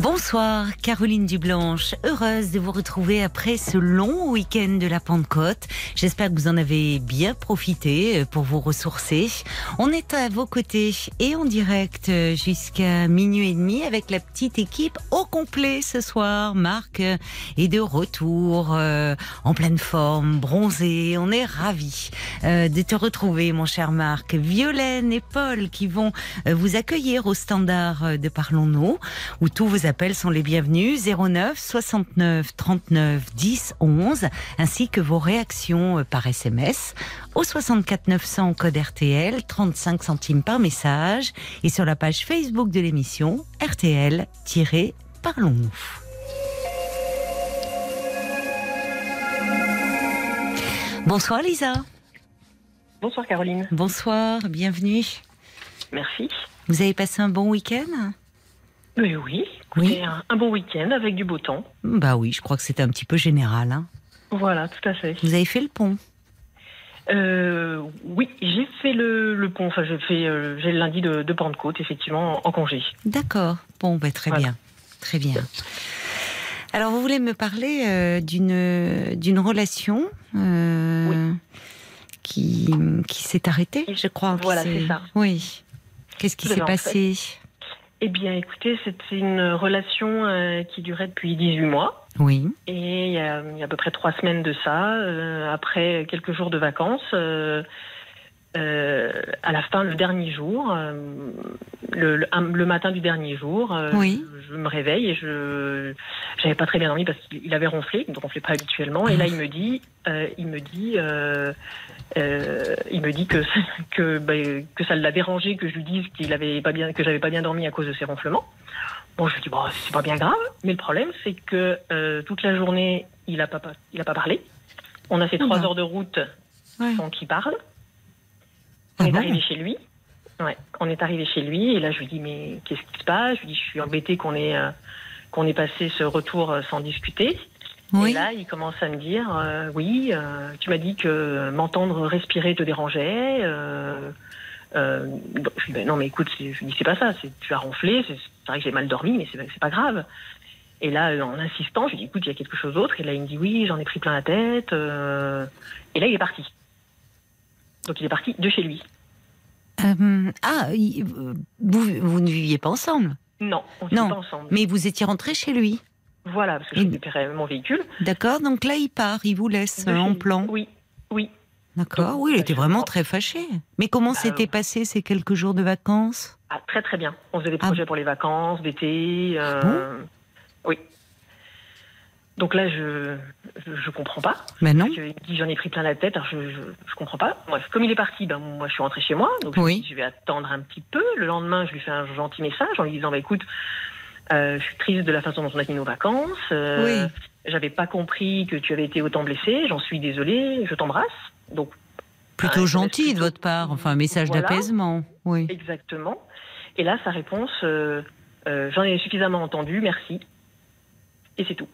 Bonsoir, Caroline Dublanche. Heureuse de vous retrouver après ce long week-end de la Pentecôte. J'espère que vous en avez bien profité euh, pour vous ressourcer. On est à vos côtés et en direct euh, jusqu'à minuit et demi avec la petite équipe au complet ce soir. Marc euh, est de retour en pleine forme, bronzé. On est ravis de te retrouver, mon cher Marc. Violaine et Paul qui vont vous accueillir au standard de Parlons-nous où tous vos appels sont les bienvenus 09 69 39 10 11 ainsi que vos réactions euh, par SMS au 64 900 code RTL 35 centimes par message et sur la page Facebook de l'émission RTL-Parlons-nous. Bonsoir Lisa. Bonsoir Caroline. Bonsoir, bienvenue. Merci. Vous avez passé un bon week-end? Oui, oui. Oui. Un, un bon week-end avec du beau temps. Bah oui, je crois que c'était un petit peu général. hein. Voilà, tout à fait. Vous avez fait le pont Euh, oui, j'ai fait le, le pont. Enfin, j'ai fait, euh, j'ai le lundi de, de Pentecôte, effectivement, en congé. D'accord. Bon, bah, très Voilà. bien. Très bien. Alors, vous voulez me parler euh, d'une d'une relation euh, qui, qui s'est arrêtée, je crois. Voilà, c'est ça. Oui. Qu'est-ce qui s'est en passé? Eh bien, écoutez, c'était une relation euh, qui durait depuis 18 mois. Oui. Et il y, a, il y a à peu près trois semaines de ça, euh, après quelques jours de vacances, euh, euh, à la fin, le dernier jour, euh, le, le- un- le matin du dernier jour, euh, Oui. je, je me réveille et je j'avais pas très bien dormi parce qu'il avait ronflé, il ne ronflait pas habituellement. Et là, il me dit, euh, il me dit, euh, il me dit que que bah, que ça l'a dérangé que je lui dise qu'il avait pas bien que j'avais pas bien dormi à cause de ses ronflements. Bon, je lui dis bon, c'est pas bien grave, mais le problème c'est que euh, toute la journée, il a pas il a pas parlé. On a fait Ah trois bah. heures de route Ouais. sans qu'il parle. Ah On est bon arrivé chez lui. Ouais, on est arrivé chez lui et là je lui dis mais qu'est-ce qui se passe? Je lui dis je suis embêtée qu'on ait euh, qu'on ait passé ce retour euh, sans discuter. Oui. Et là il commence à me dire euh, oui euh, tu m'as dit que m'entendre respirer te dérangeait. Euh, euh, donc, je lui dis ben non mais écoute c'est- je lui dis c'est pas ça tu as ronflé c'est vrai que j'ai mal dormi mais c'est pas grave. Et là, en insistant, je lui dis, écoute, il y a quelque chose d'autre. Et là, il me dit, oui, j'en ai pris plein la tête. Et là, il est parti. Donc, il est parti de chez lui. Ah, vous, vous ne viviez pas ensemble, Non, on ne Non, pas ensemble. mais vous étiez rentré chez lui. Voilà, parce que je récupérais mon véhicule. D'accord Donc là, il part, il vous laisse euh, en plan. Oui, oui. D'accord, oui, il était vraiment très fâché. Mais comment Bah, s'étaient oui. passés ces quelques jours de vacances? Ah, très, très bien. On faisait des Ah. projets pour les vacances, d'été. euh, Oui. Donc là, je je, comprends pas. Ben non. J'en ai pris plein la tête. Alors, je, je, je comprends pas. Bref, comme il est parti, ben, moi, je suis rentrée chez moi. Donc, Oui. je vais attendre un petit peu. Le lendemain, je lui fais un gentil message en lui disant, bah, écoute, euh, je suis triste de la façon dont on a fini nos vacances. Euh, Oui. J'avais pas compris que tu avais été autant blessé. J'en suis désolée. Je t'embrasse. Donc, Plutôt Ah, gentil de votre part, enfin un message Voilà. d'apaisement. Oui. exactement. Et là, sa réponse, euh, euh, j'en ai suffisamment entendu. Merci. Et c'est tout.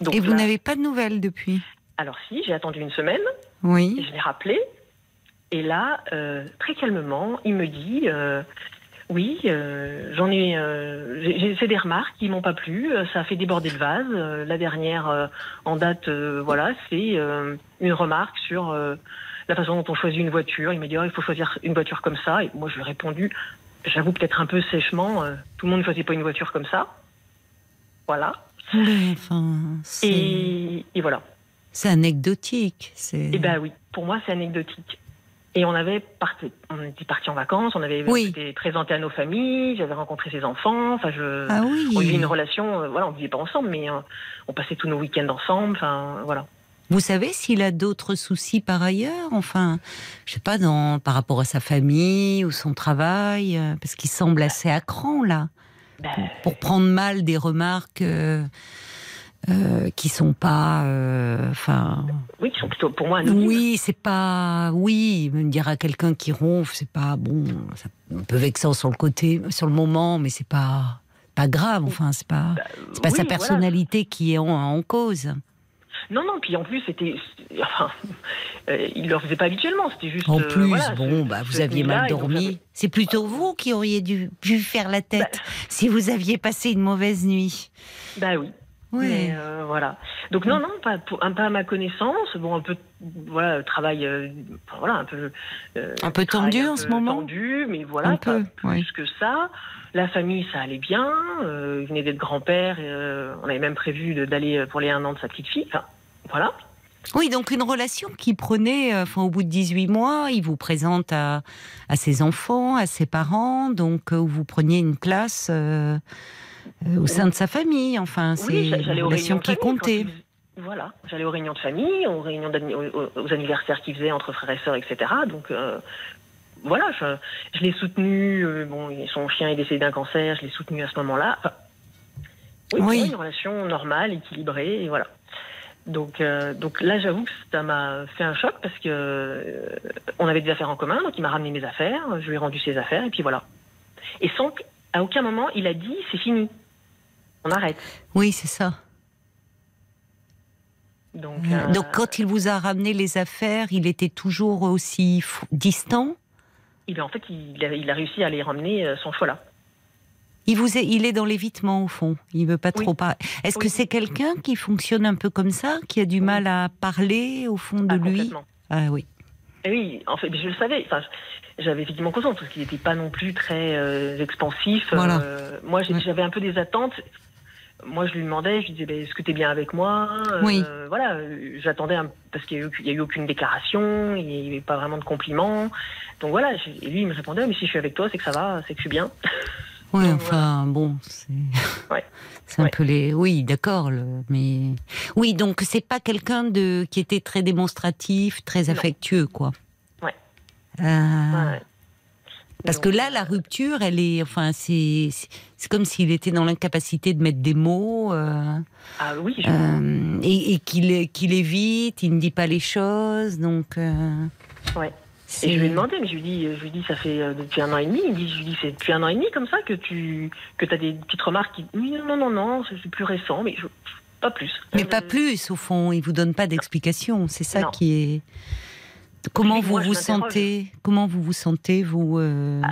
Donc Et vous là- n'avez pas de nouvelles depuis? Alors si, j'ai attendu une semaine. Et Oui. je l'ai rappelé. Et là, euh, très calmement, il me dit euh, Oui, euh, j'en ai. euh, j'ai fait des remarques qui m'ont pas plu. euh, Ça a fait déborder le vase. Euh, la dernière en date, voilà, c'est une remarque sur la façon dont on choisit une voiture. Il m'a dit Oh, il faut choisir une voiture comme ça. Et moi, je lui ai répondu J'avoue peut-être un peu sèchement Tout le monde ne choisit pas une voiture comme ça. Voilà. Enfin, Et, et voilà. c'est anecdotique. C'est. Eh ben oui, pour moi c'est anecdotique. Et on avait parti, on était parti en vacances, on avait Oui. été présenté à nos familles, j'avais rencontré ses enfants, enfin je, Ah on vivait oui. une relation, euh, voilà, on vivait pas ensemble, mais euh, on passait tous nos week-ends ensemble, enfin voilà. Vous savez s'il a d'autres soucis par ailleurs Enfin, je sais pas, dans, par rapport à sa famille ou son travail, euh, parce qu'il semble assez à cran là, Ben, pour prendre mal des remarques euh, euh, qui sont pas, euh, enfin. oui, qui sont plutôt pour moi anonymes. oui, c'est pas, oui, me dire à quelqu'un qui ronfle, c'est pas bon, ça, un peu vexant sur le côté, sur le moment, mais c'est pas, pas grave. Enfin, c'est pas, c'est pas oui, sa voilà. personnalité qui est en, en cause. Non, non, puis en plus, c'était. Enfin, euh, il ne le faisait pas habituellement, c'était juste. En euh, plus, voilà, bon, bah, vous aviez mal dormi. C'est plutôt vous qui auriez dû, dû faire la tête Bah. si vous aviez passé une mauvaise nuit. Bah oui. Mais euh, voilà. Donc non, non, pas, pour- un, pas à ma connaissance. Bon, un peu, voilà, travail, euh, voilà, un peu. euh, Un peu tendu un en ce peu moment Tendu, mais voilà, Un pas peu, plus oui. que ça. La famille, ça allait bien. Il venait d'être grand-père. on avait même prévu d'aller pour les un an de sa petite fille. Enfin, voilà. Oui, donc une relation qui prenait, enfin, au bout de 18 mois, il vous présente à, à ses enfants, à ses parents, donc vous preniez une place au sein de sa famille. Enfin, c'est Oui, une relation qui comptait. il- Voilà, j'allais aux réunions de famille, aux réunions aux, anniversaires qu'ils faisaient entre frères et sœurs, etc. Donc euh, voilà, je, je l'ai soutenu. euh, bon, son chien est décédé d'un cancer, je l'ai soutenu à ce moment-là. Enfin, oui, Oui. une relation normale, équilibrée, et voilà. Donc, euh, donc là, j'avoue que ça m'a fait un choc parce que euh, on avait des affaires en commun, donc il m'a ramené mes affaires, je lui ai rendu ses affaires, et puis voilà. Et sans qu'à aucun moment il a dit c'est fini, on arrête. Oui, c'est ça. Donc, euh, Donc, quand il vous a ramené les affaires, il était toujours aussi distant? il, en fait, il a, il a réussi à les ramener euh, sans choix là. Il vous est, il est dans l'évitement au fond. Il veut pas Oui. trop parler. Est-ce que c'est quelqu'un qui fonctionne un peu comme ça, qui a du mal à parler au fond de Ah, lui? Ah oui. Et oui, en fait, je le savais. Enfin, j'avais effectivement conscience parce qu'il n'était pas non plus très euh, expansif. Voilà. Euh, moi, j'ai- Ouais. j'avais un peu des attentes. Moi, je lui demandais, je lui disais, Ben, est-ce que tu es bien avec moi Euh, Oui. Voilà, j'attendais un- parce qu'il n'y a, eu- a aucune déclaration, il n'y avait pas vraiment de compliments. Donc voilà, et lui, il me répondait, mais si je suis avec toi, c'est que ça va, c'est que je suis bien. Oui, Donc, enfin, bon, c'est. Ouais. C'est un Ouais. peu les. Oui, d'accord, le- mais. Oui, donc c'est pas quelqu'un de qui était très démonstratif, très Non. affectueux, quoi. Ouais. Euh, Ouais. Parce que là, la rupture, elle est. Enfin, c'est. comme s'il était dans l'incapacité de mettre des mots. euh, Ah oui, je- euh, et et qu'il qu'il évite, il ne dit pas les choses, donc. euh, Ouais. Et je lui ai demandé, mais je lui ai dit, je lui dit ça fait euh, depuis un an et demi. Il me dit, je lui dit, c'est depuis un an et demi comme ça que tu que as des petites remarques qui. Oui, non, non, non, c'est plus récent, mais je- pas plus. Mais Euh, pas plus, au fond. Il vous donne pas d'explication. C'est ça Non. qui est. Comment vous moi, vous sentez Comment vous vous sentez, vous euh,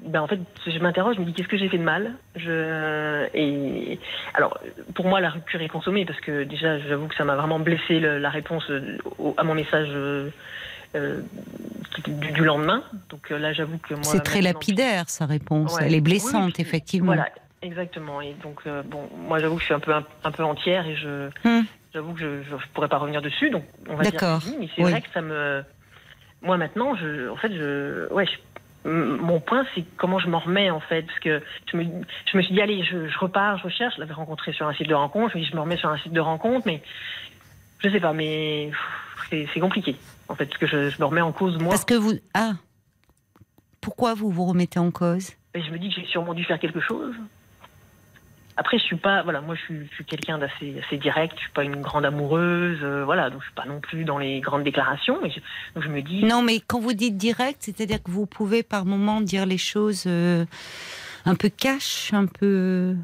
Ben, en fait, je m'interroge, je me dis qu'est-ce que j'ai fait de mal? Je... Et alors, pour moi, la rupture est consommée parce que déjà, j'avoue que ça m'a vraiment blessé le- la réponse euh, au- à mon message euh, euh, du, du lendemain. Donc euh, là, j'avoue que moi. C'est très lapidaire, sa réponse. Ouais. Elle est blessante, oui, puis- effectivement. Voilà, exactement. Et donc, euh, bon, moi, j'avoue que je suis un peu, un, un peu entière et je. Hum. J'avoue que je ne pourrais pas revenir dessus, donc on va dire D'accord. oui, mais c'est Oui. vrai que ça me. Moi maintenant, je, en fait, je, ouais, je- mon point c'est comment je m'en remets en fait, parce que je me, je me suis dit allez, je, je repars, je recherche. Je l'avais rencontré sur un site de rencontre, je me dis je me remets sur un site de rencontre, mais je sais pas, mais c'est c'est compliqué en fait, parce que je, je me remets en cause moi. Parce que vous. Ah Pourquoi vous vous remettez en cause? Et je me dis que j'ai sûrement dû faire quelque chose. Après, je suis pas, voilà, moi je suis, je suis quelqu'un d'assez assez direct, je suis pas une grande amoureuse, euh, voilà, donc je suis pas non plus dans les grandes déclarations, mais je, donc je me dis, Non, mais quand vous dites direct, c'est-à-dire que vous pouvez par moment dire les choses euh, un peu cash, un peu.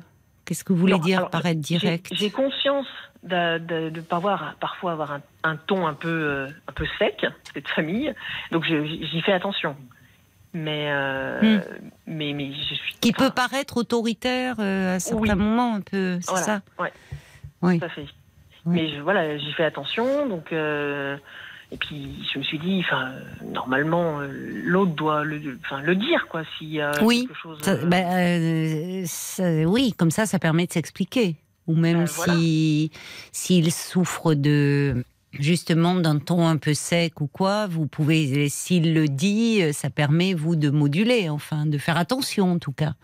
Qu'est-ce que vous voulez Non, dire alors, par être direct? J'ai conscience de, de, de pas avoir, parfois avoir un, un ton un peu, euh, un peu sec, cette famille, donc j'y fais attention. Mais, euh, Hmm. mais, mais je suis. Qui enfin, peut paraître autoritaire euh, à certains Oui. moments, un peu. C'est Voilà, ça ouais. Oui. Tout à fait. Oui. Mais je, voilà, j'ai fait attention, donc euh, et puis je me suis dit, enfin, normalement, l'autre doit le, enfin, le dire, quoi, s'il y a Oui, quelque chose. Ça- ben, ça- oui, comme ça, ça permet de s'expliquer. Ou même Ben, voilà. si s'il souffre de justement d'un ton un peu sec ou quoi, vous pouvez, s'il le dit, euh, ça permet vous de moduler, enfin, de faire attention en tout cas.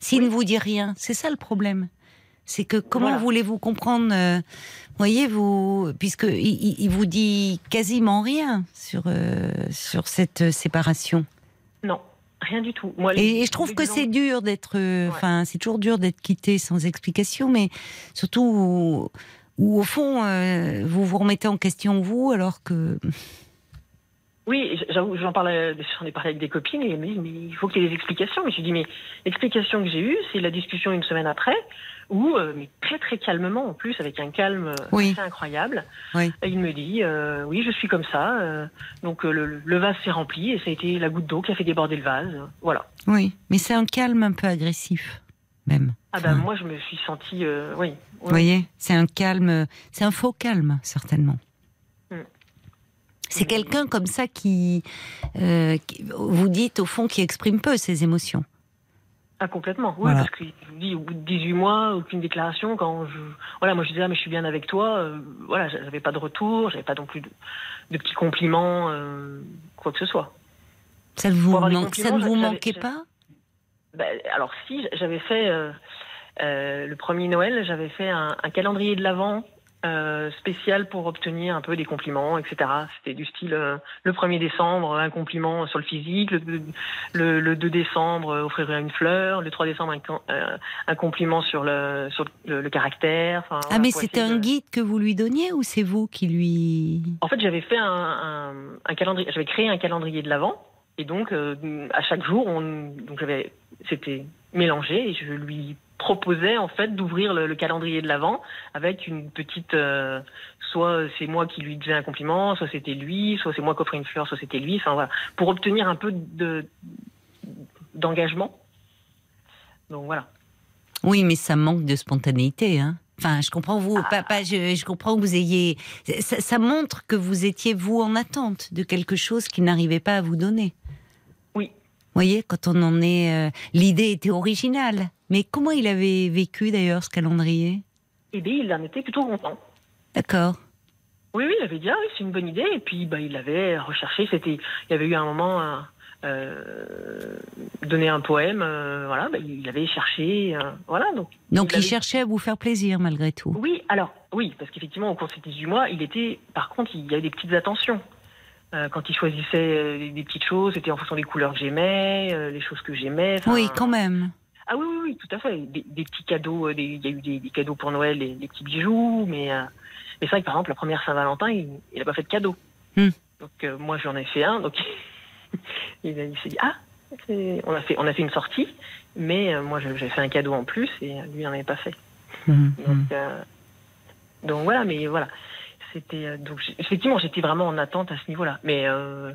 S'il Oui. ne vous dit rien, c'est ça le problème. C'est que comment Voilà. voulez-vous comprendre euh, Voyez vous, puisque il, vous dit quasiment rien sur euh, sur cette séparation. Non. Rien du tout. Moi, et, et je trouve que c'est dur d'être. euh, Enfin, c'est toujours dur d'être quitté sans explication, mais surtout où, au fond, euh, vous vous remettez en question vous, alors que. Oui, j'avoue, j'en ai parlé avec des copines et elles me disent mais il faut qu'il y ait des explications. Mais je dis mais l'explication que j'ai eue, c'est la discussion une semaine après, où euh, mais très très calmement en plus, avec un calme euh, Oui. assez incroyable. Oui. Il me dit euh, oui, je suis comme ça. euh, donc euh, le, le vase s'est rempli et ça a été la goutte d'eau qui a fait déborder le vase. euh, Voilà. Oui, mais c'est un calme un peu agressif, même. Ah ben Enfin, moi je me suis sentie euh, oui. Vous voyez, c'est un calme, c'est un faux calme, certainement. Mm. C'est quelqu'un comme ça qui, euh, qui- vous dites au fond, qui exprime peu ses émotions. Ah complètement, oui, Voilà. parce vous dis, au bout de 18 mois, aucune déclaration, quand je... Voilà, moi je disais, ah, mais je suis bien avec toi, euh, voilà, j'avais pas de retour, j'avais pas non plus de, de petits compliments, euh, quoi que ce soit. Ça ne vous, manque- ça ne vous manquait pas? Ben, alors si, j'avais fait, euh, euh, le premier Noël, j'avais fait un, un calendrier de l'Avent euh, spécial pour obtenir un peu des compliments, etc. C'était du style, euh, le 1er décembre, un compliment sur le physique, le, le, le 2 décembre, euh, offrir une fleur, le 3 décembre, un, un compliment sur le, sur le, le caractère. enfin, Ah, mais c'était un de- guide que vous lui donniez ou c'est vous qui lui. En fait, j'avais fait un, un, un calendrier, j'avais créé un calendrier de l'Avent. Et donc, euh, à chaque jour, on, donc j'avais, c'était mélangé et je lui proposais en fait d'ouvrir le, le calendrier de l'Avent avec une petite, euh, soit c'est moi qui lui disais un compliment, soit c'était lui, soit c'est moi qui offrais une fleur, soit c'était lui. Enfin voilà, pour obtenir un peu de d'engagement. Donc voilà. Oui, mais ça manque de spontanéité, hein. Enfin, je comprends vous, Ah. pas- je, je comprends que vous ayez. Ça, ça montre que vous étiez vous en attente de quelque chose qu'il n'arrivait pas à vous donner. Vous voyez, quand on en est, euh, l'idée était originale. Mais comment il avait vécu d'ailleurs ce calendrier? Et bien, il en était plutôt content. D'accord. Oui, oui, il avait dit, ah oui, c'est une bonne idée. Et puis, bah, il l'avait recherché. C'était, il y avait eu un moment, euh, euh, donné un poème, euh, voilà, bah, il avait cherché, euh, voilà. Donc, Donc il, avait- cherchait à vous faire plaisir malgré tout. Oui, alors, oui, parce qu'effectivement, au cours de ces 18 mois, il était, par contre, il y avait des petites attentions. Euh, quand il choisissait euh, des, petites choses, c'était en fonction des couleurs que j'aimais, euh, les choses que j'aimais. enfin, Oui, quand même. Ah oui, oui, oui, tout à fait. Des, des petits cadeaux, il y a eu des, des cadeaux pour Noël, des, des petits bijoux, mais, euh, mais c'est vrai que par exemple, la première Saint-Valentin, il n'a pas fait de cadeau. Hmm. Donc euh, moi, j'en ai fait un, donc il, s'est dit, ah, on a, fait, on a fait une sortie, mais euh, moi, j'avais fait un cadeau en plus et lui, il n'en avait pas fait. Donc, euh, donc voilà, mais voilà. C'était euh, donc effectivement, j'étais vraiment en attente à ce niveau-là. Mais euh,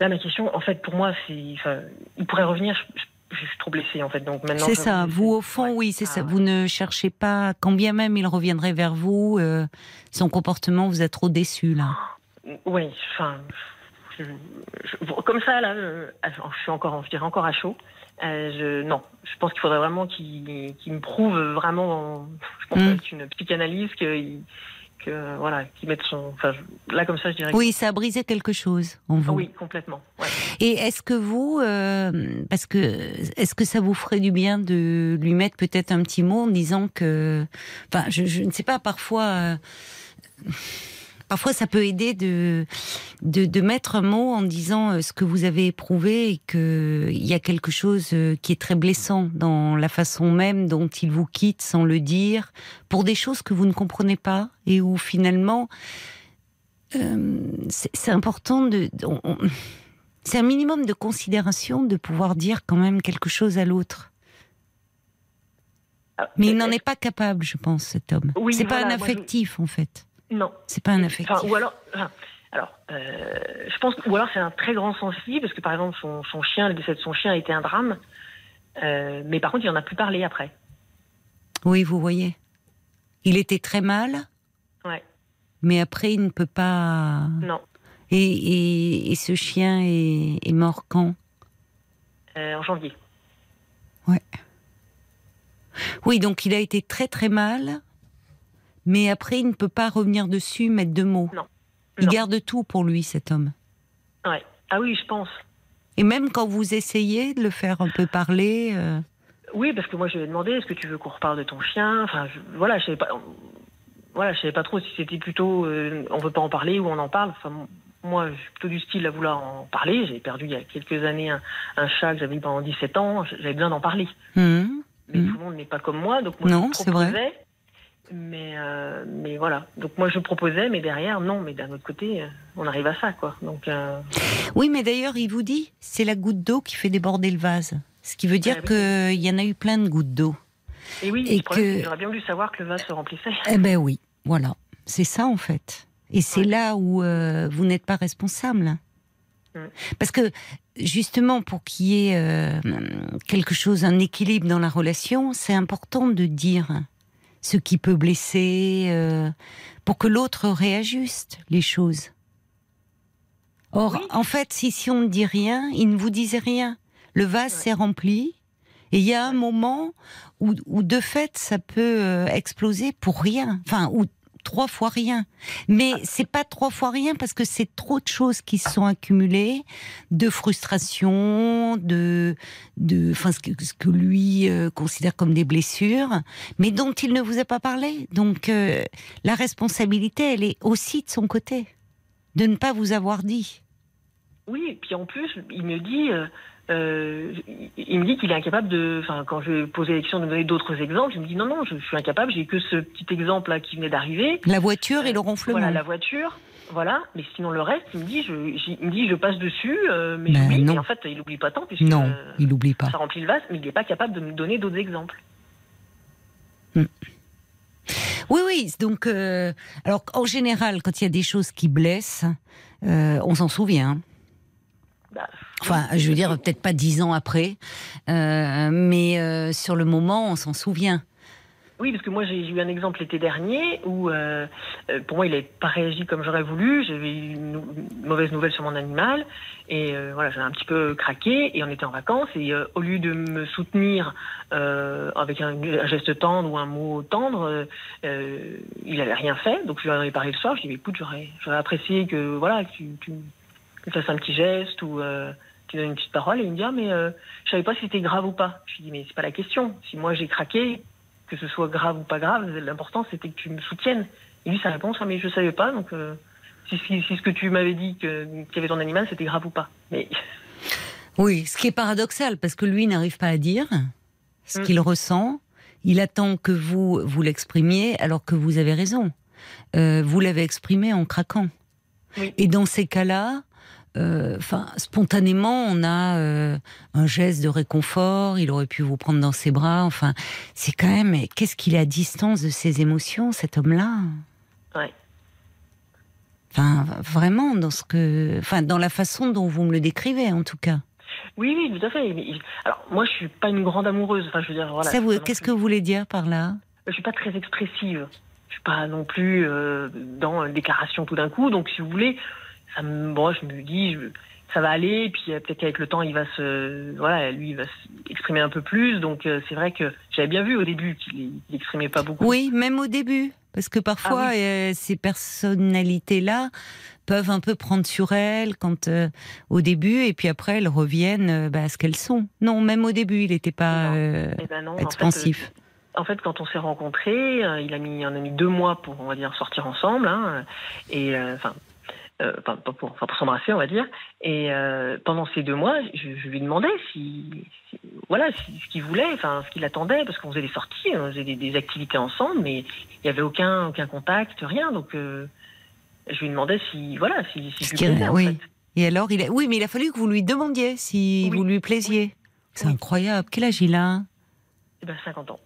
là, ma question, en fait, pour moi, c'est, enfin, il pourrait revenir. Je, je- je suis trop blessée, en fait. Donc maintenant, C'est ça. Vous, au fond, ouais. oui, c'est Ah, ça. ouais. Vous ne cherchez pas, quand bien même il reviendrait vers vous, euh, son comportement vous a trop déçu là. Oui, enfin, je- comme ça là, euh, je suis encore, je dirais encore à chaud. Euh, je, non, je pense qu'il faudrait vraiment qu'il qu'il me prouve vraiment, je pense Mm. avec une psychanalyse que, que voilà, qu'il mette son, enfin, là comme ça, je dirais. que- Oui, ça a brisé quelque chose en vous. Oui, complètement. ouais. Et est-ce que vous, euh, parce que est-ce que ça vous ferait du bien de lui mettre peut-être un petit mot en disant que, enfin, je, je ne sais pas, parfois. euh, Parfois, ça peut aider de, de, de mettre un mot en disant euh, ce que vous avez éprouvé et qu'il y a quelque chose euh, qui est très blessant dans la façon même dont il vous quitte sans le dire, pour des choses que vous ne comprenez pas et où finalement, euh, c'est important de... c'est un minimum de considération de pouvoir dire quand même quelque chose à l'autre. Ah, Mais il n'en est pas capable, je pense, cet homme. Oui, c'est pas un je- affectif, en fait. Non. C'est pas un affectif. Enfin, ou alors, enfin, alors, euh, je pense, ou alors c'est un très grand sensible parce que par exemple son, son chien, le décès de son chien a été un drame, Euh, mais par contre il en a plus parlé après. Oui, vous voyez. Il était très mal, Ouais. mais après, il ne peut pas. Non. Et, et- et ce chien est, est mort quand? Euh, en janvier. Oui, donc il a été très très mal, mais après, il ne peut pas revenir dessus, mettre deux mots. Non. Il Non. garde tout pour lui, cet homme. Ouais. Ah oui, je pense. Et même quand vous essayez de le faire un peu parler, euh, Oui, parce que moi je lui ai demandé est-ce que tu veux qu'on reparle de ton chien? Enfin, je- voilà, je savais pas. Voilà, je savais pas trop si c'était plutôt euh, on veut pas en parler ou on en parle. Enfin, moi, je suis plutôt du style à vouloir en parler. J'ai perdu il y a quelques années un, un chat que j'avais eu pendant 17 ans. J'avais besoin d'en parler. Hum, Mais Mhm. tout le monde n'est pas comme moi, donc moi Non, je c'est vrai. proposais. Mais, euh, mais voilà. Donc moi je proposais, mais derrière, non. Mais d'un autre côté, euh, on arrive à ça, quoi. Donc euh, Oui, mais d'ailleurs, il vous dit, c'est la goutte d'eau qui fait déborder le vase. Ce qui veut dire Ah oui. qu'il y en a eu plein de gouttes d'eau. et oui, Et que- j'aurais bien voulu savoir que le vase se remplissait. Eh ben oui, voilà. C'est ça en fait. Et c'est Ouais. là où euh, vous n'êtes pas responsable. Parce que justement, pour qu'il y ait quelque chose, un équilibre dans la relation, c'est important de dire ce qui peut blesser, euh, pour que l'autre réajuste les choses. Or, Oui. en fait, si, si on ne dit rien, il ne vous disait rien. Le vase Ouais. s'est rempli, et il y a un moment où, où, de fait, ça peut euh, exploser pour rien. Enfin, ou trois fois rien. Mais c'est pas trois fois rien parce que c'est trop de choses qui se sont accumulées, de frustration, de, de, enfin, ce que, ce que lui euh, considère comme des blessures, mais dont il ne vous a pas parlé. Donc, euh, la responsabilité, elle est aussi de son côté, de ne pas vous avoir dit. Oui, et puis en plus, il me dit, euh, euh, il- me dit qu'il est incapable de. Enfin, quand je posais la question de me donner d'autres exemples, il me dit non, non, je, je suis incapable. J'ai que ce petit exemple là qui venait d'arriver. La voiture et le ronflement. Voilà, la voiture. Voilà, mais sinon le reste, il me dit, je, il me dit, je passe dessus, euh, mais Ben non. Et en fait, il oublie pas tant puisque Non, euh, il n'oublie pas. ça remplit le vase, mais il n'est pas capable de me donner d'autres exemples. Oui, oui. Donc, euh, alors en général, quand il y a des choses qui blessent, euh, on s'en souvient. Enfin, je veux dire, peut-être pas dix ans après, euh, mais euh, sur le moment, on s'en souvient. Oui, parce que moi j'ai eu un exemple l'été dernier où euh, pour moi il n'avait pas réagi comme j'aurais voulu. J'avais eu une, mauvaise nouvelle sur mon animal et voilà j'ai un petit peu craqué et on était en vacances et au lieu de me soutenir avec un, geste tendre ou un mot tendre, il avait rien fait. Donc je lui en ai parlé le soir. Je lui ai dit écoute j'aurais apprécié que voilà tu, tu fasses un petit geste ou tu donnes une petite parole et il me dit ah mais euh, je savais pas si c'était grave ou pas. Je lui dis mais c'est pas la question. Si moi j'ai craqué que ce soit grave ou pas grave, l'important c'était que tu me soutiennes. Et lui, sa réponse, ah, mais je savais pas, donc euh, si, si, si ce que tu m'avais dit que- qu'il y avait ton animal, c'était grave ou pas. Mais Oui, ce qui est paradoxal, parce que lui n'arrive pas à dire ce Mm. qu'il ressent. Il attend que vous vous l'exprimiez, alors que vous avez raison. Euh, vous l'avez exprimé en craquant. Oui. Et dans ces cas-là, euh, enfin, spontanément, on a euh, un geste de réconfort. Il aurait pu vous prendre dans ses bras. Enfin, c'est quand même. Qu'est-ce qu'il est à distance de ses émotions, cet homme-là? Ouais. Enfin, vraiment, dans ce que, enfin, dans la façon dont vous me le décrivez, en tout cas. oui, oui, tout à fait. Alors moi, je suis pas une grande amoureuse. Enfin, je veux dire, voilà. Ça, vous- qu'est-ce que vous voulez dire par là? Je suis pas très expressive. Je suis pas non plus euh, dans une déclaration tout d'un coup. Donc, si vous voulez, ça me, bon, je me dis, je- ça va aller. Et puis euh, peut-être qu'avec le temps, il va se, voilà, lui, il va s'exprimer un peu plus. Donc, euh, c'est vrai que j'avais bien vu au début qu'il il exprimait pas beaucoup. Oui, même au début. Parce que parfois, Ah euh, ces personnalités-là peuvent un peu prendre sur elles quand euh, au début, et puis après, elles reviennent bah, à ce qu'elles sont. Non, même au début, il n'était pas Eh ben non, en fait, expansif. En fait, quand on s'est rencontrés, euh, il a mis, on a mis deux mois pour, on va dire, sortir ensemble, hein, et euh, enfin, euh, pour, enfin, pour s'embrasser, on va dire. Et euh, pendant ces deux mois, je, je lui demandais si, si- voilà, si- ce qu'il voulait, enfin, ce qu'il attendait, parce qu'on faisait des sorties, on faisait des, des activités ensemble, mais il y avait aucun, aucun contact, rien. Donc, euh, je lui demandais si, voilà, si, si je lui en oui. fait. Et alors, il a... oui, mais il a fallu que vous lui demandiez si Oui. vous lui plaisiez. C'est Oui. incroyable. Quel âge il a? Eh ben, 50 ans.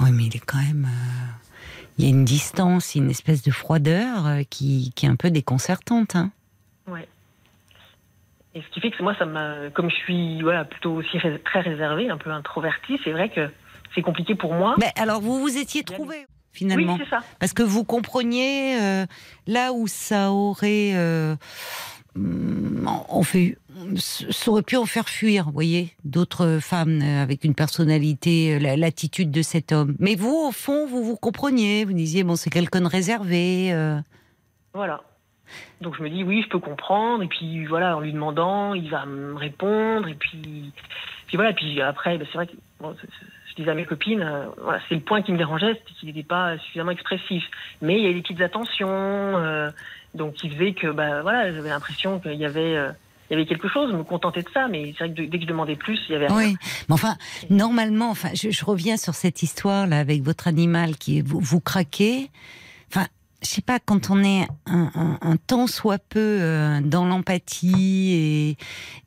Oui, mais il est quand même. Il y a une distance, une espèce de froideur euh, qui, qui est un peu déconcertante. Hein. Ouais. Et ce qui fait que moi, ça m'a, comme je suis voilà plutôt aussi très réservée, un peu introvertie, c'est vrai que c'est compliqué pour moi. Mais alors, vous vous étiez trouvé oui, finalement c'est ça. Parce que vous compreniez euh, là où ça aurait. euh, on fait, ça aurait pu en faire fuir, vous voyez, d'autres femmes euh, avec une personnalité, euh, la- l'attitude de cet homme. Mais vous, au fond, vous vous compreniez. Vous disiez, bon, c'est quelqu'un de réservé. euh. Voilà. Donc je me dis oui, je peux comprendre. Et puis voilà, en lui demandant, il va me répondre. Et puis, puis voilà. Puis après, ben, c'est vrai que c'est- c'est- je disais à mes copines, c'est le point qui me dérangeait, c'était qu'il n'était pas suffisamment expressif. Mais il y a des petites attentions. Donc, qui faisait que, bah, voilà, j'avais l'impression qu'il y avait, il y avait quelque chose, me contenter de ça, mais c'est vrai que dès que je demandais plus, il y avait rien. Oui, mais enfin, normalement, enfin, je, je reviens sur cette histoire là avec votre animal qui vous, vous craquez. Enfin, je sais pas, quand on est un, un, un tant soit peu euh, dans l'empathie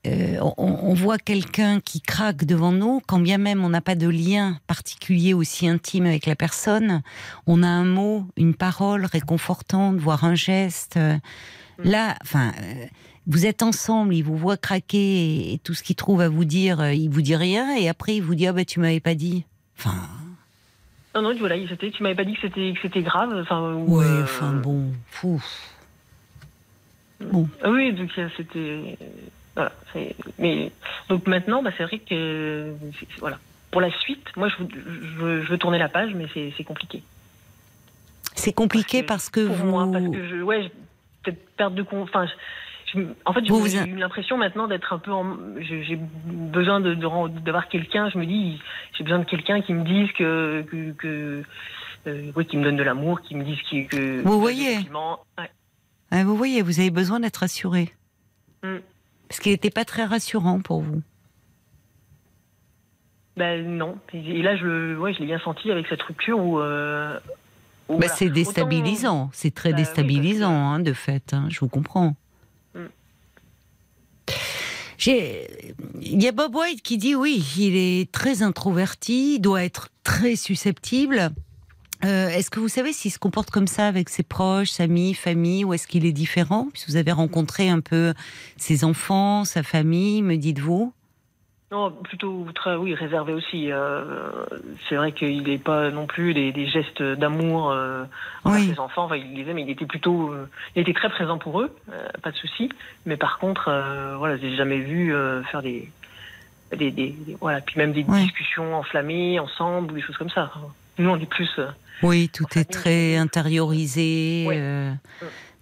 et euh, on, on voit quelqu'un qui craque devant nous, quand bien même on n'a pas de lien particulier aussi intime avec la personne, on a un mot, une parole réconfortante, voire un geste. euh, Là, enfin, euh, vous êtes ensemble, il vous voit craquer et, et tout ce qu'il trouve à vous dire, euh, il vous dit rien et après il vous dit ah bah tu m'avais pas dit. Enfin, Non, non, voilà, c'était, tu m'avais pas dit que c'était, que c'était grave. Enfin, ou, ouais, euh, enfin bon, fou. Ah oui, donc c'était. Voilà. c'est- Mais donc maintenant, bah, c'est vrai que voilà. Pour la suite, moi, je, veux- je, veux- je veux tourner la page, mais c'est c'est compliqué. C'est compliqué parce que, pour vous. moi, parce que je, ouais, peut-être perte de con. Enfin, je- je- en fait, j'ai eu l'impression maintenant d'être un peu en. J'ai besoin de de d'avoir quelqu'un. Je me dis, j'ai besoin de quelqu'un qui me dise que que, que euh, oui, qui me donne de l'amour, qui me dise que. Vous voyez. Ouais. Ah, vous voyez, vous avez besoin d'être rassuré. Mm. Parce qu'il n'était pas très rassurant pour vous. Ben non. Et là, je, ouais, je l'ai bien senti avec cette rupture où. euh, où, Bah, voilà. c'est déstabilisant, c'est très Bah oui, déstabilisant, hein, de fait, hein, je vous comprends. Il y a Bob White qui dit oui, il est très introverti, doit être très susceptible. Euh, est-ce que vous savez s'il se comporte comme ça avec ses proches, amis, famille, ou est-ce qu'il est différent? Puisque vous avez rencontré un peu ses enfants, sa famille, me dites-vous Non, plutôt très, oui, réservé aussi. euh, c'est vrai qu'il n'est pas non plus des, des gestes d'amour euh, envers Oui. ses enfants. Enfin, il les aime, il était plutôt, euh, il était très présent pour eux, euh, pas de souci. Mais par contre, voilà, j'ai jamais vu faire des, des, voilà, puis même des discussions enflammées ensemble ou des choses comme ça. Nous, on est plus. Oui, tout est très intériorisé, Oui. Mm.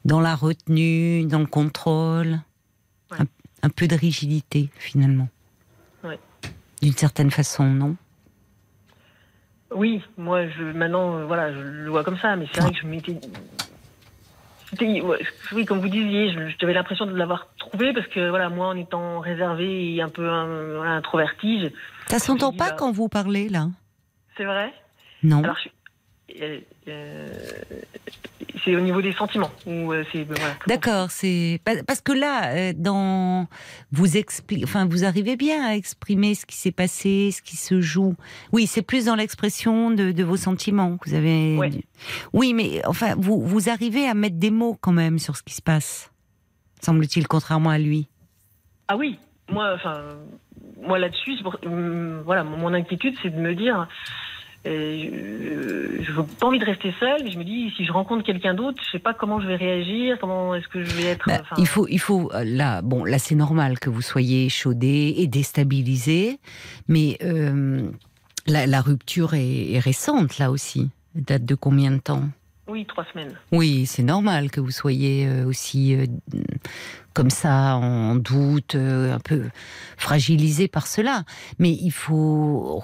dans la retenue, dans le contrôle. Ouais. Un, un peu de rigidité, finalement. D'une certaine façon, non? Oui, moi, je, maintenant, euh, voilà, je le vois comme ça, mais c'est vrai que je m'étais. oui, comme vous disiez, j'avais l'impression de l'avoir trouvé parce que, voilà, moi, en étant réservé et un peu euh, voilà, introverti, Ça s'entend pas bah- quand vous parlez, là? C'est vrai? Non Alors, je suis- euh, c'est au niveau des sentiments. Euh, voilà, comment- D'accord, c'est pa- parce que là, euh, dans vous explique, enfin, vous arrivez bien à exprimer ce qui s'est passé, ce qui se joue. Oui, c'est plus dans l'expression de, de vos sentiments que vous avez. Ouais. Oui, mais enfin, vous vous arrivez à mettre des mots quand même sur ce qui se passe, semble-t-il, contrairement à lui. Ah oui, moi, enfin, moi là-dessus, pour- hum, voilà, mon inquiétude, c'est de me dire, euh, je n'ai pas envie de rester seule, mais je me dis, si je rencontre quelqu'un d'autre, je sais pas comment je vais réagir, comment est-ce que je vais être. Bah, il faut, il faut euh, là, bon, là c'est normal que vous soyez chaudé et déstabilisé, mais euh, la, la rupture est, est récente là aussi. Elle date de combien de temps? Oui, trois semaines. Oui, c'est normal que vous soyez euh, aussi euh, comme ça, en doute, euh, un peu fragilisé par cela. Mais il faut,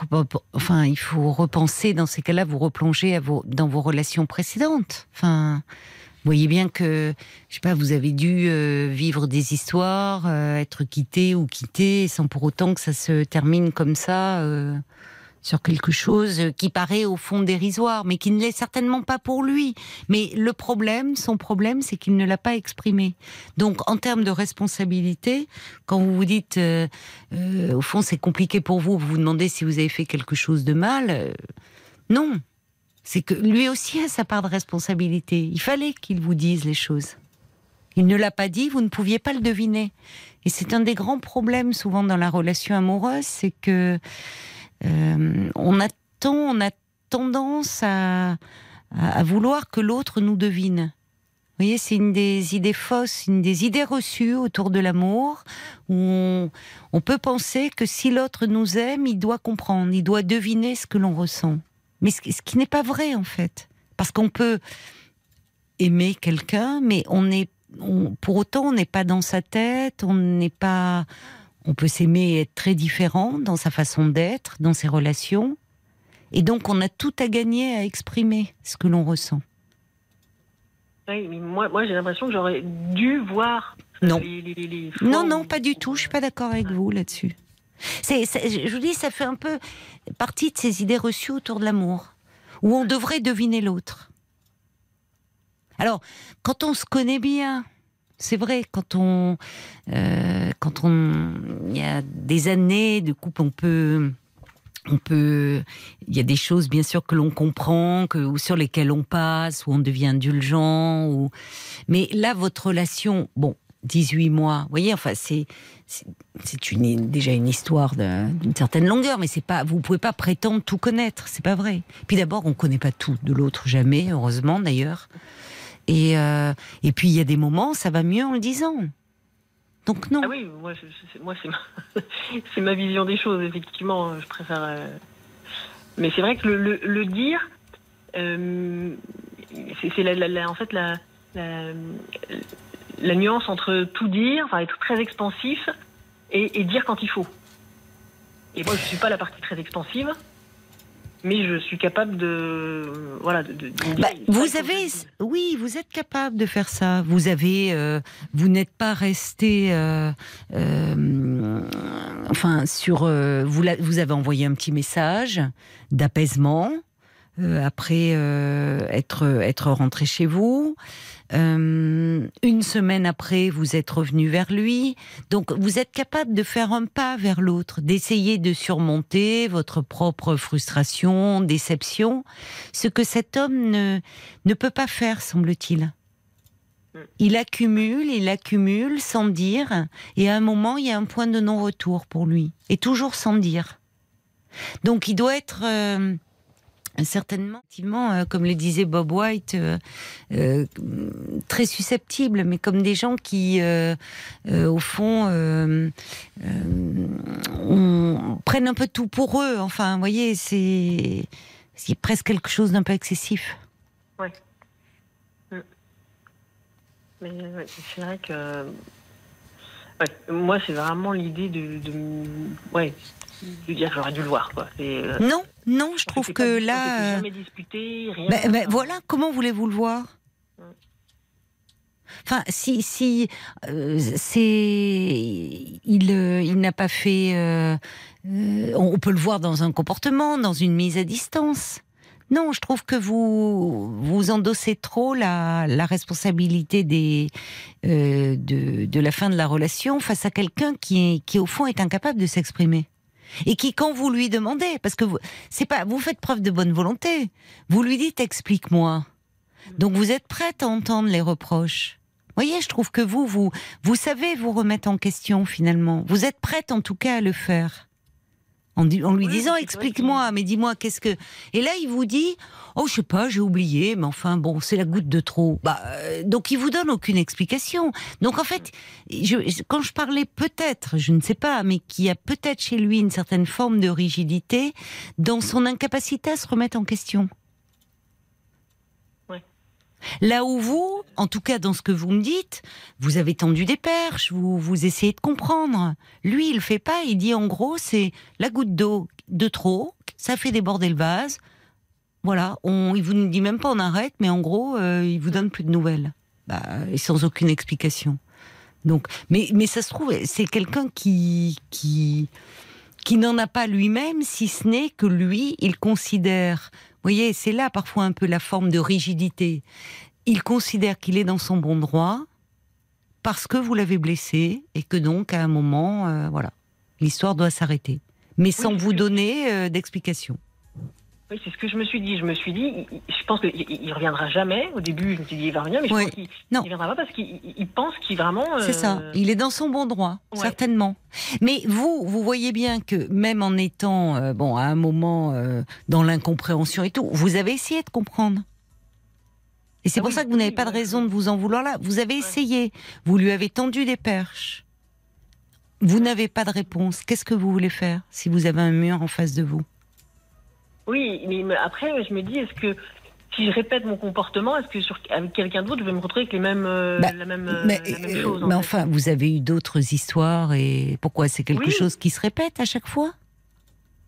enfin, il faut repenser dans ces cas-là, vous replonger dans vos relations précédentes. Enfin, vous voyez bien que, je sais pas, vous avez dû vivre des histoires, être quitté ou quitté, sans pour autant que ça se termine comme ça. Sur quelque chose qui paraît au fond dérisoire, mais qui ne l'est certainement pas pour lui. Mais le problème, son problème, c'est qu'il ne l'a pas exprimé. Donc, en termes de responsabilité, quand vous vous dites, euh, euh, au fond, c'est compliqué pour vous, vous vous demandez si vous avez fait quelque chose de mal, euh, non. C'est que lui aussi a sa part de responsabilité. Il fallait qu'il vous dise les choses. Il ne l'a pas dit, vous ne pouviez pas le deviner. Et c'est un des grands problèmes souvent dans la relation amoureuse, c'est que on attend, on a tendance à, vouloir que l'autre nous devine. Vous voyez, c'est une des idées fausses, une des idées reçues autour de l'amour, où on, on peut penser que si l'autre nous aime, il doit comprendre, il doit deviner ce que l'on ressent. Mais ce, ce qui n'est pas vrai, en fait. Parce qu'on peut aimer quelqu'un, mais on est, on- pour autant, on n'est pas dans sa tête, on n'est pas, on peut s'aimer et être très différent dans sa façon d'être, dans ses relations. Et donc, on a tout à gagner à exprimer ce que l'on ressent. Oui, mais moi, moi j'ai l'impression que j'aurais dû voir. Non. les- les- les- les Non, non, pas du tout. Je suis pas d'accord avec vous là-dessus. C'est- je vous dis, ça fait un peu partie de ces idées reçues autour de l'amour, où on devrait deviner l'autre. Alors, quand on se connaît bien, c'est vrai, quand on, euh, quand on, il y a des années de couple, on peut, on peut, il y a des choses bien sûr que l'on comprend, que ou sur lesquelles on passe, où on devient indulgent, ou, mais là, votre relation, bon, 18 mois, vous voyez, enfin, c'est, c'est une, déjà une histoire d'un- d'une certaine longueur, mais c'est pas, vous pouvez pas prétendre tout connaître, c'est pas vrai. Puis d'abord, on connaît pas tout de l'autre, jamais, heureusement d'ailleurs. Et, euh, et puis il y a des moments, ça va mieux en le disant. Donc non. Ah oui, moi, c'est- ma, ma vision des choses, effectivement. Je préfère. euh, Mais c'est vrai que le, dire, euh, c'est en fait la, la, nuance entre tout dire, enfin être très expansif, et, et dire quand il faut. Et moi, je suis pas la partie très expansive, mais je suis capable de, voilà, de. Bah, vous avez, oui, vous êtes capable de faire ça. Vous avez, euh, vous n'êtes pas resté, euh, euh, enfin, sur, vous, l'a- vous avez envoyé un petit message d'apaisement après être être rentré chez vous. Euh, une semaine après, vous êtes revenu vers lui. Donc, vous êtes capable de faire un pas vers l'autre, d'essayer de surmonter votre propre frustration, déception, ce que cet homme ne, ne peut pas faire, semble-t-il. Il accumule, il accumule sans dire, et à un moment, il y a un point de non-retour pour lui, et toujours sans dire. Donc, il doit être euh, certainement, euh, comme le disait Bob White, euh, euh, très susceptible, mais comme des gens qui, au fond, on- prennent un peu tout pour eux. Enfin, vous voyez, c'est presque quelque chose d'un peu excessif. Mais ouais, c'est vrai que. moi, c'est vraiment l'idée de, de, ouais, dire j'aurais dû le voir. Quoi. Et, euh, Non, non, je trouve pas que là. euh, jamais disputé, rien. Ben, ben, voilà, comment voulez-vous le voir? Enfin, si, si, euh, c'est, il, euh, il n'a pas fait. euh, on peut le voir dans un comportement, dans une mise à distance. Non, je trouve que vous vous endossez trop la, la responsabilité des de, de la fin de la relation face à quelqu'un qui est, qui au fond est incapable de s'exprimer et qui quand vous lui demandez parce que vous c'est pas vous faites preuve de bonne volonté. Vous lui dites explique-moi. Donc vous êtes prête à entendre les reproches. Voyez je trouve que vous vous vous savez vous remettre en question finalement. Vous êtes prête en tout cas à le faire en, lui Oui, disant explique-moi mais dis-moi qu'est-ce que et là il vous dit oh je sais pas j'ai oublié mais enfin bon c'est la goutte de trop bah euh, donc il vous donne aucune explication. Donc en fait je, quand je parlais peut-être je ne sais pas mais qu'il y a peut-être chez lui une certaine forme de rigidité dans son incapacité à se remettre en question. Là où vous, en tout cas dans ce que vous me dites, vous avez tendu des perches, vous, vous essayez de comprendre. Lui, il fait pas, il dit en gros, c'est la goutte d'eau de trop, ça fait déborder le vase. Voilà, on, il vous dit même pas on arrête, mais en gros, euh, il vous donne plus de nouvelles. Bah, et sans aucune explication. Donc, mais, mais ça se trouve, c'est quelqu'un qui, qui, qui n'en a pas lui-même, si ce n'est que lui, il considère, voyez, c'est là parfois un peu la forme de rigidité. Il considère qu'il est dans son bon droit parce que vous l'avez blessé et que donc à un moment, euh, voilà, l'histoire doit s'arrêter, mais sans vous donner euh, d'explication. Oui, c'est ce que je me suis dit. Je me suis dit, je pense qu'il il- il reviendra jamais. Au début, je me suis dit, il va revenir, mais je Oui. pense qu'il il reviendra pas parce qu'il il- il pense qu'il vraiment. C'est ça. euh, Il est dans son bon droit, Ouais. certainement. Mais vous, vous voyez bien que même en étant, euh, bon, à un moment euh, dans l'incompréhension et tout, vous avez essayé de comprendre. Et c'est Ah pour oui, ça que vous n'avez oui, pas de raison de vous en vouloir là. Vous avez essayé. Vous lui avez tendu des perches. Vous n'avez pas de réponse. Qu'est-ce que vous voulez faire si vous avez un mur en face de vous? Oui, mais après, je me dis, est-ce que si je répète mon comportement, est-ce que sur, avec quelqu'un d'autre, je vais me retrouver avec les mêmes, euh, Bah, la même, euh, mais, la même euh, chose en mais fait. enfin, vous avez eu d'autres histoires et pourquoi c'est quelque Oui. chose qui se répète à chaque fois?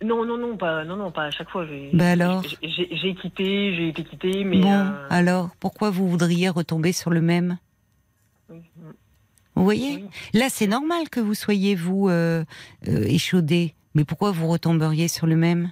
Non, non, non, pas, non, non, pas à chaque fois. Bah alors? j'ai- quitté, j'ai été quitté, mais. Bon, euh, alors, pourquoi vous voudriez retomber sur le même? Oui, Vous voyez? Oui. Là, c'est normal que vous soyez, vous, euh, euh, échaudé. Mais pourquoi vous retomberiez sur le même?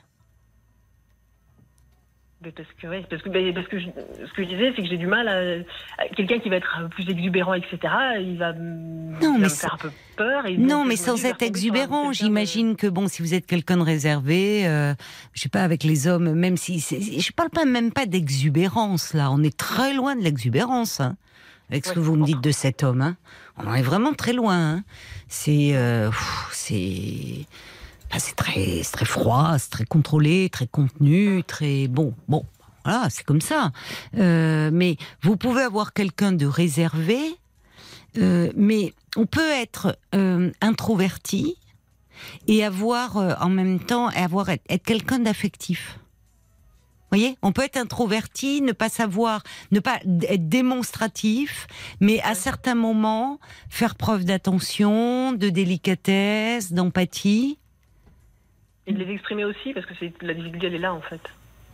Parce que, ouais, parce que, ben, parce que je- ce que je disais, c'est que j'ai du mal à, à- quelqu'un qui va être plus exubérant, etc. Il va, m- Non, il va mais me faire un peu peur. Et Non, donc, mais sans vais être exubérant, de- j'imagine que bon, si vous êtes quelqu'un de réservé, euh, je sais pas, avec les hommes, même si je parle pas même pas d'exubérance là, on est très loin de l'exubérance. hein, avec ce Ouais, que vous me dites de cet homme, hein. on en est vraiment très loin. hein. C'est, euh, c'est, c'est très, très froid, c'est très contrôlé, très contenu, très bon, bon. Voilà, c'est comme ça. Euh, mais vous pouvez avoir quelqu'un de réservé, euh, mais on peut être euh, introverti et avoir en même temps avoir être, être quelqu'un d'affectif. Vous voyez, on peut être introverti, ne pas savoir, ne pas être démonstratif, mais à certains moments faire preuve d'attention, de délicatesse, d'empathie. Et de les exprimer aussi, parce que la difficulté, elle est là, en fait.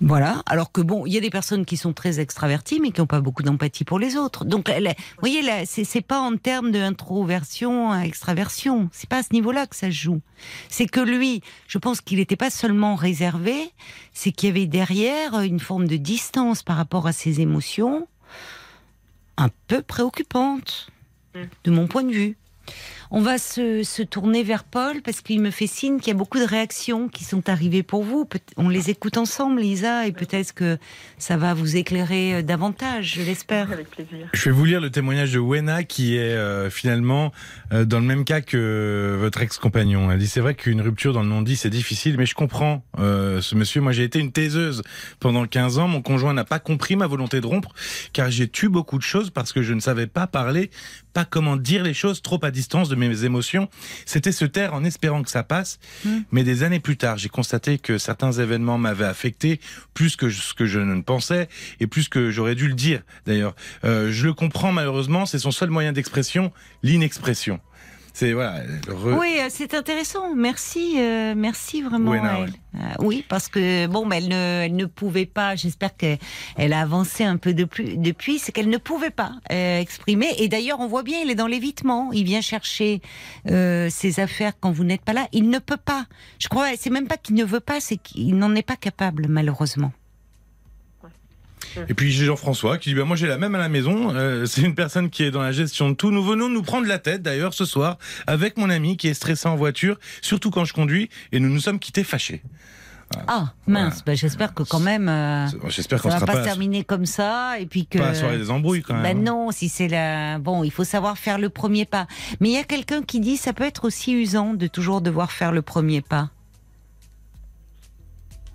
Voilà. Alors que bon, il y a des personnes qui sont très extraverties, mais qui n'ont pas beaucoup d'empathie pour les autres. Donc, elle- vous voyez, là, c'est c'est pas en termes d'introversion à extraversion. C'est pas à ce niveau-là que ça se joue. C'est que lui, je pense qu'il n'était pas seulement réservé, c'est qu'il y avait derrière une forme de distance par rapport à ses émotions, un peu préoccupante, Mm. de mon point de vue. On va se, se tourner vers Paul parce qu'il me fait signe qu'il y a beaucoup de réactions qui sont arrivées pour vous. On les écoute ensemble, Lisa, et peut-être que ça va vous éclairer euh, davantage, je l'espère. Avec plaisir. Je vais vous lire le témoignage de Wena qui est euh, finalement euh, dans le même cas que votre ex-compagnon. Elle dit c'est vrai qu'une rupture dans le non-dit c'est difficile, mais je comprends euh, ce monsieur. Moi j'ai été une taiseuse pendant 15 ans. Mon conjoint n'a pas compris ma volonté de rompre car j'ai tué beaucoup de choses parce que je ne savais pas parler, pas comment dire les choses trop à distance de mes émotions. C'était se taire en espérant que ça passe. Mais des années plus tard, j'ai constaté que certains événements m'avaient affecté plus que ce que je ne pensais et plus que j'aurais dû le dire d'ailleurs. Euh, je le comprends malheureusement, c'est son seul moyen d'expression, l'inexpression. C'est voilà. re- Oui, euh, c'est intéressant. Merci, euh, merci vraiment. À elle. Euh, oui, parce que bon, bah, elle ne, elle ne pouvait pas. J'espère qu'elle elle a avancé un peu de plus, depuis. C'est qu'elle ne pouvait pas euh, exprimer. Et d'ailleurs, on voit bien, il est dans l'évitement. Il vient chercher euh, ses affaires quand vous n'êtes pas là. Il ne peut pas. Je crois. C'est même pas qu'il ne veut pas, c'est qu'il n'en est pas capable, malheureusement. Et puis j'ai Jean-François qui dit ben moi j'ai la même à la maison. Euh, c'est une personne qui est dans la gestion de tout. Nous venons nous prendre la tête d'ailleurs ce soir avec mon ami qui est stressé en voiture, surtout quand je conduis, et nous nous sommes quittés fâchés. Ah mince. Bah, J'espère que quand même. euh, J'espère va pas, se terminer comme ça et puis que pas la soirée des embrouilles quand même. Ben non, si c'est la bon, il faut savoir faire le premier pas. Mais il y a quelqu'un qui dit ça peut être aussi usant de toujours devoir faire le premier pas.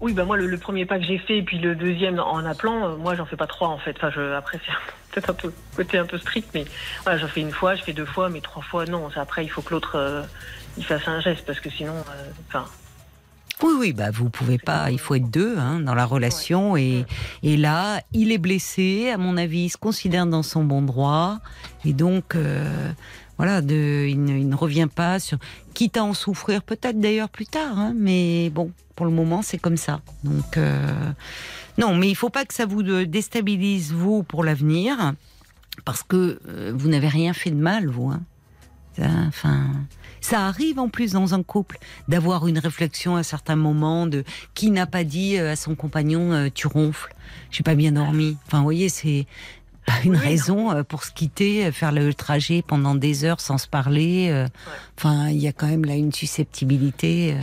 Oui, bah moi, le, le premier pas que j'ai fait, et puis le deuxième en appelant, euh, moi, j'en fais pas trois, en fait. Enfin, je, après, c'est peut-être un peu côté un peu strict, mais voilà, j'en fais une fois, je fais deux fois, mais trois fois, non. Après, il faut que l'autre, euh, il fasse un geste, parce que sinon, euh, enfin, Oui, oui, bah vous pouvez pas. Il faut être deux hein, dans la relation et et là, il est blessé. À mon avis, il se considère dans son bon droit et donc voilà, il, ne, revient pas sur. Quitte à en souffrir, peut-être d'ailleurs plus tard, hein, mais bon, pour le moment, c'est comme ça. Donc euh, non, mais il faut pas que ça vous déstabilise vous pour l'avenir, parce que euh, vous n'avez rien fait de mal, vous. Hein. Ça, Enfin, ça arrive en plus dans un couple d'avoir une réflexion à certains moments de qui n'a pas dit euh, à son compagnon tu ronfles, j'ai pas bien dormi. Enfin, vous voyez, c'est une Oui, raison euh, pour se quitter, euh, faire le trajet pendant des heures sans se parler. euh. Enfin, il y a quand même là une susceptibilité.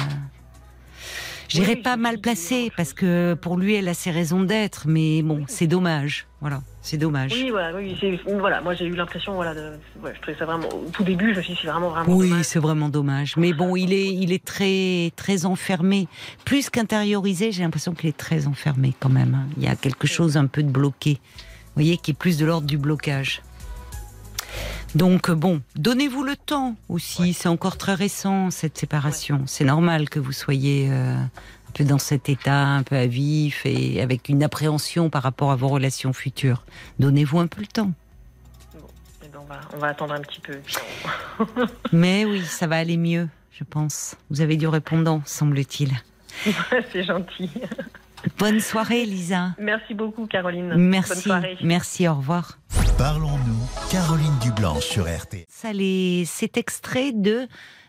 dirais Oui, pas mal je- parce que pour lui, elle a ses raisons d'être, mais bon, c'est dommage. Voilà, c'est dommage. oui, voilà, oui, voilà, moi, j'ai eu l'impression, voilà, de, ouais, je trouvais ça vraiment, au tout début, je me suis dit, c'est vraiment, vraiment Oui, c'est vraiment dommage. Mais bon, il est, il est très, très enfermé. Plus qu'intériorisé, j'ai l'impression qu'il est très enfermé quand même. hein. Il y a quelque chose un peu de bloqué. Vous voyez, qui est plus de l'ordre du blocage. Donc bon, donnez-vous le temps aussi. C'est encore très récent cette séparation. C'est normal que vous soyez euh, un peu dans cet état, un peu à vif et avec une appréhension par rapport à vos relations futures. Donnez-vous un peu le temps. Eh ben, on, va, on va attendre un petit peu. Mais oui, ça va aller mieux, je pense. Vous avez du répondant, semble-t-il. C'est gentil. Bonne soirée, Lisa. Merci beaucoup, Caroline. Bonne Merci. soirée. Merci, au revoir. Parlons-nous, Caroline Dublanche sur RTL. Ça, les- c'est extrait de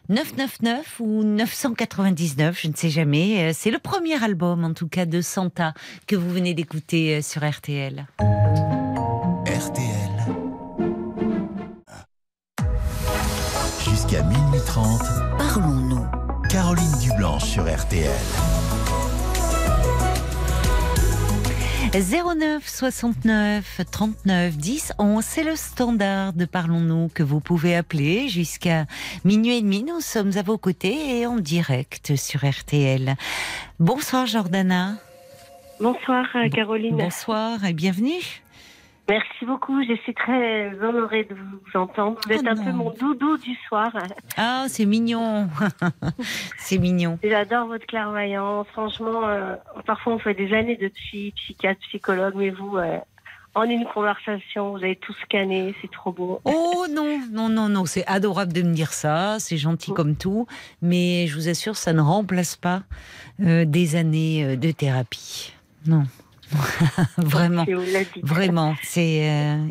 999 ou 999, je ne sais jamais. Euh, C'est le premier album, en tout cas, de Santa que vous venez d'écouter euh, sur RTL. RTL. Jusqu'à minuit 30, Parlons-nous. Caroline Dublanche sur RTL. 09 69 39 10 11, c'est le standard de Parlons-nous que vous pouvez appeler jusqu'à minuit et demi. Nous sommes à vos côtés et en direct sur RTL. Bonsoir Jordana. Bonsoir euh, Caroline. Bonsoir et bienvenue. Merci beaucoup. Je suis très honorée de vous entendre. Vous Oh êtes un non. peu mon doudou du soir. Ah, c'est mignon. c'est mignon. J'adore votre clairvoyance. Franchement, euh, parfois on fait des années de psy, psychiatre, psychologue, mais vous, euh, en une conversation, vous avez tout scanné. C'est trop beau. Oh non, non, non, non, c'est adorable de me dire ça, c'est gentil comme tout, mais je vous assure, ça ne remplace pas euh, des années de thérapie. Non, vraiment. Vraiment, c'est euh,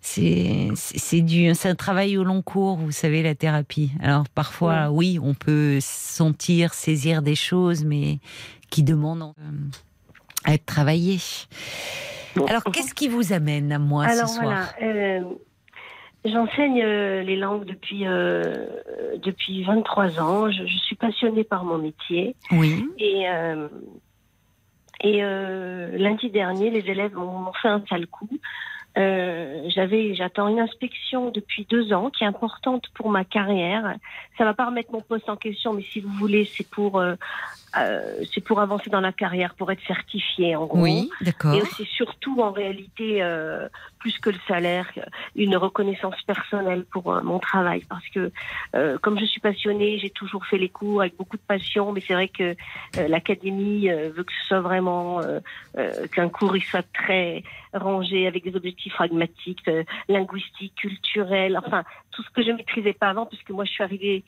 c'est du c'est un travail au long cours, vous savez la thérapie. Alors parfois oui, on peut sentir, saisir des choses, mais qui demandent euh, à être travaillées. Alors qu'est-ce qui vous amène à moi Alors ce soir voilà. euh, J'enseigne euh, les langues depuis depuis 23 ans. Je, je suis passionnée par mon métier. Oui. Et, et euh, lundi dernier, les élèves m'ont fait un sale coup. Euh, j'avais, j'attends une inspection depuis deux ans qui est importante pour ma carrière. Ça va pas remettre mon poste en question, mais si vous voulez, c'est pour, euh, euh, c'est pour avancer dans la carrière, pour être certifié en gros. Oui, d'accord. Et aussi surtout en réalité, euh, plus que le salaire, une reconnaissance personnelle pour euh, mon travail. Parce que euh, comme je suis passionnée, j'ai toujours fait les cours avec beaucoup de passion, mais c'est vrai que euh, l'académie euh, veut que ce soit vraiment euh, euh, qu'un cours il soit très rangé avec des objectifs pragmatiques, euh, linguistiques, culturels, enfin tout ce que je maîtrisais pas avant, puisque moi je suis arrivée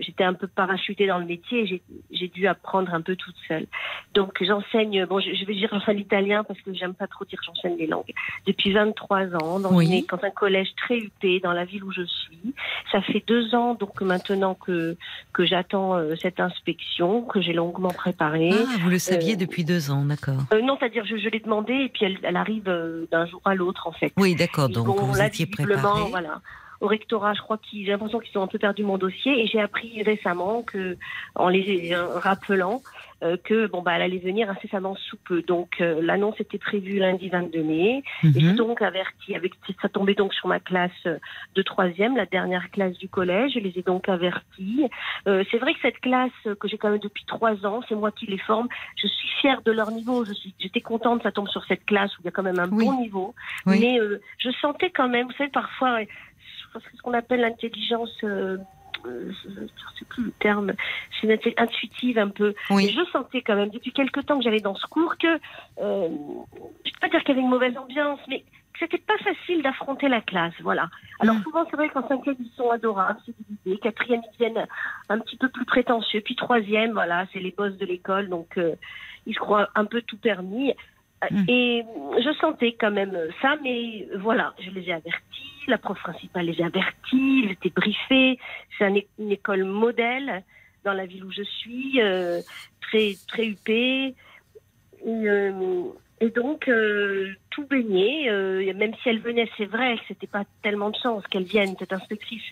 J'étais un peu parachutée dans le métier et j'ai- dû apprendre un peu toute seule. Donc j'enseigne, bon je, je vais dire j'enseigne l'italien parce que j'aime pas trop dire j'enseigne les langues. Depuis 23 ans, dans, Oui. une- dans un collège très huppé, dans la ville où je suis. Ça fait deux ans donc maintenant que, que j'attends euh, cette inspection, que j'ai longuement préparée. Ah, vous le saviez euh, depuis deux ans, d'accord. Euh, non, c'est-à-dire je, je l'ai demandé et puis elle, elle arrive euh, d'un jour à l'autre en fait. Oui, d'accord. Donc vont, vous là, étiez visiblement, préparé. Voilà. Au rectorat, je crois qu'ils, j'ai l'impression qu'ils ont un peu perdu mon dossier et j'ai appris récemment que, en les rappelant, euh, que bon bah elle allait venir incessamment sous peu. Donc euh, l'annonce était prévue lundi 22 mai. Et j'ai Mhm. donc averti, avec ça tombait donc sur ma classe euh, de troisième, la dernière classe du collège. Je les ai donc avertis. Euh, c'est vrai que cette classe euh, que j'ai quand même depuis trois ans, c'est moi qui les forme. Je suis fière de leur niveau. Je suis, j'étais contente que ça tombe sur cette classe où il y a quand même un Oui. bon niveau. Oui. Mais euh, je sentais quand même, vous savez, parfois, euh, c'est ce qu'on appelle l'intelligence. euh, euh, je ne sais plus le terme, c'est une intuitive un peu. Oui. je sentais quand même, depuis quelque temps que j'allais dans ce cours, que, euh, je ne vais pas dire qu'il y avait une mauvaise ambiance, mais que c'était pas facile d'affronter la classe, voilà. Alors Mm. souvent, c'est vrai qu'en cinquième, ils sont adorables, c'est l'idée. Quatrième, ils viennent un petit peu plus prétentieux. Puis troisième, voilà, c'est les boss de l'école, donc euh, ils se croient un peu tout permis. Euh, Mm. Et je sentais quand même ça, mais voilà, je les ai avertis, la prof principale les a avertis, ils étaient briefés. C'est une école modèle dans la ville où je suis, euh, très très huppée. Et, euh, et donc euh, tout baigné, euh, même si elle venait, c'est vrai que c'était pas tellement de chance qu'elle vienne, cette inspectrice,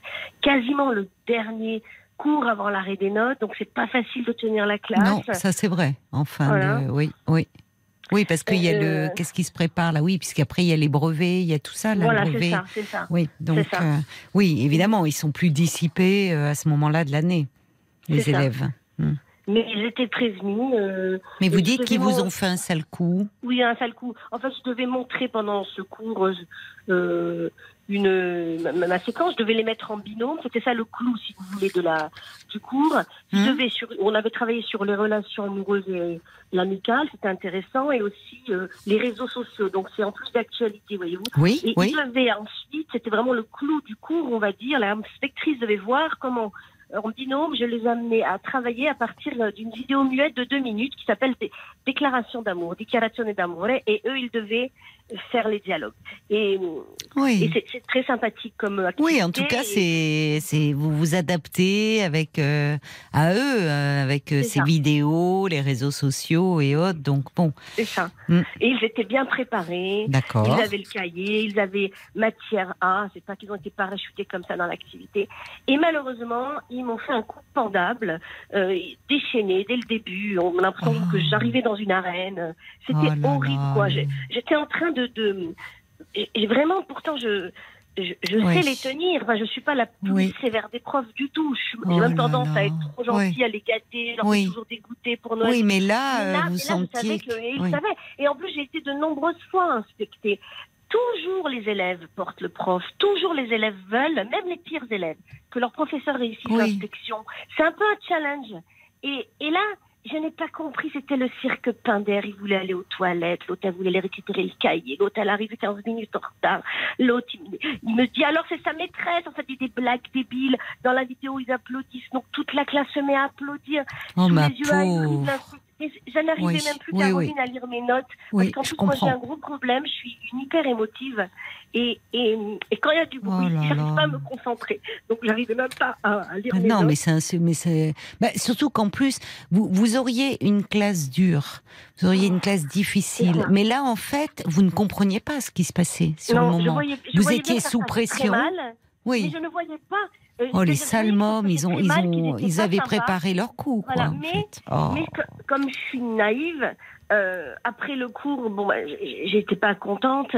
quasiment le dernier cours avant l'arrêt des notes, donc c'est pas facile de tenir la classe. Non, ça c'est vrai. Enfin, Voilà. de- oui, oui. Oui, parce qu'il y a Euh, le. Qu'est-ce qui se prépare là Oui, puisqu'après il y a les brevets, il y a tout ça, là, voilà, c'est ça, c'est ça. Oui, donc ça. euh, oui, évidemment, ils sont plus dissipés euh, à ce moment-là de l'année, les C'est ça. Mais ils étaient prévenus. euh, Mais vous dites je qu'ils devais vous ont fait un sale coup. Oui, un sale coup. En fait, je devais montrer pendant ce cours euh, une ma, ma séquence. Je devais les mettre en binôme. C'était ça le clou, si vous voulez, de la du cours. Je Hmm. devais sur, on avait travaillé sur les relations amoureuses et l'amicale. C'était intéressant, et aussi euh, les réseaux sociaux. Donc c'est en plus d'actualité, voyez-vous. Oui, Et oui. il devait ensuite, c'était vraiment le clou du cours, on va dire. La inspectrice devait voir comment en binôme, je les ai amenés à travailler à partir d'une vidéo muette de deux minutes qui s'appelle Dé- Déclaration d'amour, Dichiarazione d'amore, et eux, ils devaient faire les dialogues. Et, Oui. c'est c'est très sympathique comme activité. Oui, en tout cas, Et- c'est, vous vous adaptez avec euh, à eux, euh, avec euh, ces ça. vidéos, les réseaux sociaux et autres. Donc bon, C'est ça. Mm. Et ils étaient bien préparés. d'accord. Ils avaient le cahier, ils avaient matière A. C'est pas qu'ils ont été parachutés comme ça dans l'activité. Et malheureusement, ils m'ont fait un coup pendable, euh, déchaîné dès le début. On a l'impression Oh. que j'arrivais dans une arène. C'était Oh horrible, là. quoi. J'étais en train de, de et- vraiment, pourtant, je, je, je Oui. sais les tenir. Enfin, je suis pas la plus Oui. sévère des profs du tout. J'ai Oh même tendance là. à être trop gentille, à les gâter, leur toujours dégoûter pour Noël. Oui, mais là, Mais là, vous mais là, sentiez. que, et ils savaient. Et en plus, j'ai été de nombreuses fois inspectée. Toujours les élèves portent le prof, toujours les élèves veulent, même les pires élèves, que leur professeur réussisse Oui. l'inspection. C'est un peu un challenge. Et, et là, je n'ai pas compris, c'était le cirque Pinder. Il voulait aller aux toilettes, l'autre, elle voulait aller récupérer le cahier, l'autre, elle arrive 15 minutes en retard. L'autre, il, me- il me dit, alors c'est sa maîtresse, en fait, il y a des blagues débiles. Dans la vidéo, ils applaudissent, donc toute la classe se met à applaudir Oh sous ma les yeux Je n'arrivais Oui, même plus, oui, Caroline, à lire mes notes. Oui, parce qu'en je plus, moi, j'ai un gros problème. Je suis une hyper émotive. Et, et, et quand il y a du bruit, Oh là j'arrive là. pas à me concentrer. Donc, j'arrivais même pas à, à lire Ah mes non, notes. mais un- c'est- mais c'est, bah, surtout qu'en plus, vous, vous auriez une classe dure, vous auriez une classe difficile. Mais là, en fait, vous ne compreniez pas ce qui se passait sur non, le je moment. voyais, je Vous étiez sous pression. Mal, Oui. Mais je ne voyais pas. Euh, Oh, les sales mômes, ils ont, ils ont, ils avaient préparé leur coup, quoi, Voilà, en mais- fait. Oh. Mais comme je suis naïve, euh, après le cours, bon, bah, j'étais pas contente.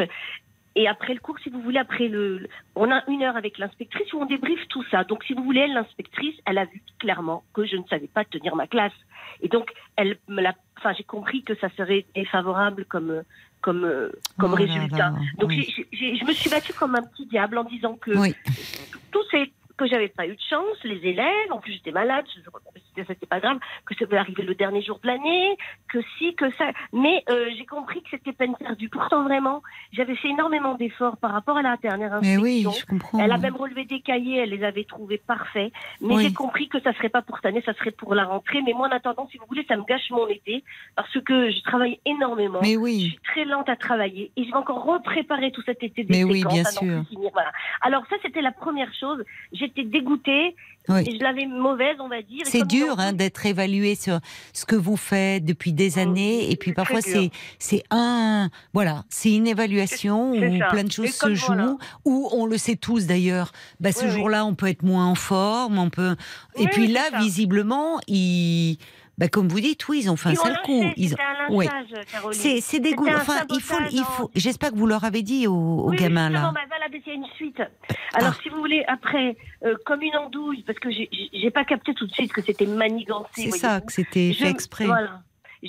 Et après le cours, si vous voulez, après le, on a une heure avec l'inspectrice où on débriefe tout ça. Donc, si vous voulez, l'inspectrice, elle a vu clairement que je ne savais pas tenir ma classe. Et donc, elle me l'a, enfin, j'ai compris que ça serait défavorable comme, comme, comme Oh résultat. là, Donc, oui. je me suis battue comme un petit diable en disant que Oui. tout c'est que j'avais pas eu de chance, les élèves, en plus j'étais malade, je- c'était pas grave, que ça devait arriver le dernier jour de l'année, que si, que ça. Mais euh, j'ai compris que c'était peine perdue. Pourtant, vraiment, j'avais fait énormément d'efforts par rapport à la dernière Mais inspection. oui, je comprends. Elle a même relevé des cahiers, elle les avait trouvés parfaits. Mais Oui. j'ai compris que ça serait pas pour cette année, ça serait pour la rentrée. Mais moi, en attendant, si vous voulez, ça me gâche mon été parce que je travaille énormément. Mais Je oui. suis très lente à travailler et je vais encore repréparer tout cet été des Mais oui, séquences bien n'en plus sûr. finir, voilà. Alors ça, c'était la première chose. J'étais dégoûtée Oui. et je l'avais mauvaise, on va dire. C'est dur hein, d'être évalué sur ce que vous faites depuis des Oh, années, et puis parfois c'est c'est un voilà, c'est une évaluation où ça. plein de choses se jouent, voilà. où on le sait tous d'ailleurs. Bah, ce Oui, jour-là, on peut être moins en forme, on peut. Et puis là, visiblement, ils, bah, comme vous dites, oui, ils ont fait un Ils ont sale coup. Ils ont- un oui. C'est c'est dégoûtant. un Enfin, il faut, il faut. J'espère que vous leur avez dit aux, aux Oui, gamins là. bah, voilà, mais il y a une suite. Alors, Ah. si vous voulez, après, euh, comme une andouille, parce que j'ai- pas capté tout de suite que c'était manigancé. C'est ça, que c'était fait exprès. Voilà.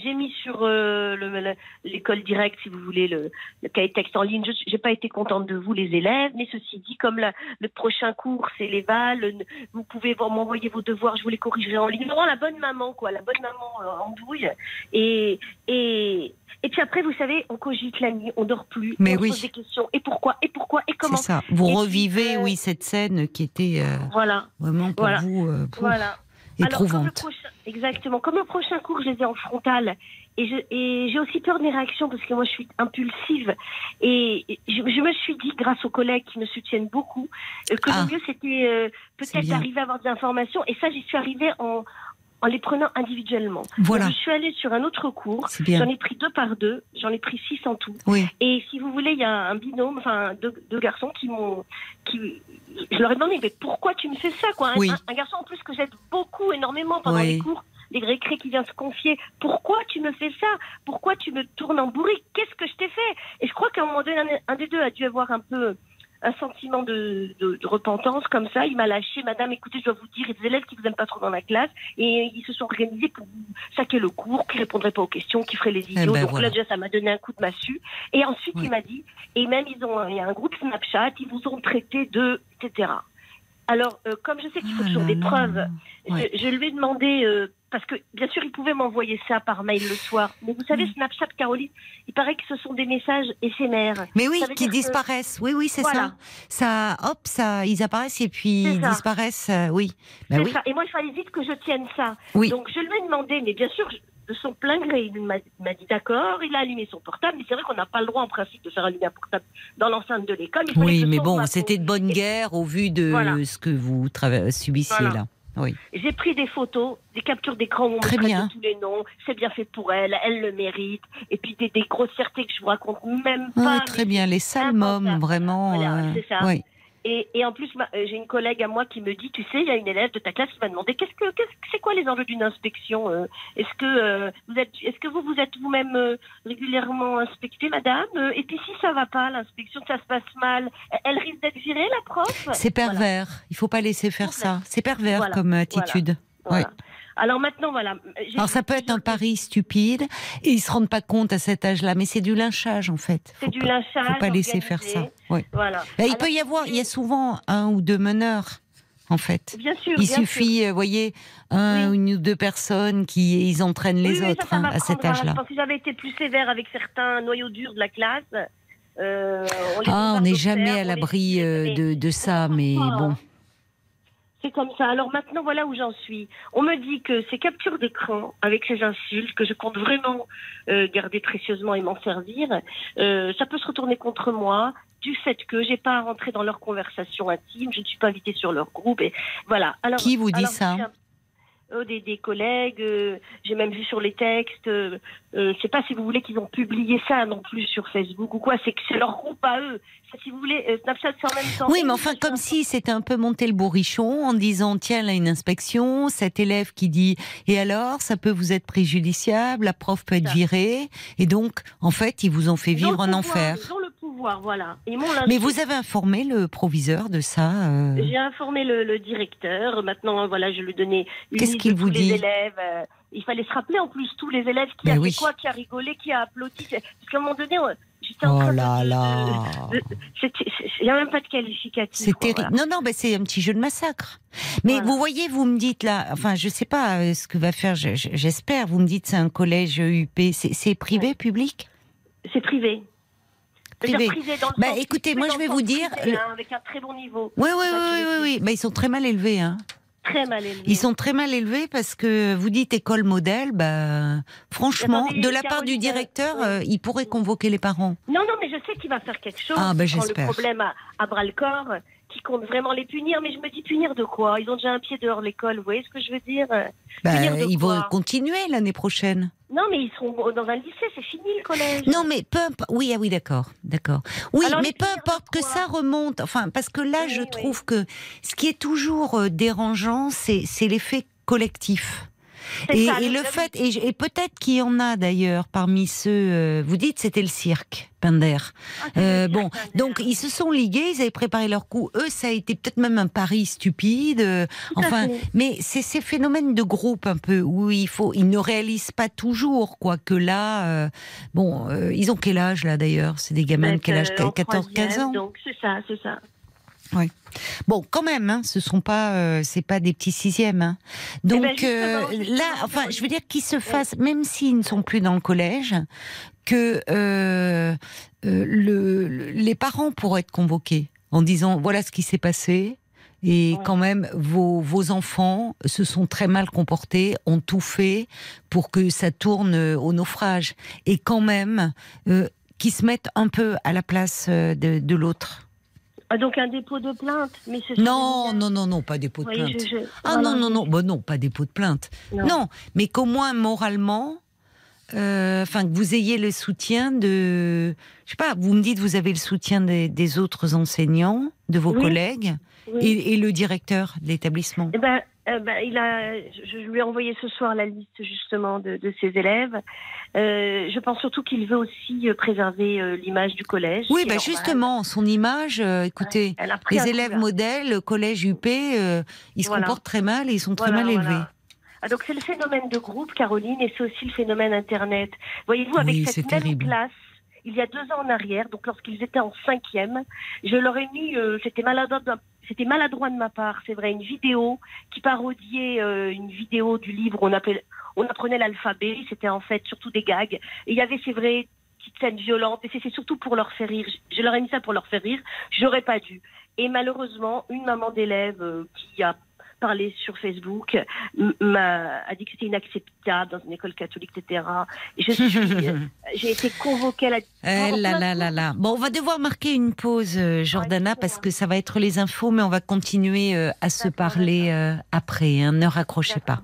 J'ai mis sur euh, le- le- l'école directe, si vous voulez, le, le cahier de texte en ligne. Je n'ai pas été contente de vous, les élèves, mais ceci dit, comme la- le prochain cours, c'est les VAL, le- vous pouvez m'envoyer vos devoirs, je vous les corrigerai en ligne. Vraiment la bonne maman, quoi, la bonne maman euh, en douille. Et, et, et puis après, vous savez, on cogite la nuit, on dort plus, Mais on oui. se pose des questions. Et pourquoi Et pourquoi Et comment C'est ça. Vous Et puis, revivez, euh, oui, cette scène qui était euh, Voilà, vraiment pour Voilà. vous voilà. Alors, comme le éprouvante. prochain, exactement. Comme le prochain cours, je les ai en frontal. Et j'ai aussi peur de mes réactions parce que moi, je suis impulsive. Et je, je me suis dit, grâce aux collègues qui me soutiennent beaucoup, euh, que Ah. le mieux, c'était euh, peut-être d'arriver à avoir des informations. Et ça, j'y suis arrivée en, en les prenant individuellement. Voilà. Donc, je suis allée sur un autre cours. J'en ai pris deux par deux. J'en ai pris six en tout. Oui. Et si vous voulez, il y a un binôme, enfin deux, deux garçons qui m'ont, qui, je leur ai demandé, mais pourquoi tu me fais ça, quoi? Un, Oui. un- un garçon en plus que j'aide beaucoup, énormément pendant Oui. les cours, les récrés qui vient se confier. Pourquoi tu me fais ça? Pourquoi tu me tournes en bourrique? Qu'est-ce que je t'ai fait? Et je crois qu'à un moment donné, un des deux a dû avoir un peu un sentiment de, de- de repentance comme ça. Il m'a lâché, Madame, écoutez, je dois vous dire, il y a des élèves qui vous aiment pas trop dans la classe et ils se sont organisés pour vous saquer le cours, qui répondraient pas aux questions, qui feraient les idiots. ben Donc voilà. là déjà, ça m'a donné un coup de massue. Et ensuite, il m'a dit, et même ils ont, il y a un groupe Snapchat, ils vous ont traité de, etc. Alors, euh, comme je sais qu'il faut Ah toujours là des là. preuves, Ouais. je, je lui ai demandé, euh, parce que bien sûr, il pouvait m'envoyer ça par mail le soir. Mais vous savez, Mm. Snapchat, Caroline, il paraît que ce sont des messages éphémères. Mais oui, qui que- disparaissent. Oui, oui, c'est Voilà. ça. Ça, hop, ça, ils apparaissent et puis ils disparaissent. euh, oui. Ben C'est oui. ça. Et moi, il fallait vite que je tienne ça. Oui. Donc, je lui ai demandé, mais bien sûr, de son plein gré, il m'a dit d'accord, il a allumé son portable, mais c'est vrai qu'on n'a pas le droit, en principe, de faire allumer un portable dans l'enceinte de l'école. Oui, mais bon, c'était de bonne guerre au vu de Voilà. ce que vous subissiez Voilà. là. Oui. J'ai pris des photos, des captures d'écran où on Très bien. tous les noms. C'est bien fait pour elle, elle le mérite. Et puis des, des grossièretés que je vous raconte même Ouais, pas. très bien, les impensables. vraiment. Voilà, euh, c'est ça. oui. Et, et en plus, euh, j'ai une collègue à moi qui me dit, tu sais, il y a une élève de ta classe qui m'a demandé, qu'est-ce que, c'est quoi les enjeux d'une inspection euh, Est-ce que euh, vous êtes, est-ce que vous vous êtes vous-même régulièrement inspecté, madame Et puis si ça va pas, l'inspection, ça se passe mal, elle risque d'être virée, la prof C'est Voilà. pervers. Il faut pas laisser faire ça. C'est pervers Voilà. comme attitude. Voilà. Alors maintenant, voilà. Alors ça peut être un pari stupide et ils se rendent pas compte à cet âge-là, mais c'est du lynchage en fait. C'est du lynchage. Faut pas laisser faire ça. Voilà. Bah, il Alors, peut y avoir, il y a souvent un ou deux meneurs en fait. Bien sûr. Il bien suffit, vous voyez, un Oui. une ou deux personnes qui ils entraînent les Oui, oui, autres ça, ça hein, à cet âge-là. Pense que j'avais été plus sévère avec certains noyaux durs de la classe. Euh, on Ah, on n'est jamais à les l'abri euh, de, de ça, mais pas, bon. hein. C'est comme ça. Alors maintenant, voilà où j'en suis. On me dit que ces captures d'écran avec ces insultes, que je compte vraiment euh, garder précieusement et m'en servir, euh, ça peut se retourner contre moi du fait que j'ai pas à rentrer dans leur conversation intime, je ne suis pas invitée sur leur groupe. Et voilà. Alors, Qui vous dit alors, ça euh, des, des collègues, euh, j'ai même vu sur les textes. Euh, euh, je sais pas si vous voulez qu'ils ont publié ça non plus sur Facebook ou quoi. C'est que c'est leur groupe à eux. Si vous voulez, Snapchat c'est en même temps. Oui, mais enfin, comme si c'était un peu monter le bourrichon en disant tiens, là, une inspection, cet élève qui dit et alors, ça peut vous être préjudiciable, la prof peut être virée, et donc, en fait, ils vous ont fait vivre le un enfer. Pouvoir, voilà. Mais vous avez informé le proviseur de ça euh, J'ai informé le, le directeur. Maintenant, voilà, je lui donnais une Qu'est-ce qu'il vous dit les élèves. euh, il fallait se rappeler en plus tous les élèves qui Ben a fait oui. quoi, qui a rigolé, qui a applaudi. Parce qu'à un moment donné, on- j'étais en Oh train de- là de- là c'est- Il n'y a même pas de qualificatif. C'est terrible. voilà. Non, non, mais c'est un petit jeu de massacre. Mais Voilà. vous voyez, vous me dites là, enfin, je sais pas euh, ce que va faire, je- je- j'espère, vous me dites c'est un collège UP, c'est c'est privé, public? C'est privé. Privé. Bah, écoutez, moi, je vais vous dire, privé, hein, avec un très bon niveau. Oui, oui, oui, oui. Bah, ils sont très mal élevés, hein. Très mal élevé. Ils sont très mal élevés parce que vous dites école modèle, bah, franchement, Attendez, de la part du Caroline, directeur, euh, il pourrait convoquer les parents. Non, non, mais je sais qu'il va faire quelque chose. Ah, ben, prend j'espère. le problème à, à bras le corps, qui compte vraiment les punir. Mais je me dis punir de quoi? Ils ont déjà un pied dehors de l'école. Vous voyez ce que je veux dire? Bah, ils vont continuer l'année prochaine. Non, mais ils seront dans un lycée. C'est fini le collège. Non, mais peu importe. Oui, ah oui, d'accord, d'accord. Oui, Alors, mais peu importe que ça remonte. Enfin, parce que là, Oui, je oui. trouve que ce qui est toujours euh, dérangeant, c'est l'effet collectif. Et, ça, et le fait, et, peut-être qu'il y en a d'ailleurs parmi ceux. euh, vous dites c'était le cirque, Pinder. Ah, Euh, bon, cirque, donc ils se sont ligués, ils avaient préparé leur coup. Eux, ça a été peut-être même un pari stupide. euh, enfin, mais c'est ces phénomènes de groupe un peu où il faut, ils ne réalisent pas toujours quoi que là. bon, ils ont quel âge là d'ailleurs? C'est des gamins de Donc, quel âge? euh, en 14, 15 troisième, ans? Donc c'est ça, c'est ça. Bon, quand même, hein, ce sont pas, euh, c'est pas des petits sixièmes. hein. Donc ben, justement, euh, là, enfin, je veux dire qu'ils se fassent, même s'ils ne sont plus dans le collège, que euh, euh, le, le- les parents pourraient être convoqués en disant voilà ce qui s'est passé. Et Ouais. quand même, vos, vos enfants se sont très mal comportés, ont tout fait pour que ça tourne euh, au naufrage. Et quand même, euh, qu'ils se mettent un peu à la place de, de l'autre. Ah, donc un dépôt de plainte. Mais Non, non, non, non, pas pots de. Oui, plainte. je- je- Ah voilà. non, non, non, bah non, pas pots de plainte. Non. Non, mais qu'au moins moralement, euh, enfin que vous ayez le soutien de, je sais pas, vous me dites vous avez le soutien des, des autres enseignants, de vos Oui. collègues Oui. et, et le directeur de l'établissement. Eh ben, euh, ben, il a, je, je lui ai envoyé ce soir la liste justement de, de ses élèves. Euh, je pense surtout qu'il veut aussi euh, préserver euh, l'image du collège. Oui, bah justement, son image, euh, écoutez, les élèves modèles, le collège UP, ils se Voilà. comportent très mal et ils sont très mal voilà. élevés. Ah, donc c'est le phénomène de groupe, Caroline, et c'est aussi le phénomène Internet. Voyez-vous, avec Oui, cette même terrible. classe, il y a deux ans en arrière, donc lorsqu'ils étaient en cinquième, je leur ai mis, euh, c'était maladroit, d'un- c'était maladroit de ma part, c'est vrai, une vidéo qui parodiait euh, une vidéo du livre. On appelait, on apprenait l'alphabet. C'était en fait surtout des gags. Et il y avait, c'est vrai, petites scènes violentes. Et c'est surtout pour leur faire rire. Je, leur ai mis ça pour leur faire rire. J'aurais pas dû. Et malheureusement, une maman d'élève euh, qui a parlé sur Facebook m'a a dit que c'était inacceptable dans une école catholique, etc. Et je suis, euh, j'ai été convoquée à la. Eh là là là là. Bon, on va devoir marquer une pause, euh, Jordana, parce que ça va être les infos, mais on va continuer à se parler après. Hein, ne raccrochez pas.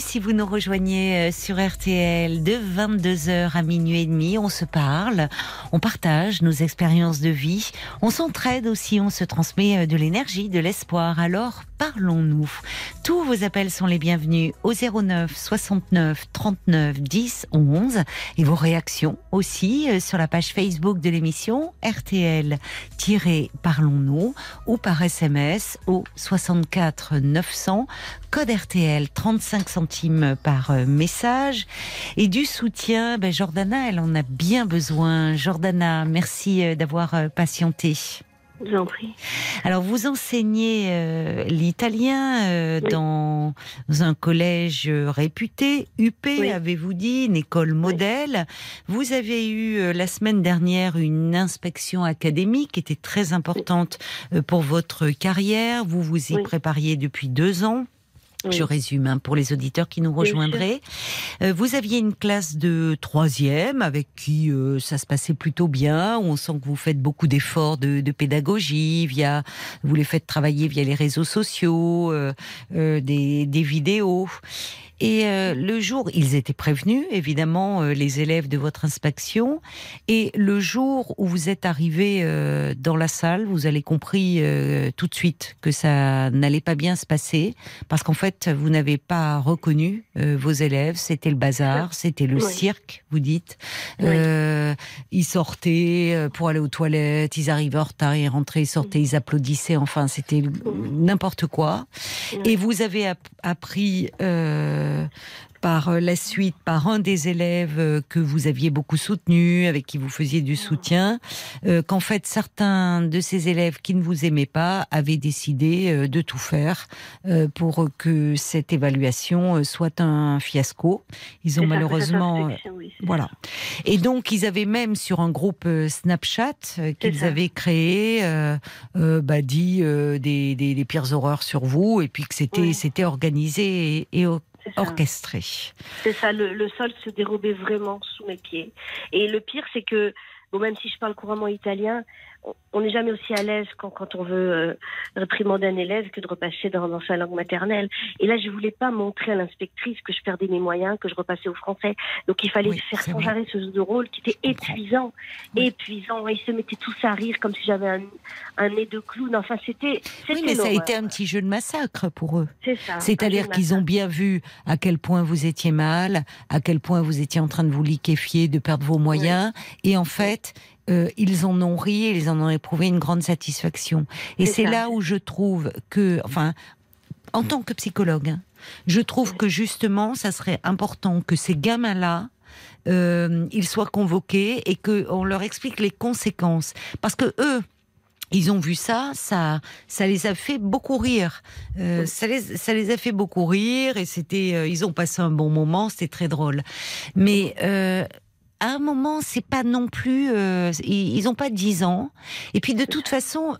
si vous nous rejoignez euh, sur RTL de 22h à minuit et demi. On se parle, on partage nos expériences de vie, on s'entraide aussi, on se transmet euh, de l'énergie, de l'espoir. Alors parlons-nous. Tous vos appels sont les bienvenus au 09 69 39 10 11 et vos réactions aussi euh, sur la page Facebook de l'émission RTL-Parlons-nous ou par SMS au 64 900 code RTL 35 centimes par euh, message. Et du soutien ben Jordana elle en a bien besoin. Jordana merci euh, d'avoir euh, patienté. Je vous en prie. alors vous enseignez euh, l'italien euh, Oui. dans un collège réputé. UP Oui. avez-vous dit une école modèle. Vous avez eu euh, la semaine dernière une inspection académique qui était très importante pour votre carrière. Vous vous y prépariez depuis deux ans Oui. je résume hein, pour les auditeurs qui nous rejoindraient. Euh, vous aviez une classe de troisième avec qui euh, ça se passait plutôt bien. On sent que vous faites beaucoup d'efforts de, de pédagogie via, vous les faites travailler via les réseaux sociaux, euh, euh, des, des vidéos. Et euh, le jour, ils étaient prévenus, évidemment, euh, les élèves de votre inspection. Et le jour où vous êtes arrivé euh, dans la salle, vous avez compris euh, tout de suite que ça n'allait pas bien se passer, parce qu'en fait, vous n'avez pas reconnu euh, vos élèves. C'était le bazar, c'était le Oui. cirque, vous dites. Oui. Euh, ils sortaient pour aller aux toilettes, ils arrivaient en retard, ils rentraient, ils sortaient, ils applaudissaient. Enfin, c'était n'importe quoi. Et vous avez app- appris euh, par euh, la suite, par un des élèves euh, que vous aviez beaucoup soutenu, avec qui vous faisiez du soutien, euh, qu'en fait certains de ces élèves qui ne vous aimaient pas avaient décidé de tout faire euh, pour que cette évaluation soit un fiasco. Ils ont malheureusement... oui, voilà. Et donc, ils avaient même sur un groupe Snapchat qu'ils avaient créé, euh, bah, dit des, des, des pires horreurs sur vous, et puis que c'était Oui. c'était organisé et, et. Orchestré. C'est ça, le, le sol se dérobait vraiment sous mes pieds. Et le pire, c'est que, bon, même si je parle couramment italien, on- n'est jamais aussi à l'aise quand, quand on veut euh, réprimander un élève que de repasser dans, dans sa langue maternelle. Et là, je voulais pas montrer à l'inspectrice que je perdais mes moyens, que je repassais au français. Donc, il fallait Oui, faire sans arrêt ce jeu de rôle qui était épuisant. Oui. Épuisant. Ils se mettaient tous à rire comme si j'avais un, un nez de clown. Enfin, c'était. Oui, mais ça a été un petit jeu de massacre pour eux. C'est ça. C'est-à-dire qu'ils ont bien vu à quel point vous étiez mal, à quel point vous étiez en train de vous liquéfier, de perdre vos moyens, et en fait, euh, ils en ont ri et ils en ont éprouvé une grande satisfaction. Et C'est là où je trouve que, enfin, en tant que psychologue, hein, je trouve que justement, ça serait important que ces gamins-là, euh, ils soient convoqués et que on leur explique les conséquences, parce que eux. Ils ont vu ça, ça, ça les a fait beaucoup rire. Euh, ça, les, ça les a fait beaucoup rire et c'était, euh, ils ont passé un bon moment, c'était très drôle. Mais euh, à un moment, c'est pas non plus, euh, ils, ils ont pas 10 ans. Et puis de toute façon,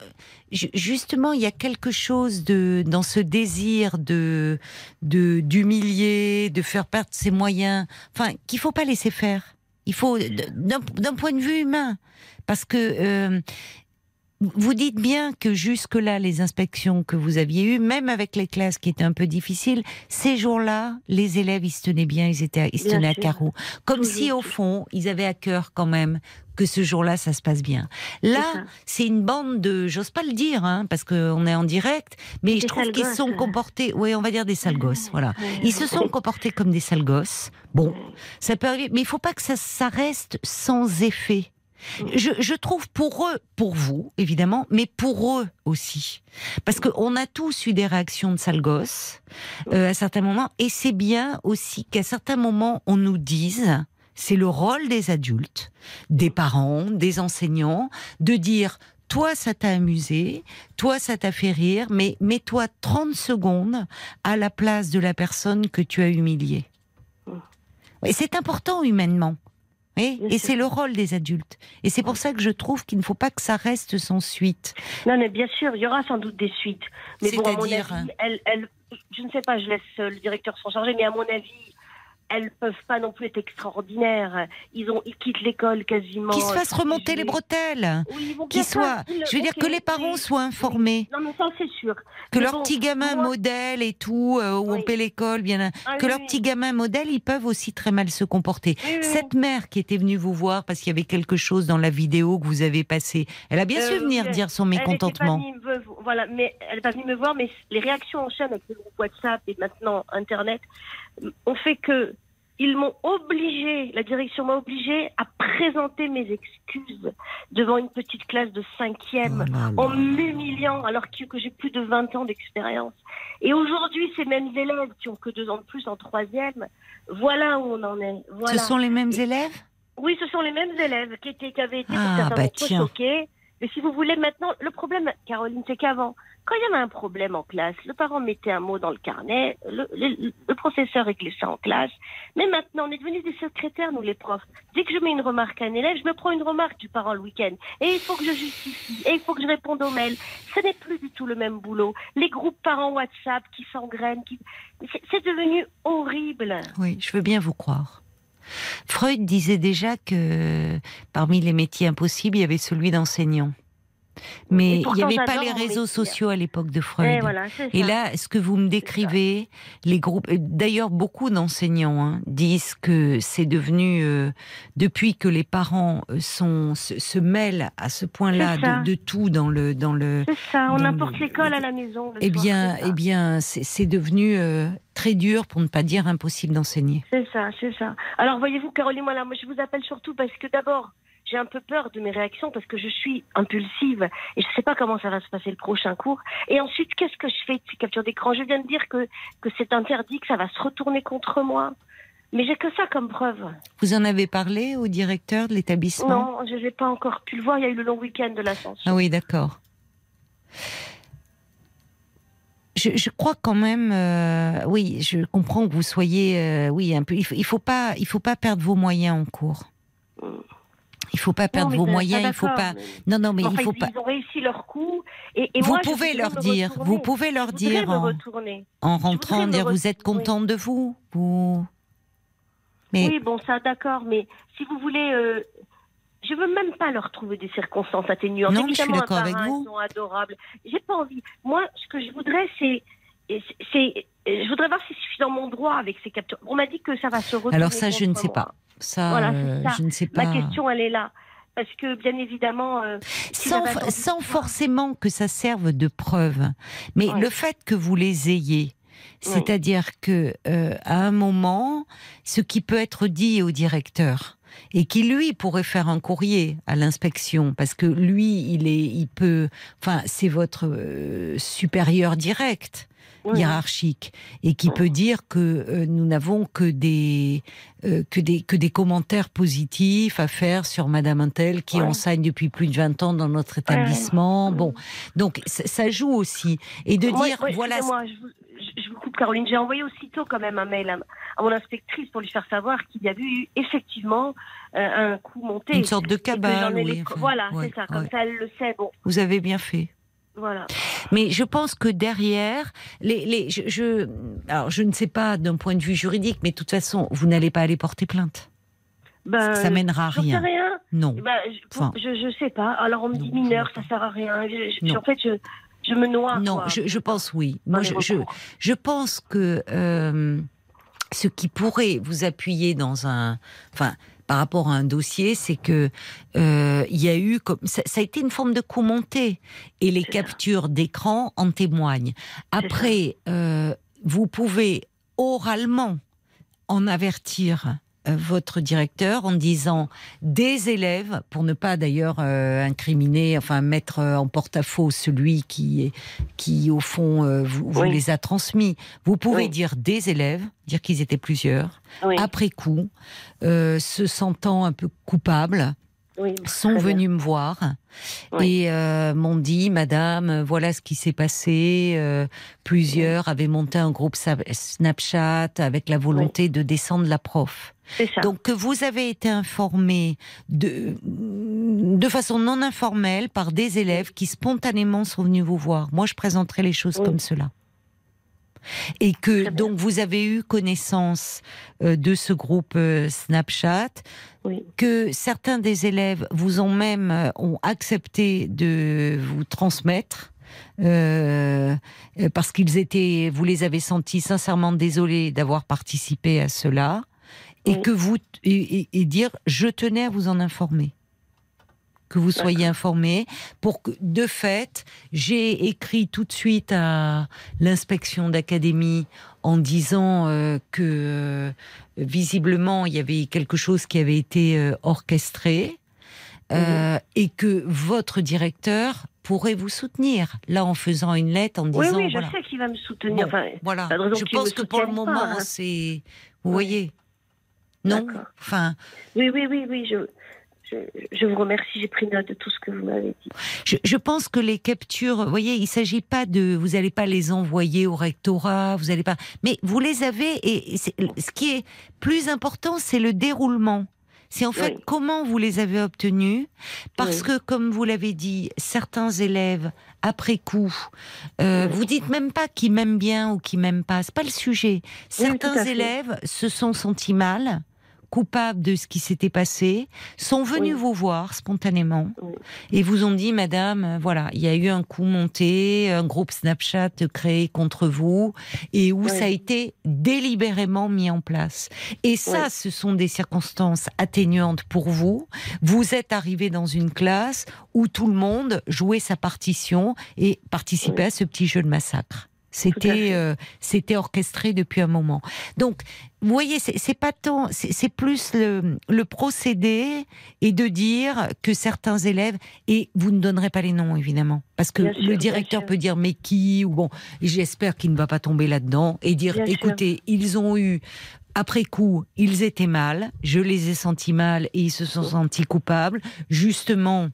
ju- justement, il y a quelque chose de dans ce désir de de d'humilier, de faire perdre ses moyens, enfin qu'il faut pas laisser faire. Il faut d'un point de vue humain, parce que euh, vous dites bien que jusque-là, les inspections que vous aviez eues, même avec les classes qui étaient un peu difficiles, ces jours-là, les élèves, ils se tenaient bien, ils, étaient, ils se Bien tenaient à carreau. Comme si, au fond, ils avaient à cœur quand même que ce jour-là, ça se passe bien. Là, c'est une bande de, j'ose pas le dire, hein, parce qu'on est en direct, mais je trouve qu'ils gosses, sont ouais. comportés, oui, on va dire des sales gosses, voilà. Ils se sont comportés comme des sales gosses. Bon, ça peut arriver, mais il faut pas que ça, ça reste sans effet. Je, je trouve pour eux, pour vous évidemment, mais pour eux aussi, parce qu'on a tous eu des réactions de sale gosse euh, à certains moments, et c'est bien aussi qu'à certains moments on nous dise, c'est le rôle des adultes, des parents, des enseignants, de dire toi, ça t'a amusé, toi, ça t'a fait rire, mais mets-toi 30 secondes à la place de la personne que tu as humiliée. Et c'est important humainement. Oui, Bien et c'est le rôle des adultes. Et c'est pour ça que je trouve qu'il ne faut pas que ça reste sans suite. Non, mais bien sûr, il y aura sans doute des suites. Mais bon, à mon C'est-à-dire avis, elle, elle, je ne sais pas, je laisse le directeur s'en charger, mais à mon avis, elles peuvent pas non plus être extraordinaires. Ils ont, ils quittent l'école quasiment. Qu'ils se fassent sans remonter les bretelles. Oui, Qu'ils soient. Ils- Je veux dire que les parents soient informés. Non, mais ça, c'est sûr. Que Mais leur bon, petit gamin moi- modèle et tout, euh, où on paie l'école, bien. Ah que oui, oui. petits gamins modèles, ils peuvent aussi très mal se comporter. Cette mère qui était venue vous voir parce qu'il y avait quelque chose dans la vidéo que vous avez passée, elle a bien Euh, su venir dire son Elle mécontentement. pas venue me vo- voilà, mais elle n'est pas venue me voir, mais les réactions en chaîne avec le groupe WhatsApp et maintenant Internet ont fait que ils m'ont obligé, la direction m'a obligé à présenter mes excuses devant une petite classe de cinquième Oh en m'humiliant alors que, j'ai plus de 20 ans d'expérience. Et aujourd'hui, ces mêmes élèves qui ont que deux ans de plus en troisième, voilà où on en est. Voilà. Ce sont les mêmes élèves? Oui, ce sont les mêmes élèves qui, étaient, qui avaient été Ah, bah choqués. Mais si vous voulez maintenant, le problème, Caroline, c'est qu'avant, quand il y avait un problème en classe, le parent mettait un mot dans le carnet, le, professeur réglait ça en classe. Mais maintenant, on est devenus des secrétaires, nous les profs. Dès que je mets une remarque à un élève, je me prends une remarque du parent le week-end. Et il faut que je justifie, et il faut que je réponde aux mails. Ce n'est plus du tout le même boulot. Les groupes parents WhatsApp qui s'engrainent, qui... c'est devenu horrible. Oui, je veux bien vous croire. Freud disait déjà que parmi les métiers impossibles, il y avait celui d'enseignant. Mais il n'y avait pas les réseaux sociaux à l'époque de Freud. Et voilà, Et là, ce que vous me décrivez, les groupes, d'ailleurs beaucoup d'enseignants hein, disent que c'est devenu, euh, depuis que les parents euh, sont, se, se mêlent à ce point-là de, de tout dans le, dans le, C'est ça, on apporte le- l'école à la maison. eh soir, bien, eh bien, c'est devenu euh, très dur, pour ne pas dire impossible d'enseigner. C'est ça, c'est ça. Alors voyez-vous, Caroline, moi, moi je vous appelle surtout parce que d'abord, j'ai un peu peur de mes réactions parce que je suis impulsive et je ne sais pas comment ça va se passer le prochain cours. Et ensuite, qu'est-ce que je fais de ces captures d'écran? Je viens de dire que, que c'est interdit, que ça va se retourner contre moi. Mais j'ai que ça comme preuve. Vous en avez parlé au directeur de l'établissement? Non, je n'ai pas encore pu le voir. Il y a eu le long week-end de l'ascension. Ah oui, d'accord. Je, je crois quand même, euh, oui, je comprends que vous soyez, euh, oui, un peu. Il faut, il faut pas, il faut pas perdre vos moyens en cours. Il faut pas perdre Non, vos moyens. Il faut pas. Non, non, mais Enfin, il faut ils, pas. ils ont réussi leur coup. Et, et Vous moi, pouvez leur dire, retourner. vous pouvez leur Je dire en, rentrant, dire vous êtes contente de vous, vous. Mais Oui, bon, ça, d'accord, mais si vous voulez, euh, je veux même pas leur trouver des circonstances atténuantes. Non, je suis d'accord avec vous. Ils sont adorables. J'ai pas envie. Moi, ce que je voudrais, c'est, c'est, je voudrais voir si je suis dans mon droit avec ces captures. On m'a dit que ça va se retourner. alors ça, je ne sais moi. pas. Ça, Voilà, c'est euh, ça. je ne sais pas. Ma question, elle est là. Parce que, bien évidemment, euh, sans, sans forcément que ça serve de preuve. Mais Ouais. le fait que vous les ayez, c'est-à-dire que euh, à un moment, ce qui peut être dit au directeur et qui lui pourrait faire un courrier à l'inspection parce que lui, il est, il peut, enfin, c'est votre euh, supérieur direct Oui. hiérarchique et qui peut dire que euh, nous n'avons que des euh, que des que des commentaires positifs à faire sur Madame Intel qui Ouais. enseigne depuis plus de 20 ans dans notre établissement. Bon, donc ça, joue aussi et de Moi- dire moi, voilà je, vous, je- je vous coupe, Caroline. J'ai envoyé aussitôt quand même un mail à, à mon inspectrice pour lui faire savoir qu'il y avait eu effectivement euh, un coup monté. une sorte de cabale. oui, enfin, voilà, ouais, c'est ça. Comme ça, elle le sait. Bon, Vous avez bien fait. Voilà. Mais je pense que derrière, les, les, je, je, alors je ne sais pas d'un point de vue juridique, mais de toute façon, vous n'allez pas aller porter plainte. Ben, ça mènera à j'en sais rien. rien. Non. Ben, je, Enfin. je, je sais pas. Alors on me dit Non, mineur, ça sert à rien. Je- en fait, je, je me noie. Non, quoi. je, je pense oui. Moi, je pense que euh, ce qui pourrait vous appuyer dans un, enfin, par rapport à un dossier, c'est que euh, il y a eu comme ça, ça a été une forme de coup monté. Et les captures d'écran en témoignent. Après, euh, vous pouvez oralement en avertir votre directeur en disant des élèves, pour ne pas d'ailleurs euh, incriminer, enfin mettre euh, en porte-à-faux celui qui, qui au fond, euh, vous, vous Oui. les a transmis. Vous pouvez Oui. dire des élèves, dire qu'ils étaient plusieurs, Oui, après coup, euh, se sentant un peu coupables, oui, sont bien. venus me voir Oui. et euh, m'ont dit, Madame, voilà ce qui s'est passé. euh, plusieurs avaient monté un groupe Snapchat avec la volonté de descendre la prof. Ça. Donc que vous avez été informé de, de façon non informelle par des élèves qui spontanément sont venus vous voir. Moi, je présenterai les choses comme cela. Et que donc vous avez eu connaissance euh, de ce groupe euh, Snapchat, oui, que certains des élèves vous ont même euh, ont accepté de vous transmettre. parce qu'ils étaient, vous les avez sentis sincèrement désolés d'avoir participé à cela, et Oui. que vous et dire je tenais à vous en informer, que vous soyez informés pour que de fait j'ai écrit tout de suite à l'inspection d'académie en disant euh, que euh, visiblement il y avait quelque chose qui avait été euh, orchestré euh, et que votre directeur pourrait vous soutenir là en faisant une lettre en oui, disant oui, je voilà. sais qu'il va me soutenir. Bon, Enfin, voilà. je pense que pour le moment hein. c'est vous Oui. voyez. Non? Enfin oui, oui, oui, oui, je, je, je vous remercie. J'ai pris note de tout ce que vous m'avez dit. Je, je pense que les captures, vous voyez, il s'agit pas de, vous n'allez pas les envoyer au rectorat, vous allez pas, mais vous les avez et, ce qui est plus important, c'est le déroulement. C'est en fait Oui. comment vous les avez obtenus, parce Oui. que comme vous l'avez dit, certains élèves après coup, euh, Oui. vous dites même pas qu'ils m'aiment bien ou qu'ils m'aiment pas, c'est pas le sujet. Certains élèves se sont sentis mal, coupables de ce qui s'était passé, sont venus Oui. vous voir spontanément Oui. et vous ont dit, Madame, euh, voilà, il y a eu un coup monté, un groupe Snapchat créé contre vous, et où Oui. ça a été délibérément mis en place. Et ça, ce sont des circonstances atténuantes pour vous. Vous êtes arrivé dans une classe où tout le monde jouait sa partition et participait à ce petit jeu de massacre. C'était euh, c'était orchestré depuis un moment. Donc, vous voyez, c'est pas tant, c'est plus le, le procédé et de dire que certains élèves et vous ne donnerez pas les noms évidemment parce que Bien le directeur peut dire mais qui ou bon, j'espère qu'il ne va pas tomber là-dedans et dire Bien sûr. écoutez, ils ont eu après coup, ils étaient mal, je les ai sentis mal et ils se sont sentis coupables. Justement,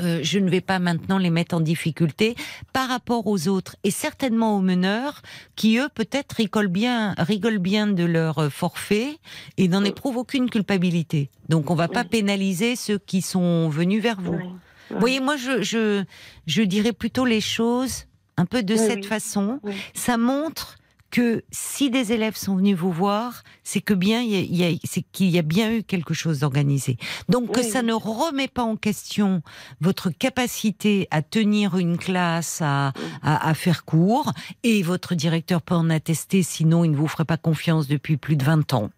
euh, je ne vais pas maintenant les mettre en difficulté par rapport aux autres et certainement aux meneurs qui eux peut-être rigolent bien, rigolent bien de leur euh, forfait et n'en Oui. éprouvent aucune culpabilité. Donc on va pas pénaliser ceux qui sont venus vers vous. Oui. Vous voyez, moi je, je je dirais plutôt les choses un peu de Oui, cette oui. façon. Ça montre que si des élèves sont venus vous voir, c'est que bien il y a- qu'il y a bien eu quelque chose d'organisé. Donc que ça ne remet pas en question votre capacité à tenir une classe, à, à, à faire cours, et votre directeur peut en attester, sinon il ne vous ferait pas confiance depuis plus de 20 ans.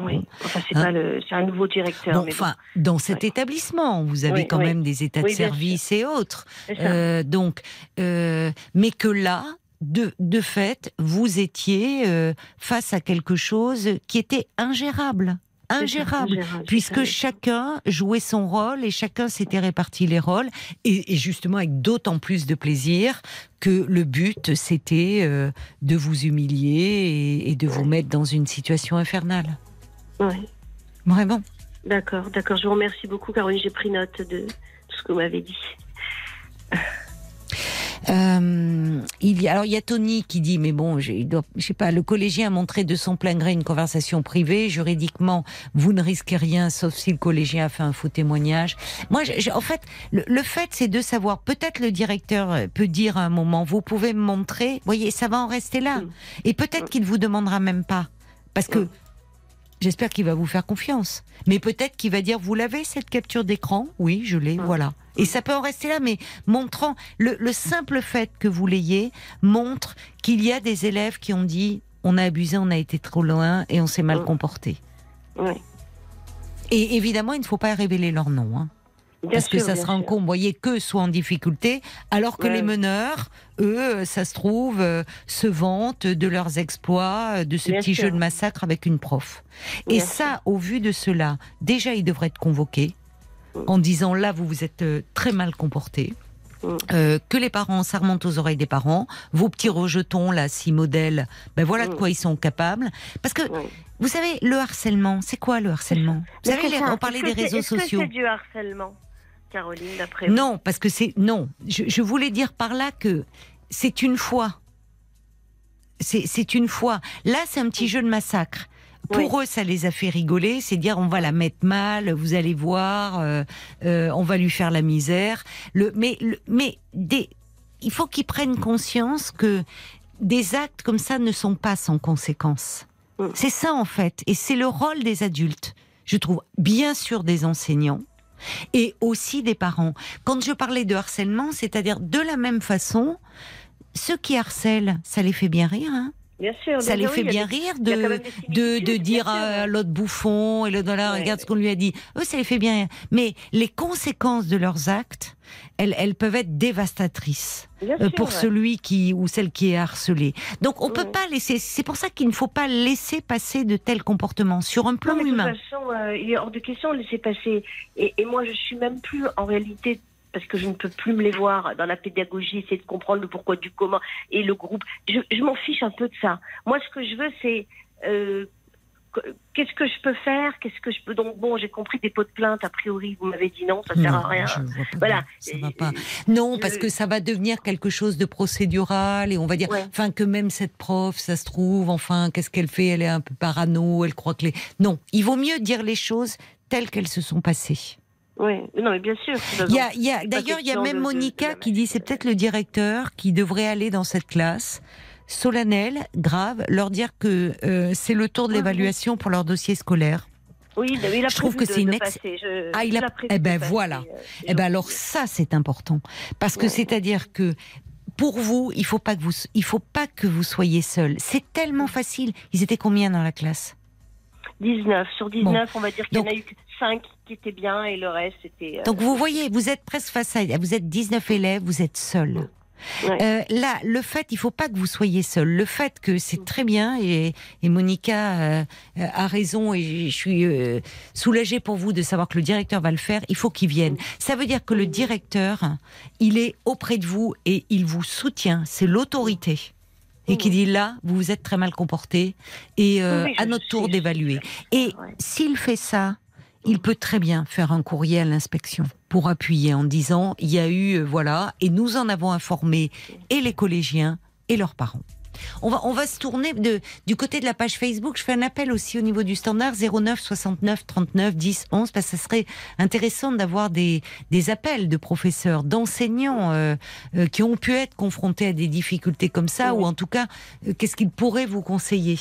Oui. Enfin, c'est Hein? pas le, c'est un nouveau directeur. Bon, mais enfin, dans cet Ouais. établissement, vous avez Oui, quand oui. même des états Oui, de service et autres. Euh, donc, euh, mais que là, de, de fait, vous étiez euh, face à quelque chose qui était ingérable. Ingérable. ingérable, Puisque chacun jouait son rôle et chacun s'était réparti les rôles, et, et justement avec d'autant plus de plaisir que le but c'était euh, de vous humilier et, et de vous mettre dans une situation infernale. Ouais. Vraiment. D'accord, d'accord. Je vous remercie beaucoup, Caroline. J'ai pris note de tout ce que vous m'avez dit. Euh, il y a, alors il y a Tony qui dit mais bon je, il doit- je sais pas le collégien a montré de son plein gré une conversation privée. Juridiquement vous ne risquez rien sauf si le collégien a fait un faux témoignage. Moi je- je- en fait le, le fait c'est de savoir peut-être le directeur euh, peut dire à un moment vous pouvez me montrer voyez ça va en rester là. Mm. et peut-être qu'il vous demandera même pas. Parce que Mm. J'espère qu'il va vous faire confiance. Mais peut-être qu'il va dire, vous l'avez cette capture d'écran? Oui, je l'ai, voilà. Et ça peut en rester là, mais montrant, le, le simple fait que vous l'ayez montre qu'il y a des élèves qui ont dit, on a abusé, on a été trop loin et on s'est mal comporté. Ouais. Et évidemment, il ne faut pas révéler leur nom. hein. Bien parce que ça sera un sûr. con, vous voyez, qu'eux soient en difficulté, alors que Ouais. les meneurs, eux, ça se trouve, euh, se vantent de leurs exploits, euh, de ce Bien petit sûr. jeu de massacre avec une prof. Et ça, au vu de cela, déjà, ils devraient être convoqués Mm. en disant là, vous vous êtes euh, très mal comporté. Mm. Euh, que les parents, ça remonte aux oreilles des parents. Vos petits rejetons, là, six modèles, ben voilà de Mm. quoi ils sont capables. Parce que, vous savez, le harcèlement, c'est quoi le harcèlement? Vous savez, les- on parlait des réseaux sociaux. c'est du harcèlement, Caroline, d'après vous Non, parce que c'est non. Je, je voulais dire par là que c'est une fois. C'est une fois. Là, c'est un petit jeu de massacre. Pour eux, ça les a fait rigoler. C'est dire on va la mettre mal, vous allez voir, euh, euh, on va lui faire la misère. Le, mais le- mais des, il faut qu'ils prennent conscience que des actes comme ça ne sont pas sans conséquences. Mm. C'est ça en fait, et c'est le rôle des adultes. Je trouve bien sûr des enseignants et aussi des parents. Quand je parlais de harcèlement, c'est-à-dire de la même façon, ceux qui harcèlent, ça les fait bien rire. Hein? Bien sûr. ça les fait bien des- rire de, de, dire à l'autre bouffon et le dollar, Ouais, regarde ce qu'on lui a dit. Eux, ça les fait bien rire. Mais les conséquences de leurs actes, elles, elles peuvent être dévastatrices euh, sûr, pour ouais. celui qui ou celle qui est harcelée. Donc on peut Ouais. pas laisser. C'est pour ça qu'il ne faut pas laisser passer de tels comportements sur un plan Non, mais humain. De toute façon, euh, il est hors de question de laisser passer. Et, et moi, je suis même plus en réalité parce que je ne peux plus me les voir dans la pédagogie, essayer de comprendre le pourquoi du comment et le groupe. Je, je m'en fiche un peu de ça. Moi, ce que je veux, c'est euh, qu'est-ce que je peux faire, qu'est-ce que je peux. Donc bon, j'ai compris des pots de plainte. A priori, vous m'avez dit non, ça sert à rien. Voilà. bien, ça va pas. Non, parce que ça va devenir quelque chose de procédural et on va dire, Ouais. enfin que même cette prof, ça se trouve, enfin qu'est-ce qu'elle fait? Elle est un peu parano, elle croit que les. Non, il vaut mieux dire les choses telles qu'elles se sont passées. Oui, non, mais bien sûr. D'ailleurs, il y a même de- Monica de qui dit, c'est peut-être le directeur qui devrait aller dans cette classe solennelle, grave, leur dire que euh, c'est le tour de l'évaluation pour leur dossier scolaire. Oui, il a Je trouve que c'est une ex-. Je- Ah, il a- eh ben, voilà. euh, Eh ben alors ça c'est important parce que Ouais. c'est-à-dire que pour vous, il faut pas que vous il faut pas que vous soyez seul. C'est tellement facile. Ils étaient combien dans la classe? 19. Sur 19, on va dire qu'il y en a eu 5 qui étaient bien et le reste, c'était. euh, Donc vous voyez, vous êtes presque face à vous êtes 19 élèves, vous êtes seul. Ouais. Euh, là, le fait, il faut pas que vous soyez seul. Le fait que c'est très bien et, et Monica euh, a raison et je suis euh, soulagée pour vous de savoir que le directeur va le faire. Il faut qu'il vienne. Ça veut dire que le directeur, il est auprès de vous et il vous soutient. C'est l'autorité. Et qui dit là, vous vous êtes très mal comporté et euh, Oui, à notre tour d'évaluer. Et s'il fait ça, il peut très bien faire un courrier à l'inspection pour appuyer en disant il y a eu euh, voilà et nous en avons informé et les collégiens et leurs parents. On va, on va se tourner de, du côté de la page Facebook. Je fais un appel aussi au niveau du standard 09 69 39 10 11 parce que ce serait intéressant d'avoir des, des appels de professeurs, d'enseignants euh, euh, qui ont pu être confrontés à des difficultés comme ça Oui. ou en tout cas euh, qu'est-ce qu'ils pourraient vous conseiller?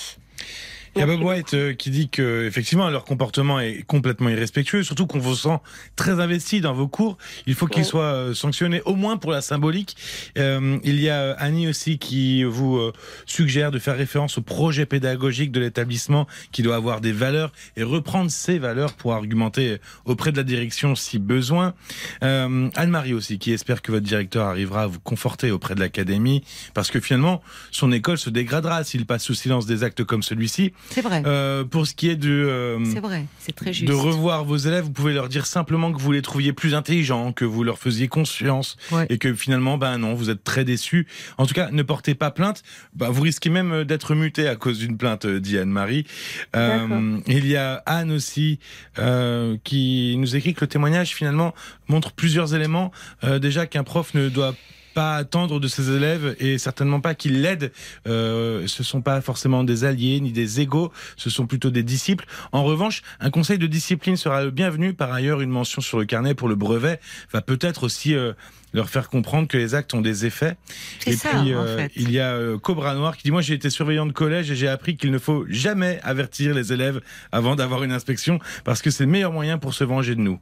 Il y a Bob White euh, qui dit que effectivement leur comportement est complètement irrespectueux, surtout qu'on vous sent très investi dans vos cours. Il faut qu'ils Ouais. soient euh, sanctionnés au moins pour la symbolique. Euh, il y a Annie aussi qui vous suggère de faire référence au projet pédagogique de l'établissement qui doit avoir des valeurs et reprendre ces valeurs pour argumenter auprès de la direction si besoin. Anne-Marie aussi qui espère que votre directeur arrivera à vous conforter auprès de l'académie parce que finalement son école se dégradera s'il passe sous silence des actes comme celui-ci. C'est vrai. Euh, pour ce qui est de, euh, c'est vrai. C'est très juste. de revoir vos élèves, vous pouvez leur dire simplement que vous les trouviez plus intelligents, que vous leur faisiez conscience Ouais. et que finalement, ben non, vous êtes très déçus. En tout cas, ne portez pas plainte. Ben, vous risquez même euh, d'être muté à cause d'une plainte, dit Anne-Marie. Il y a Anne aussi euh, qui nous écrit que le témoignage finalement montre plusieurs éléments. Euh, déjà qu'un prof ne doit pas attendre de ses élèves et certainement pas qu'ils l'aident. Euh, ce sont pas forcément des alliés ni des égaux, ce sont plutôt des disciples. En revanche, un conseil de discipline sera le bienvenu. Par ailleurs, une mention sur le carnet pour le brevet va peut-être aussi euh, leur faire comprendre que les actes ont des effets. C'est et ça, puis, en euh, fait. il y a euh, Cobra Noir qui dit Moi, j'ai été surveillant de collège et j'ai appris qu'il ne faut jamais avertir les élèves avant d'avoir une inspection parce que c'est le meilleur moyen pour se venger de nous.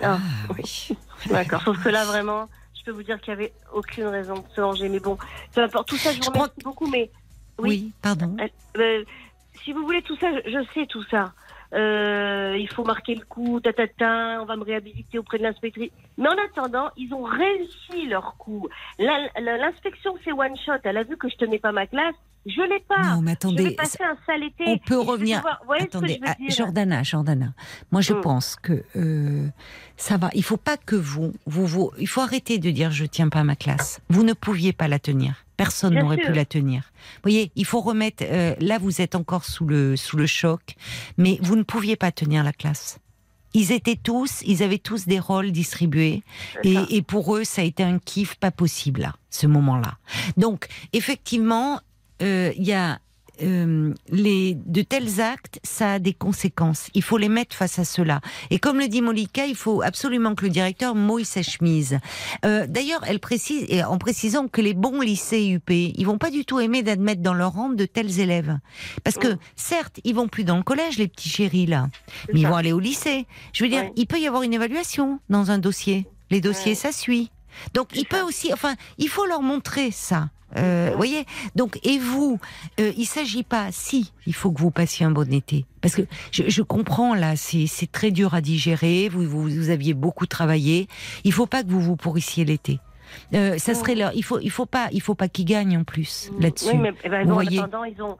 Ah, oui. D'accord. Sauf que là, vraiment, peux vous dire qu'il n'y avait aucune raison de se venger. Mais bon, peu importe. Tout ça, je vous Je remercie beaucoup. Mais Oui, oui, pardon. euh, si vous voulez tout ça, je, je sais tout ça. Euh, il faut marquer le coup, ta, ta, ta, on va me réhabiliter auprès de l'inspectrice. Mais en attendant, ils ont réussi leur coup. L'inspection, c'est one shot. Elle a vu que je tenais pas ma classe. Je l'ai pas. Non, mais je attendez, vais passer un sale été. on peut revenir. Attendez, ah, Jordana, Jordana. Moi, je Mm. pense que euh, ça va. Il faut pas que vous, vous, vous, il faut arrêter de dire je tiens pas ma classe. Vous ne pouviez pas la tenir. Personne n'aurait pu la tenir. Vous voyez, il faut remettre. euh, là, vous êtes encore sous le sous le choc, mais vous ne pouviez pas tenir la classe. Ils étaient tous, ils avaient tous des rôles distribués, et, et pour eux, ça a été un kiff pas possible là, ce moment-là. Donc, effectivement, euh, il y a euh, les de tels actes, ça a des conséquences. Il faut les mettre face à cela. Et comme le dit Molika, il faut absolument que le directeur mouille sa chemise. Euh, D'ailleurs, elle précise, et en précisant que les bons lycées UP, ils vont pas du tout aimer d'admettre dans leur rang de tels élèves, parce que Mm. certes, ils vont plus dans le collège, les petits chéris là, mais ils vont aller au lycée. Je veux dire, Ouais. il peut y avoir une évaluation dans un dossier. Les dossiers, Ouais. ça suit. Donc, il peut aussi, enfin, il faut leur montrer ça. Euh, voyez Donc, et vous, euh, il s'agit pas, si, il faut que vous passiez un bon été. Parce que je, je comprends, là, c'est c'est très dur à digérer, vous, vous, vous aviez beaucoup travaillé. Il faut pas que vous vous pourrissiez l'été. Euh, ça serait leur, il faut, il faut pas, il faut pas qu'ils gagnent en plus là-dessus. Oui, mais eh ben, Vous voyez en attendant, ils ont.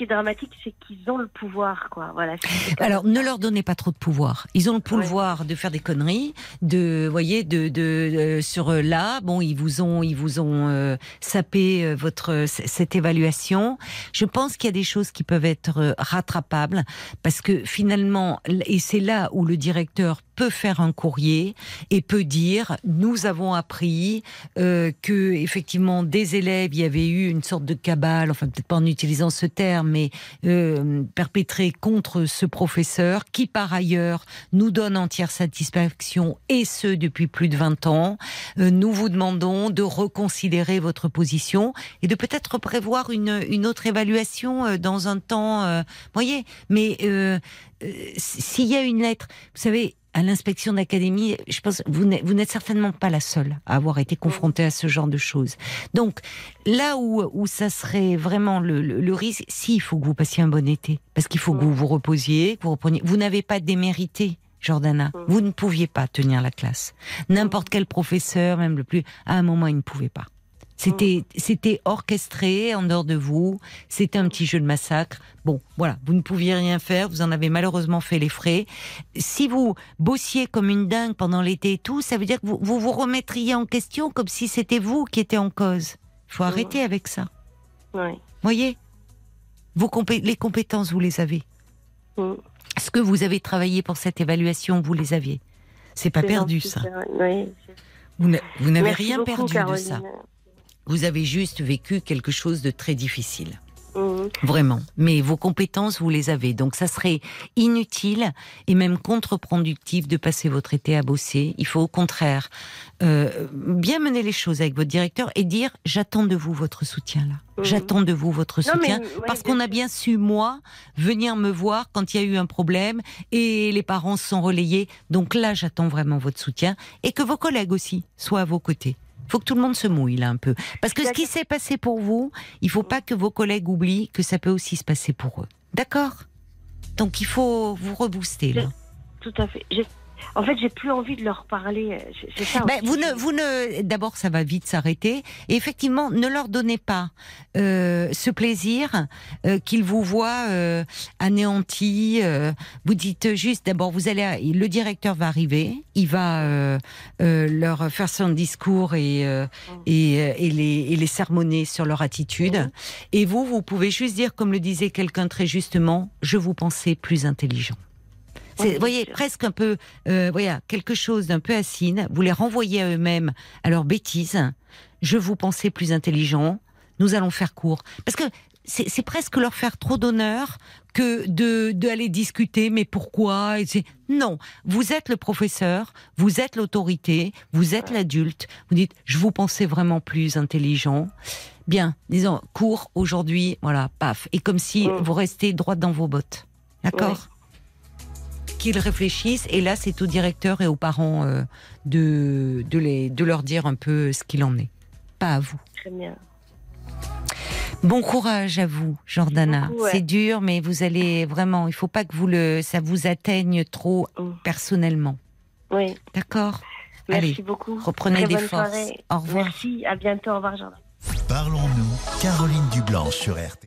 Qui est dramatique, c'est qu'ils ont le pouvoir, quoi. Voilà. Alors, ne leur donnez pas trop de pouvoir. Ils ont le Ouais. pouvoir de faire des conneries, de, voyez, de, de, euh, sur euh, là, bon, ils vous ont, ils vous ont euh, sapé votre cette évaluation. Je pense qu'il y a des choses qui peuvent être rattrapables parce que finalement, et c'est là où le directeur peut faire un courrier et peut dire nous avons appris que effectivement des élèves il y avait eu une sorte de cabale enfin peut-être pas en utilisant ce terme mais euh, perpétrée contre ce professeur qui par ailleurs nous donne entière satisfaction et ce depuis plus de 20 ans. Euh, nous vous demandons de reconsidérer votre position et de peut-être prévoir une, une autre évaluation euh, dans un temps euh, voyez mais euh, euh, s'il y a une lettre vous savez à l'inspection d'académie, je pense vous n'êtes vous n'êtes certainement pas la seule à avoir été confrontée à ce genre de choses. Donc là où où ça serait vraiment le, le, le risque, si il faut que vous passiez un bon été, parce qu'il faut que vous vous reposiez, que vous repreniez. Vous n'avez pas démérité. Jordana, vous ne pouviez pas tenir la classe. N'importe quel professeur, même le plus, à un moment, il ne pouvait pas. C'était, c'était orchestré en dehors de vous. C'était un petit jeu de massacre. Bon, voilà, vous ne pouviez rien faire. Vous en avez malheureusement fait les frais. Si vous bossiez comme une dingue pendant l'été et tout, ça veut dire que vous vous, vous remettriez en question comme si c'était vous qui étiez en cause. Il faut arrêter avec ça. Ouais. Voyez, vos compé- les compétences, vous les avez. Mm. Est-ce que vous avez travaillé pour cette évaluation? Vous les aviez. C'est pas C'est perdu, gentil, ça. Oui. Vous n'a- vous n'avez Merci rien beaucoup, perdu Caroline. de ça. Vous avez juste vécu quelque chose de très difficile. Mhm. Vraiment. Mais vos compétences, vous les avez. Donc ça serait inutile et même contre-productif de passer votre été à bosser. Il faut au contraire euh, bien mener les choses avec votre directeur et dire j'attends de vous votre soutien là. Mhm. J'attends de vous votre Non, mais, soutien ouais, parce qu'on a bien su moi venir me voir quand il y a eu un problème et les parents se sont relayés. Donc là, j'attends vraiment votre soutien et que vos collègues aussi soient à vos côtés. Il faut que tout le monde se mouille là un peu. Parce que ce qui s'est passé pour vous, il faut pas que vos collègues oublient que ça peut aussi se passer pour eux. D'accord? Donc il faut vous rebooster là. Tout à fait. En fait, j'ai plus envie de leur parler. euh, ça. Ben, vous ne, vous ne, d'abord, ça va vite s'arrêter. Et effectivement, ne leur donnez pas euh, ce plaisir euh, qu'ils vous voient euh, anéantis. euh. vous dites juste, d'abord, vous allez, le directeur va arriver, il va euh, euh, leur faire son discours et euh, et, et les et les sermonner sur leur attitude. Et vous, vous pouvez juste dire, comme le disait quelqu'un très justement, je vous pensais plus intelligent. Vous voyez, presque un peu, euh, voilà, quelque chose d'un peu assine. Vous les renvoyez à eux-mêmes, à leurs bêtises. Je vous pensais plus intelligent. Nous allons faire court. Parce que c'est, presque leur faire trop d'honneur que de, de aller discuter. Mais pourquoi Non, vous êtes le professeur, vous êtes l'autorité, vous êtes l'adulte. Vous dites, je vous pensais vraiment plus intelligent. Bien, disons, court aujourd'hui, voilà, paf. Et comme si Mm. vous restez droit dans vos bottes. D'accord? Qu'ils réfléchissent. Et là, c'est au directeur et aux parents euh, de, de, les, de leur dire un peu ce qu'il en est. Pas à vous. Très bien. Bon courage à vous, Jordana. Ouais. C'est dur, mais vous allez vraiment. Il faut pas que vous le, ça vous atteigne trop Mm. personnellement. Oui, D'accord. merci Allez, beaucoup. reprenez Très des bonne forces. soirée. Au revoir. Merci, à bientôt. Au revoir, Jordan. Parlons-nous, Caroline Dublanche sur RTL.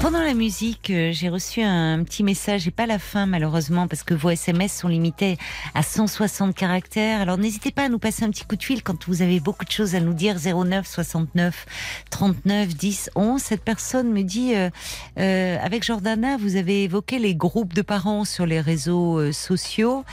Pendant la musique, euh, j'ai reçu un petit message, et pas la fin malheureusement, parce que vos SMS sont limités à 160 caractères. Alors n'hésitez pas à nous passer un petit coup de fil quand vous avez beaucoup de choses à nous dire. 09 69 39 10 11. Cette personne me dit, euh, euh, avec Jordana, vous avez évoqué les groupes de parents sur les réseaux euh, sociaux.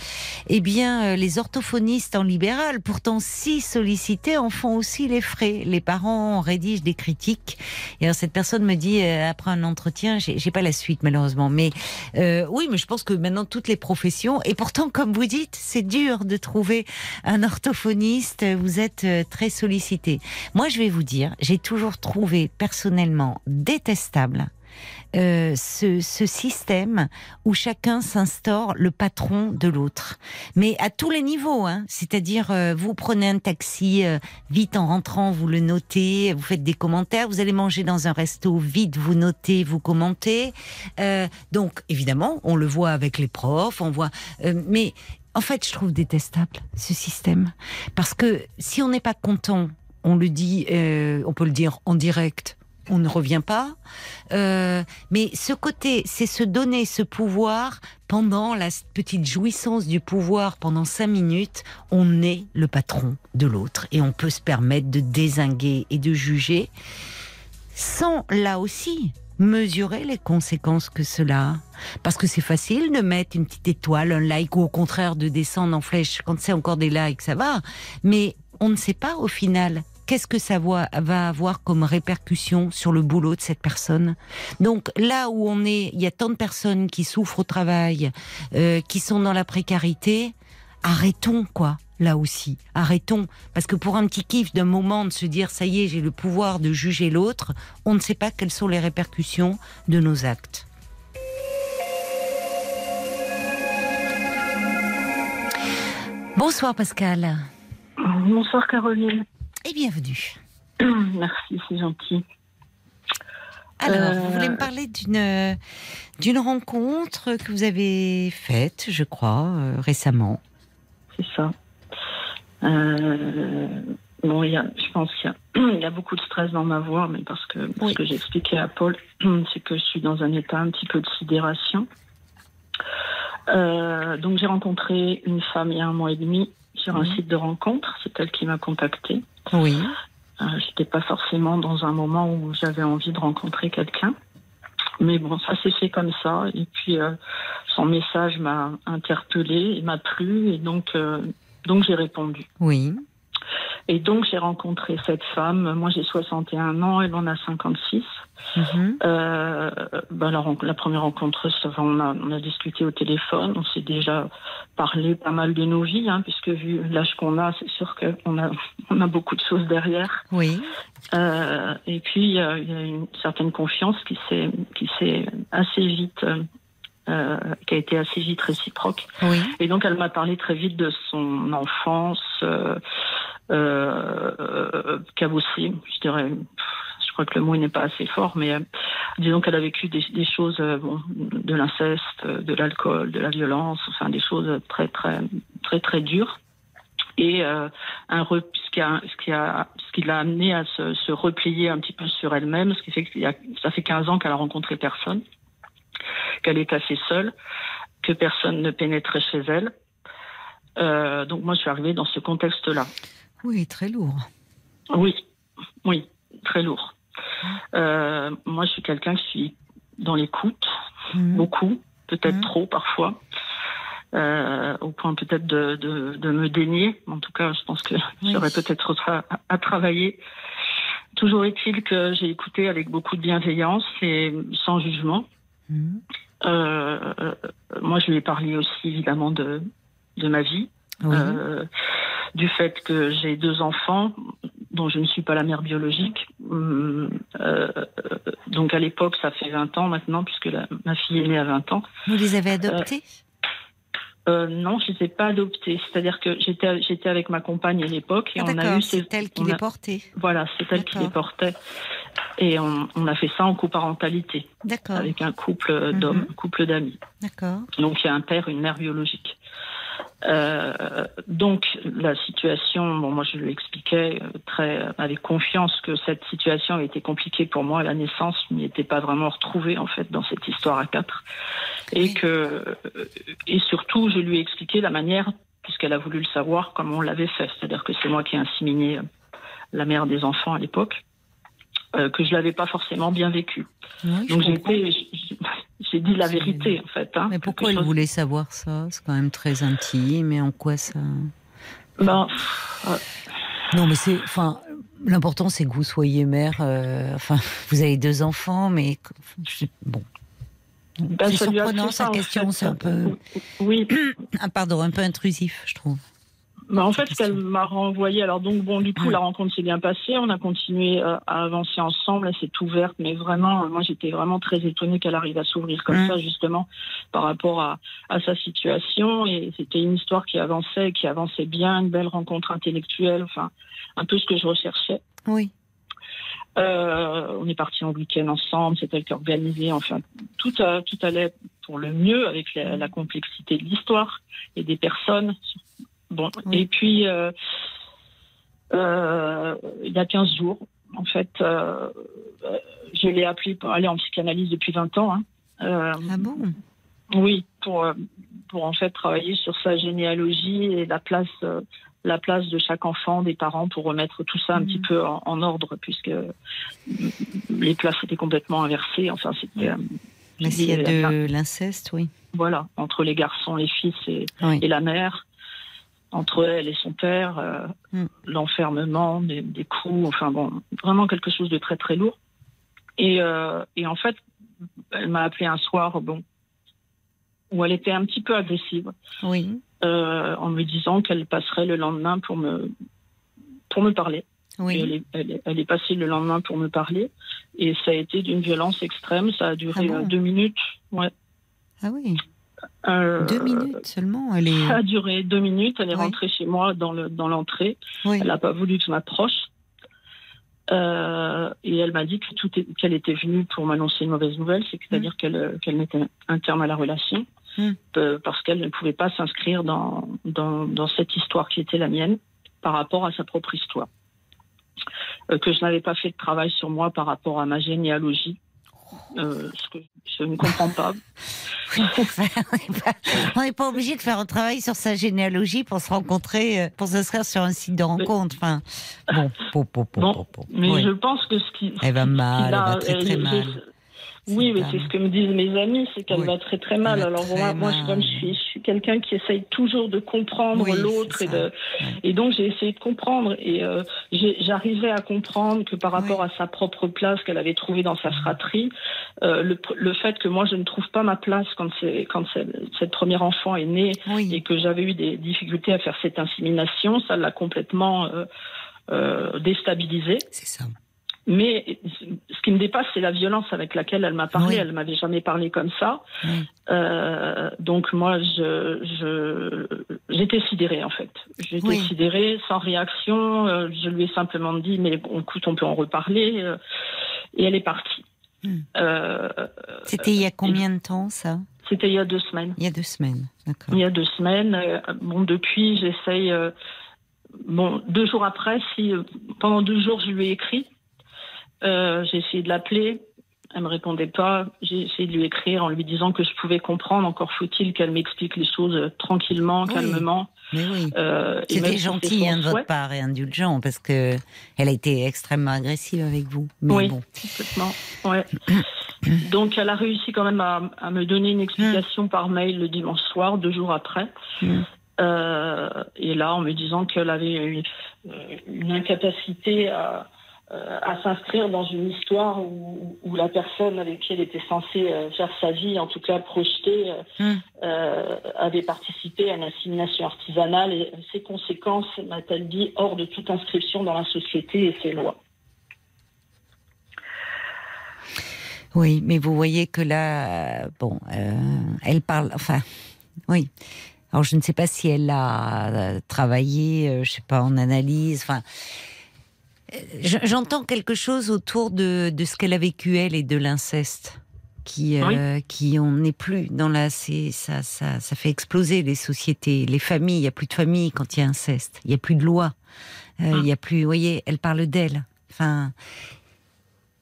Eh bien, euh, les orthophonistes en libéral, pourtant si sollicités, en font aussi les frais. Les parents rédigent des critiques. Et alors cette personne me dit après un entretien, j'ai pas la suite malheureusement, mais euh, oui, mais je pense que maintenant toutes les professions et pourtant comme vous dites, c'est dur de trouver un orthophoniste. Vous êtes euh, très sollicité. Moi, je vais vous dire, j'ai toujours trouvé personnellement détestable. Euh, ce, ce système où chacun s'instaure le patron de l'autre, mais à tous les niveaux. Hein. C'est-à-dire, euh, vous prenez un taxi euh, vite en rentrant, vous le notez, vous faites des commentaires. Vous allez manger dans un resto vite, vous notez, vous commentez. Euh, donc, évidemment, on le voit avec les profs, on voit. euh, mais en fait, je trouve détestable ce système parce que si on n'est pas content, on le dit, euh, on peut le dire en direct. On ne revient pas, Euh, mais ce côté, c'est se donner ce pouvoir pendant la petite jouissance du pouvoir pendant cinq minutes. On est le patron de l'autre et on peut se permettre de désinguer et de juger sans là aussi mesurer les conséquences que cela a. Parce que c'est facile de mettre une petite étoile, un like, ou au contraire de descendre en flèche. Quand c'est encore des likes, ça va. Mais on ne sait pas au final qu'est-ce que ça va avoir comme répercussion sur le boulot de cette personne? Donc là où on est, il y a tant de personnes qui souffrent au travail, euh, qui sont dans la précarité. Arrêtons quoi. Là aussi, arrêtons. Parce que pour un petit kiff d'un moment de se dire ça y est, j'ai le pouvoir de juger l'autre, on ne sait pas quelles sont les répercussions de nos actes. Bonsoir Pascal Bonsoir Caroline. Et bienvenue. Merci, c'est gentil. Alors, Euh, vous voulez me parler d'une d'une rencontre que vous avez faite, je crois, euh, récemment. C'est ça. Euh, bon, il y a, je pense qu'il y a, il y a beaucoup de stress dans ma voix, mais parce que Oui. ce que j'ai expliqué à Paul, c'est que je suis dans un état un petit peu de sidération. Euh, donc j'ai rencontré une femme il y a un mois et demi sur un Mhm. site de rencontre. C'est elle qui m'a contactée. Oui. Euh, J'étais pas forcément dans un moment où j'avais envie de rencontrer quelqu'un. Mais bon, ça s'est fait comme ça. Et puis, euh, son message m'a interpellée, il m'a plu. Et donc, euh, donc j'ai répondu. Oui. Et donc, j'ai rencontré cette femme. Moi, j'ai 61 ans, elle en a 56. Mhm. Euh, ben, la, première rencontre, ça on, a, on a discuté au téléphone, on s'est déjà parlé pas mal de nos vies, hein, puisque vu l'âge qu'on a, c'est sûr qu'on a, on a beaucoup de choses derrière. Oui. Euh, et puis, euh, il y a une certaine confiance qui s'est, qui s'est assez vite, euh, qui a été assez vite réciproque. Oui. Et donc, elle m'a parlé très vite de son enfance, euh, euh, cabossée, je dirais. Je crois que le mot n'est pas assez fort, mais euh, disons qu'elle a vécu des, des choses, euh, bon, de l'inceste, de l'alcool, de la violence, enfin des choses très, très, très, très dures. Et euh, un re- ce qui a, ce qui a, ce qui l'a amené à se, se replier un petit peu sur elle-même, ce qui fait que ça fait 15 ans qu'elle a rencontré personne, qu'elle est assez seule, que personne ne pénétrait chez elle. Euh, donc moi, je suis arrivée dans ce contexte-là. Oui, très lourd. Oui, oui, très lourd. Euh, moi, je suis quelqu'un qui suis dans l'écoute, Mhm. beaucoup, peut-être Mhm. trop parfois, euh, au point peut-être de, de, de me dénier. En tout cas, je pense que Oui. j'aurais peut-être à travailler. Toujours est-il que j'ai écouté avec beaucoup de bienveillance et sans jugement. Euh, euh, moi, je lui ai parlé aussi évidemment de, de ma vie, Oui. euh, du fait que j'ai deux enfants dont je ne suis pas la mère biologique. Hum, euh, donc à l'époque, ça fait 20 ans maintenant, puisque la- ma fille est née à 20 ans. Vous les avez adoptés? Euh, non, je ne les ai pas adoptés. C'est-à-dire que j'étais j'étais avec ma compagne à l'époque et Ah, on a eu c'est ces- elle qui les portait. Voilà, c'est elle qui les portait. Et on, on a fait ça en coparentalité D'accord, avec un couple d'hommes, Mhm. un couple d'amis. d'accord. Donc il y a un père, une mère biologique. Euh, donc la situation, bon moi je lui expliquais euh, très avec confiance que cette situation été compliquée pour moi. À la naissance, je m'y étais pas vraiment retrouvée en fait dans cette histoire à quatre, et Oui. que euh, et surtout je lui ai expliqué la manière puisqu'elle a voulu le savoir comment on l'avait fait, c'est-à-dire que c'est moi qui ai inséminé euh, la mère des enfants à l'époque, euh, que je l'avais pas forcément bien vécu. Oui, Donc j'ai dit la vérité en fait. Hein, Mais pourquoi elle chose- voulait savoir ça? C'est quand même très intime. Et en quoi ça? Ben, Non, mais c'est. Enfin, l'important c'est que vous soyez mère. euh, enfin, vous avez deux enfants, mais bon. Ben, c'est surprenant sa en question, fait. c'est un peu. Oui, Ah, pardon, un peu intrusif, je trouve. Mais en fait, ce qu'elle m'a renvoyé, alors donc bon, du coup, la rencontre s'est bien passée, on a continué euh, à avancer ensemble, elle s'est ouverte, mais vraiment, euh, moi, j'étais vraiment très étonnée qu'elle arrive à s'ouvrir comme Mm. ça, justement, par rapport à, à sa situation, et c'était une histoire qui avançait, qui avançait bien, une belle rencontre intellectuelle, enfin, un peu ce que je recherchais. Oui. Euh, on est parti en week-end ensemble, qui organisait, enfin, tout, a- tout allait pour le mieux avec la, la complexité de l'histoire et des personnes. Bon, Oui. et puis, euh, euh, il y a 15 jours, en fait, euh, je l'ai appelé pour aller en psychanalyse depuis 20 ans. hein. Ah bon? oui, pour, pour en fait travailler sur sa généalogie et la place, la place de chaque enfant, des parents, pour remettre tout ça un petit peu en, en ordre, puisque les places étaient complètement inversées. Enfin, c'était. Mais s'il y a de l'inceste, oui. Voilà, entre les garçons, les fils et, Oui. et la mère, entre elle et son père, euh, Mm. l'enfermement, des, des coups, enfin bon, vraiment quelque chose de très très lourd. Et, euh, et en fait, elle m'a appelé un soir, bon, où elle était un petit peu agressive, Oui. euh, en me disant qu'elle passerait le lendemain pour me pour me parler. Elle, Oui. est, elle, est, elle est passée le lendemain pour me parler, et ça a été d'une violence extrême. Ça a duré Ah bon deux minutes. Ouais. Ah oui. Euh, Deux minutes seulement. Elle est. Ça a duré deux minutes. Elle est Oui. rentrée chez moi dans le dans l'entrée. Oui. Elle n'a pas voulu que je m'approche. Euh, et elle m'a dit que qu'elle était venue pour m'annoncer une mauvaise nouvelle, c'est-à-dire qu'elle euh, qu'elle mettait un terme à la relation Mm. euh, parce qu'elle ne pouvait pas s'inscrire dans, dans dans cette histoire qui était la mienne par rapport à sa propre histoire. Euh, que je n'avais pas fait de travail sur moi par rapport à ma généalogie, euh, ce que je ne comprends pas. On n'est pas obligé de faire un travail sur sa généalogie pour se rencontrer, euh, pour s'inscrire sur un site de rencontre. Enfin, bon, po, po, po, Bon, po, po. Mais Oui. je pense que ce qui Elle va ce qui mal, elle va très très elle- mal. Oui, mais c'est ce que me disent mes amis, c'est qu'elle Oui. va très très mal. Alors très moi, moi, je, comme je suis, je suis quelqu'un qui essaye toujours de comprendre Oui, l'autre et de, et donc j'ai essayé de comprendre et euh, j'arrivais à comprendre que par rapport à sa propre place qu'elle avait trouvée dans sa fratrie, euh, le, le fait que moi je ne trouve pas ma place quand c'est quand c'est- cette première enfant est née et que j'avais eu des difficultés à faire cette insémination, ça l'a complètement euh, déstabilisée. c'est ça. Mais ce qui me dépasse, c'est la violence avec laquelle elle m'a parlé. Oui. Elle m'avait jamais parlé comme ça. Oui. Euh, donc moi, je, j'étais sidérée en fait. J'étais Oui. sidérée, sans réaction. Euh, je lui ai simplement dit, mais bon, écoute, on peut en reparler. Euh, Et elle est partie. Hmm. Euh, C'était il y a combien de temps ça? C'était il y a deux semaines. Il y a deux semaines, d'accord. Il y a deux semaines. Bon, depuis, j'essaye. euh, Bon, deux jours après, si pendant deux jours, je lui ai écrit. Euh, j'ai essayé de l'appeler. Elle me répondait pas. J'ai essayé de lui écrire en lui disant que je pouvais comprendre. Encore faut-il qu'elle m'explique les choses euh, tranquillement, Oui. calmement. Mais oui. Euh, C'était gentil hein, de votre part et indulgent parce que elle a été extrêmement agressive avec vous. Mais Oui. bon, Complètement. Ouais. Donc, elle a réussi quand même à, à me donner une explication par mail le dimanche soir, deux jours après. Mm. Euh, et là, en me disant qu'elle avait une, une incapacité à, à s'inscrire dans une histoire où, où la personne avec qui elle était censée euh, faire sa vie, en tout cas projetée, euh, euh, avait participé à une assimilation artisanale et ses conséquences, m'a-t-elle dit, hors de toute inscription dans la société et ses lois. oui, mais vous voyez que là, euh, bon, euh, elle parle, enfin, oui, Alors je ne sais pas si elle a euh, travaillé, euh, je sais pas, en analyse. Enfin, euh, j'entends quelque chose autour de, de ce qu'elle a vécu elle et de l'inceste, qui euh, qui on n'est plus dans la, c'est ça ça ça fait exploser les sociétés, les familles. Il y a plus de famille quand il y a inceste. Il y a plus de loi. Euh, Hum. Il y a plus. Vous voyez, elle parle d'elle. Enfin,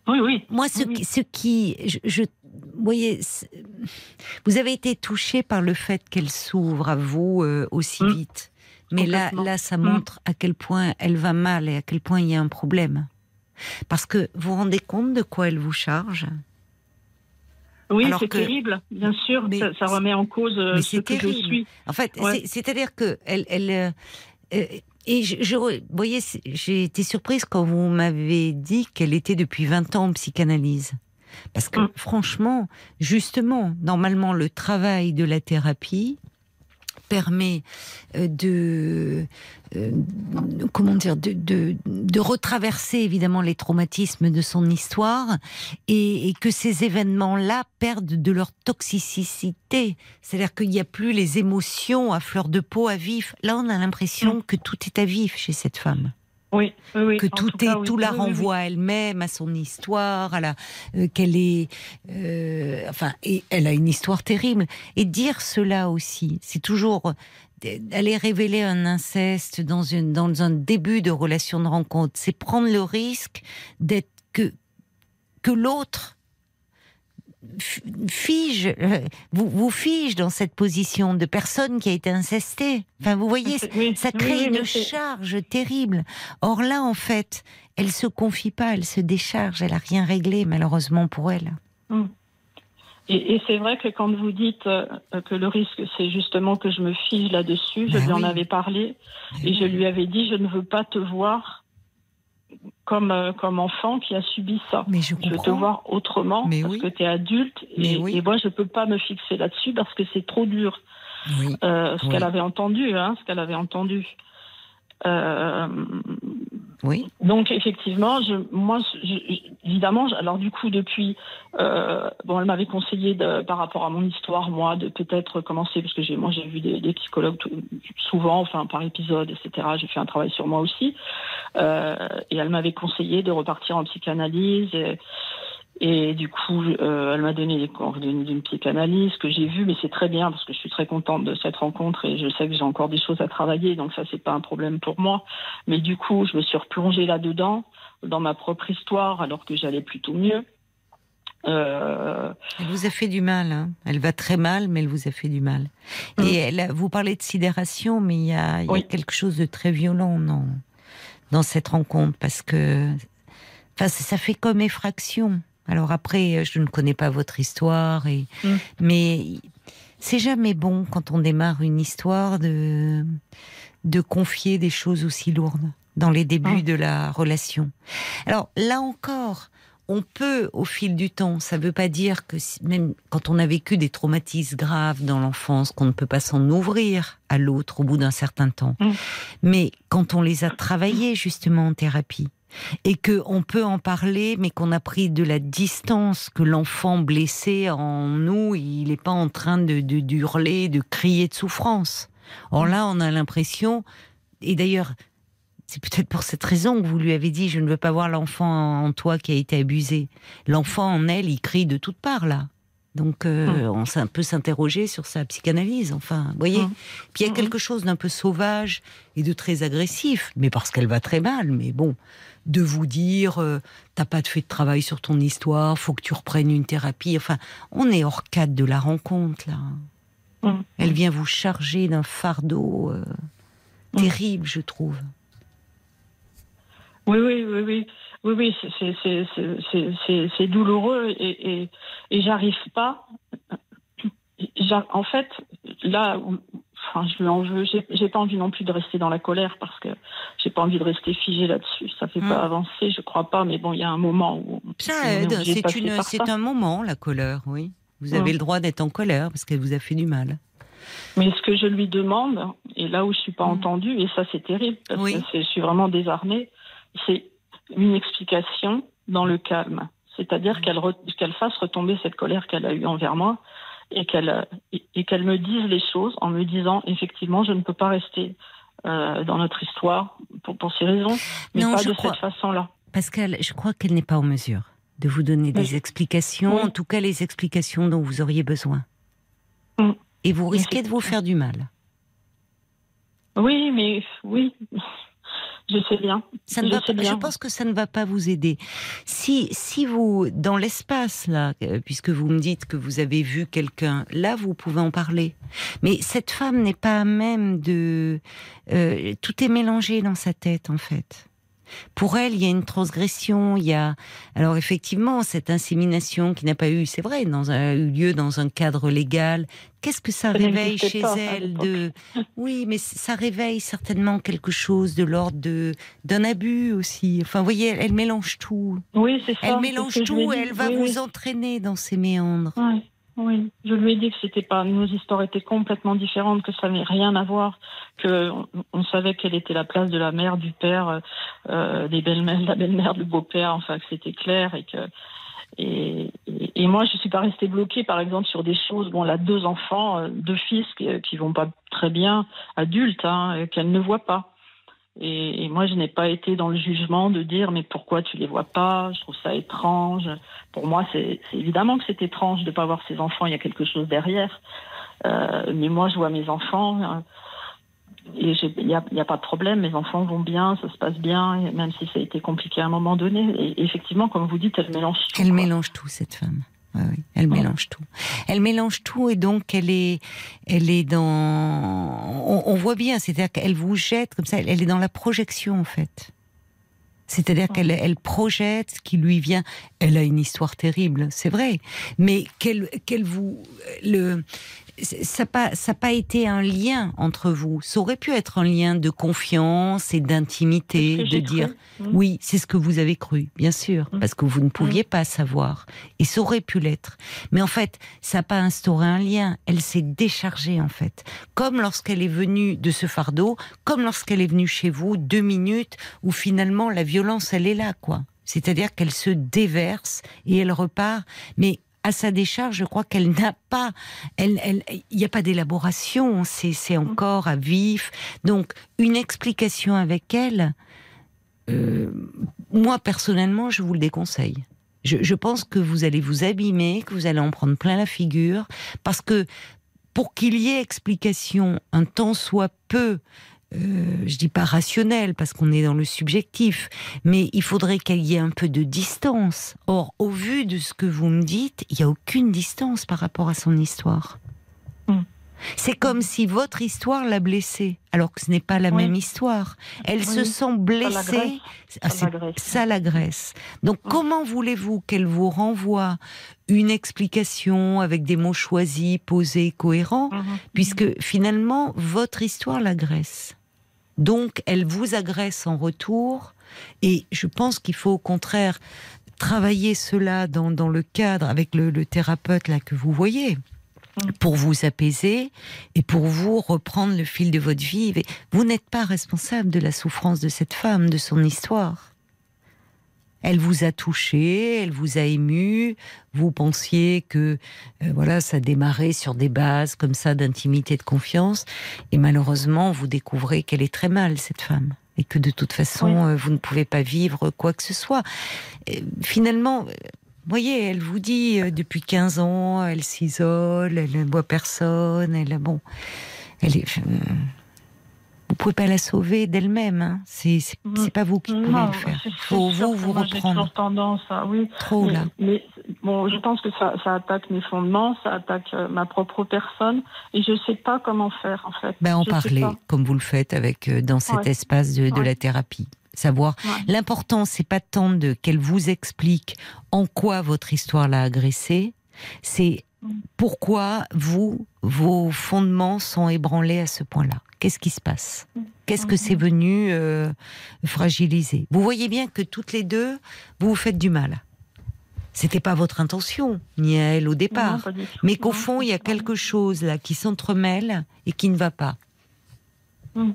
Oui, oui. moi, ce, Oui. qui, ce qui, je, je- vous voyez, vous avez été touché par le fait qu'elle s'ouvre à vous euh, aussi Mm. vite. Mais là, là, ça Mm. montre à quel point elle va mal et à quel point il y a un problème. Parce que vous vous rendez compte de quoi elle vous charge? Oui, c'est que- terrible, bien sûr. Mais ça, ça remet en cause euh, mais ce que je suis. En fait, Ouais. c'est-à-dire que elle, elle euh, euh, et je, vous voyez, j'ai été surprise quand vous m'avez dit qu'elle était depuis 20 ans en psychanalyse. Parce que Mm. franchement, justement, normalement, le travail de la thérapie permet euh, de, euh, comment dire de, de, de retraverser évidemment les traumatismes de son histoire et, et que ces événements-là perdent de leur toxicité. C'est-à-dire qu'il n'y a plus les émotions à fleur de peau, à vif. Là, on a l'impression que tout est à vif chez cette femme Oui, oui, oui. que tout, est cas, tout la renvoie à elle-même, à son histoire, à la euh, qu'elle est, euh, enfin, et elle a une histoire terrible. Et dire cela aussi, c'est toujours euh, d'aller révéler un inceste dans une dans un début de relation de rencontre, c'est prendre le risque d'être que que l'autre fige, euh, vous, vous fige dans cette position de personne qui a été incestée. Enfin, vous voyez, Oui, ça crée oui, une charge terrible. Or là, en fait, elle se confie pas, elle se décharge, elle a rien réglé, malheureusement pour elle. Et, et c'est vrai que quand vous dites euh, que le risque, c'est justement que je me fige là-dessus, je Ben lui en avais parlé et je lui avais dit, je ne veux pas te voir comme, euh, comme enfant qui a subi ça. Mais je Je veux te voir autrement Mais parce oui. que tu es adulte et, oui. et moi je peux pas me fixer là-dessus parce que c'est trop dur. Oui. Euh, ce qu'elle avait entendu, hein, ce qu'elle avait entendu. Euh, Donc effectivement, moi, évidemment, alors du coup depuis, euh, bon, elle m'avait conseillé de, par rapport à mon histoire, moi, de peut-être commencer parce que moi, j'ai vu des, psychologues souvent, enfin par épisode, etc. J'ai fait un travail sur moi aussi, Euh, et elle m'avait conseillé de repartir en psychanalyse. Et du coup, euh, elle m'a donné les coordonnées d'une psychanalyse que j'ai vue, mais c'est très bien parce que je suis très contente de cette rencontre et je sais que j'ai encore des choses à travailler, donc ça c'est pas un problème pour moi. Mais du coup, je me suis replongée là-dedans, dans ma propre histoire, alors que j'allais plutôt mieux. Euh, Elle vous a fait du mal. hein. Elle va très mal, mais elle vous a fait du mal. Mm. Et elle, vous parlez de sidération, mais il y a, il y a quelque chose de très violent dans, dans cette rencontre parce que enfin, ça fait comme effraction. Alors après, je ne connais pas votre histoire, et, Mm. mais c'est jamais bon quand on démarre une histoire de, de confier des choses aussi lourdes dans les débuts Mm. de la relation. Alors là encore, on peut, au fil du temps, ça ne veut pas dire que si- même quand on a vécu des traumatismes graves dans l'enfance, qu'on ne peut pas s'en ouvrir à l'autre au bout d'un certain temps. Mm. Mais quand on les a travaillés justement en thérapie, et que on peut en parler, mais qu'on a pris de la distance, que l'enfant blessé en nous, il n'est pas en train de d'hurler, de crier de souffrance. Or là, on a l'impression, et d'ailleurs, c'est peut-être pour cette raison que vous lui avez dit, je ne veux pas voir l'enfant en toi qui a été abusé. L'enfant en elle, il crie de toutes parts là. Donc, euh, on s'est un peu s'interroger sur sa psychanalyse. Enfin, vous voyez. Mm. Puis il y a Mhm. quelque chose d'un peu sauvage et de très agressif, mais parce qu'elle va très mal. Mais bon, de vous dire, euh, t'as pas fait de travail sur ton histoire, faut que tu reprennes une thérapie. Enfin, on est hors cadre de la rencontre là. Elle vient vous charger d'un fardeau euh, terrible, je trouve. Oui, oui, oui, oui, oui, oui, c'est- douloureux et, et, et j'arrive pas. En fait, là, enfin, je lui en veux. J'ai pas envie non plus de rester dans la colère parce que j'ai pas envie de rester figée là-dessus. Ça fait Mm. pas avancer, je crois pas. Mais bon, il y a un moment où Ça aide. C'est un moment la colère, oui. Vous Mm. avez le droit d'être en colère parce qu'elle vous a fait du mal. Mais ce que je lui demande, et là où je suis pas Mm. entendue, et ça c'est terrible, parce Oui. que je suis vraiment désarmée, c'est une explication dans le calme. C'est-à-dire qu'elle fasse retomber cette colère qu'elle a eue envers moi et qu'elle et qu'elle me dise les choses en me disant effectivement je ne peux pas rester euh, dans notre histoire pour, pour ces raisons, mais Non, pas de crois- cette façon-là. Pascal, je crois qu'elle n'est pas en mesure de vous donner des Oui. explications, Oui. en tout cas les explications dont vous auriez besoin. Mm. Et vous risquez de vous faire du mal. Oui, mais oui, je sais bien. Ça ne Je va pas- bien. je pense que ça ne va pas vous aider. Si, si vous, dans l'espace, là, euh, puisque vous me dites que vous avez vu quelqu'un, là, vous pouvez en parler. Mais cette femme n'est pas à même de... euh, tout est mélangé dans sa tête, en fait. Pour elle, il y a une transgression, il y a... Alors effectivement, cette insémination qui n'a pas eu, c'est vrai, dans un, eu lieu dans un cadre légal, qu'est-ce que ça Ça réveille chez pas elle de... Oui, mais ça réveille certainement quelque chose de l'ordre de d'un abus aussi. Enfin, vous voyez, elle, elle mélange tout. Oui, c'est ça. Elle mélange tout et elle va Oui, vous oui. entraîner dans ces méandres. Oui, oui. Je lui ai dit que c'était pas nos histoires étaient complètement différentes, que ça n'avait rien à voir, que on, savait quelle était la place de la mère, du père, euh, des belles-mères, la belle-mère, du beau-père, enfin que c'était clair et que et, et, moi je suis pas restée bloquée par exemple sur des choses. Bon, elle a deux enfants, euh, deux fils qui, qui vont pas très bien, adultes, hein, qu'elle ne voit pas. Et, et moi, je n'ai pas été dans le jugement de dire mais pourquoi tu les vois pas? Je trouve ça étrange. Pour moi, c'est évidemment que c'est étrange de ne pas voir ses enfants. Il y a quelque chose derrière. Euh, mais moi, je vois mes enfants. euh, et il n'y a, a pas de problème, mes enfants vont bien, ça se passe bien, même si ça a été compliqué à un moment donné. Et effectivement, comme vous dites, elle mélange tout. Elle quoi. mélange tout cette femme. Elle mélange tout. Elle mélange tout et donc elle est, elle est dans. On, on voit bien, c'est-à-dire qu'elle vous jette comme ça. Elle, elle est dans la projection en fait. C'est-à-dire qu'elle elle projette ce qui lui vient. Elle a une histoire terrible, c'est vrai, mais qu'elle qu'elle vous le ça n'a pas, ça pas été un lien entre vous. Ça aurait pu être un lien de confiance et d'intimité, de dire cru. Mm. oui, c'est ce que vous avez cru, bien sûr, Mm. parce que vous ne pouviez pas savoir. Et ça aurait pu l'être. Mais en fait, ça n'a pas instauré un lien. Elle s'est déchargée, en fait. Comme lorsqu'elle est venue de ce fardeau, comme lorsqu'elle est venue chez vous deux minutes où finalement la violence, elle est là, quoi. C'est-à-dire qu'elle se déverse et elle repart. Mais à sa décharge, je crois qu'elle n'a pas, elle, il n'y a pas d'élaboration, c'est, c'est encore à vif. Donc, une explication avec elle, euh, moi personnellement, je vous le déconseille. Je, je pense que vous allez vous abîmer, que vous allez en prendre plein la figure, parce que pour qu'il y ait explication, un temps soit peu, euh, je dis pas rationnel parce qu'on est dans le subjectif, mais il faudrait qu'il y ait un peu de distance. Or, au vu de ce que vous me dites, il n'y a aucune distance par rapport à son histoire. Mm. C'est comme si votre histoire l'a blessée, alors que ce n'est pas la Oui. même histoire. Elle Oui. se sent blessée. Ah, Ça l'agresse. Donc, Mm. comment voulez-vous qu'elle vous renvoie une explication avec des mots choisis, posés, cohérents, Mhm. puisque finalement, votre histoire l'agresse. Donc, elle vous agresse en retour, et je pense qu'il faut au contraire travailler cela dans, dans le cadre avec le, le thérapeute là que vous voyez. Pour vous apaiser et pour vous reprendre le fil de votre vie. Et Vous n'êtes pas responsable de la souffrance de cette femme, de son histoire. Elle vous a touché, elle vous a ému. Vous pensiez que euh, voilà, ça démarrait sur des bases comme ça d'intimité, de confiance, et malheureusement, vous découvrez qu'elle est très mal cette femme et que de toute façon, Oui. euh, vous ne pouvez pas vivre quoi que ce soit. Et finalement, vous voyez, elle vous dit euh, depuis 15 ans, elle s'isole, elle ne voit personne, elle bon, elle est. euh, vous pouvez pas la sauver d'elle-même. Hein. C'est c'est c'est pas vous qui pouvez Non, le faire. c'est- Faut vous vous reprendre. toujours tendance à, oui. Trop mais, là. mais, bon, je pense que ça, ça attaque mes fondements, ça attaque euh, ma propre personne, et je sais pas comment faire en fait. Ben, en Je parler, comme vous le faites avec dans cet Ouais. espace de, de Ouais. la thérapie. Savoir. Ouais. L'important, c'est pas tant de qu'elle vous explique en quoi votre histoire l'a agressée, c'est pourquoi vous, vos fondements sont ébranlés à ce point-là. Qu'est-ce qui se passe? Qu'est-ce que c'est venu euh, fragiliser? Vous voyez bien que toutes les deux, vous vous faites du mal. C'était pas votre intention, ni à elle au départ. Mais qu'au fond, il y a quelque chose là qui s'entremêle et qui ne va pas. Mm.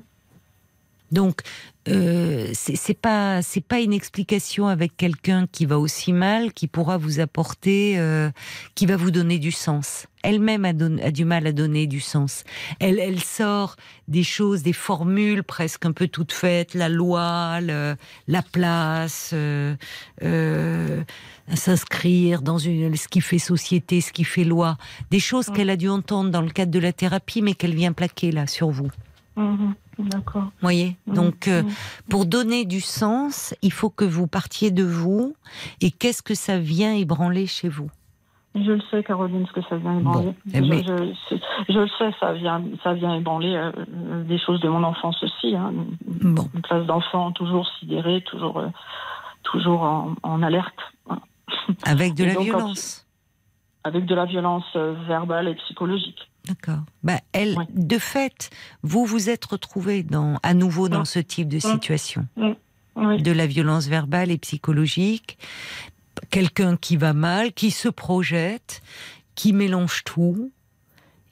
Donc, euh, c'est pas c'est pas une explication avec quelqu'un qui va aussi mal qui pourra vous apporter, euh, qui va vous donner du sens. Elle-même a, a du mal à donner du sens. Elle, elle sort des choses, des formules presque un peu toutes faites, la loi, le- la place, euh, euh, s'inscrire dans une, ce qui fait société, ce qui fait loi, des choses qu'elle a dû entendre dans le cadre de la thérapie, mais qu'elle vient plaquer là sur vous. Mhm. D'accord. Voyez. Mhm. Donc, euh, Mhm. pour donner du sens, il faut que vous partiez de vous. Et qu'est-ce que ça vient ébranler chez vous? Je le sais, Caroline, ce que ça vient ébranler. Bon, je, mais- je- c'est- je le sais, ça vient, ça vient ébranler euh, des choses de mon enfance aussi. Hein. Bon. Une classe d'enfants toujours sidérée, toujours, euh, toujours en, en alerte, Avec de la donc, violence. avec de la violence verbale et psychologique. D'accord. Bah, elle, Ouais. de fait, vous vous êtes retrouvé dans, à nouveau dans Ouais. ce type de situation. De la violence verbale et psychologique. Quelqu'un qui va mal, qui se projette, qui mélange tout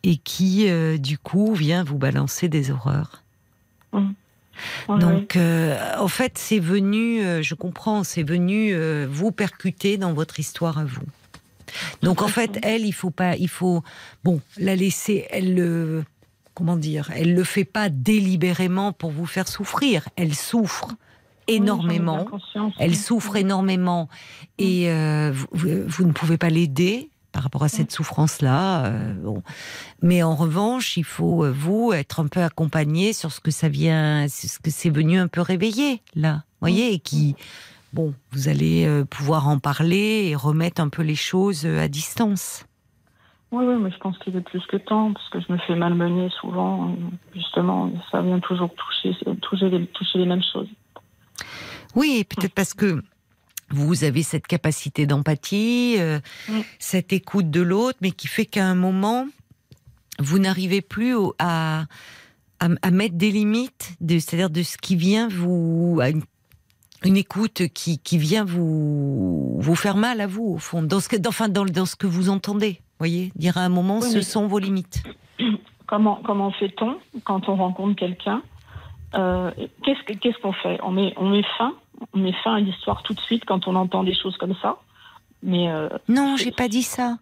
et qui, euh, du coup, vient vous balancer des horreurs. Donc, euh, en fait, c'est venu, euh, je comprends, c'est venu euh, vous percuter dans votre histoire à vous. Donc, en fait, elle, il faut pas, il faut, bon, la laisser, elle le, comment dire, elle le fait pas délibérément pour vous faire souffrir. Elle souffre énormément. Elle souffre énormément et euh, vous, vous- vous ne pouvez pas l'aider par rapport à cette souffrance-là. euh, bon. Mais en revanche, il faut, euh, vous, être un peu accompagné sur ce que ça vient, ce que c'est venu un peu réveiller, là. voyez, et qui, bon, vous allez euh, pouvoir en parler et remettre un peu les choses euh, à distance. Oui, oui, mais je pense qu'il est plus que temps, parce que je me fais malmener souvent. Justement, ça vient toujours toucher, toucher, les, toucher les mêmes choses. Oui, peut-être parce que vous avez cette capacité d'empathie, euh, cette écoute de l'autre, mais qui fait qu'à un moment, vous n'arrivez plus au- à, à, à mettre des limites, de, c'est-à-dire de ce qui vient vous... à une, une écoute qui, qui vient vous, vous faire mal à vous, au fond, dans ce que, dans, enfin, dans, dans ce que vous entendez. voyez, dire à un moment, Oui, ce sont vos limites. Comment, comment fait-on quand on rencontre quelqu'un euh, Qu'est-ce que- qu'est-ce qu'on fait? On met, on met fin on met fin à l'histoire tout de suite quand on entend des choses comme ça. Mais euh, Non, j'ai pas dit ça.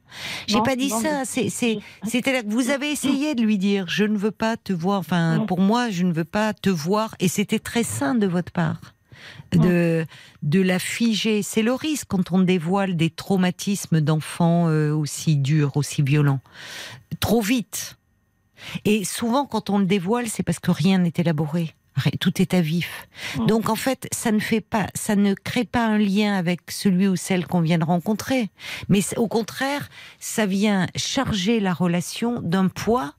J'ai pas dit non, ça. mais- C'est, c'est, c'est-à-dire que vous avez essayé de lui dire, je ne veux pas te voir. Enfin, Non. pour moi, je ne veux pas te voir. Et c'était très sain de votre part de de la figer. C'est le risque quand on dévoile des traumatismes d'enfants euh, aussi durs, aussi violents, trop vite. Et souvent, quand on le dévoile, c'est parce que rien n'est élaboré. Tout est à vif. Donc en fait, ça ne fait pas, ça ne crée pas un lien avec celui ou celle qu'on vient de rencontrer. Mais au contraire, ça vient charger la relation d'un poids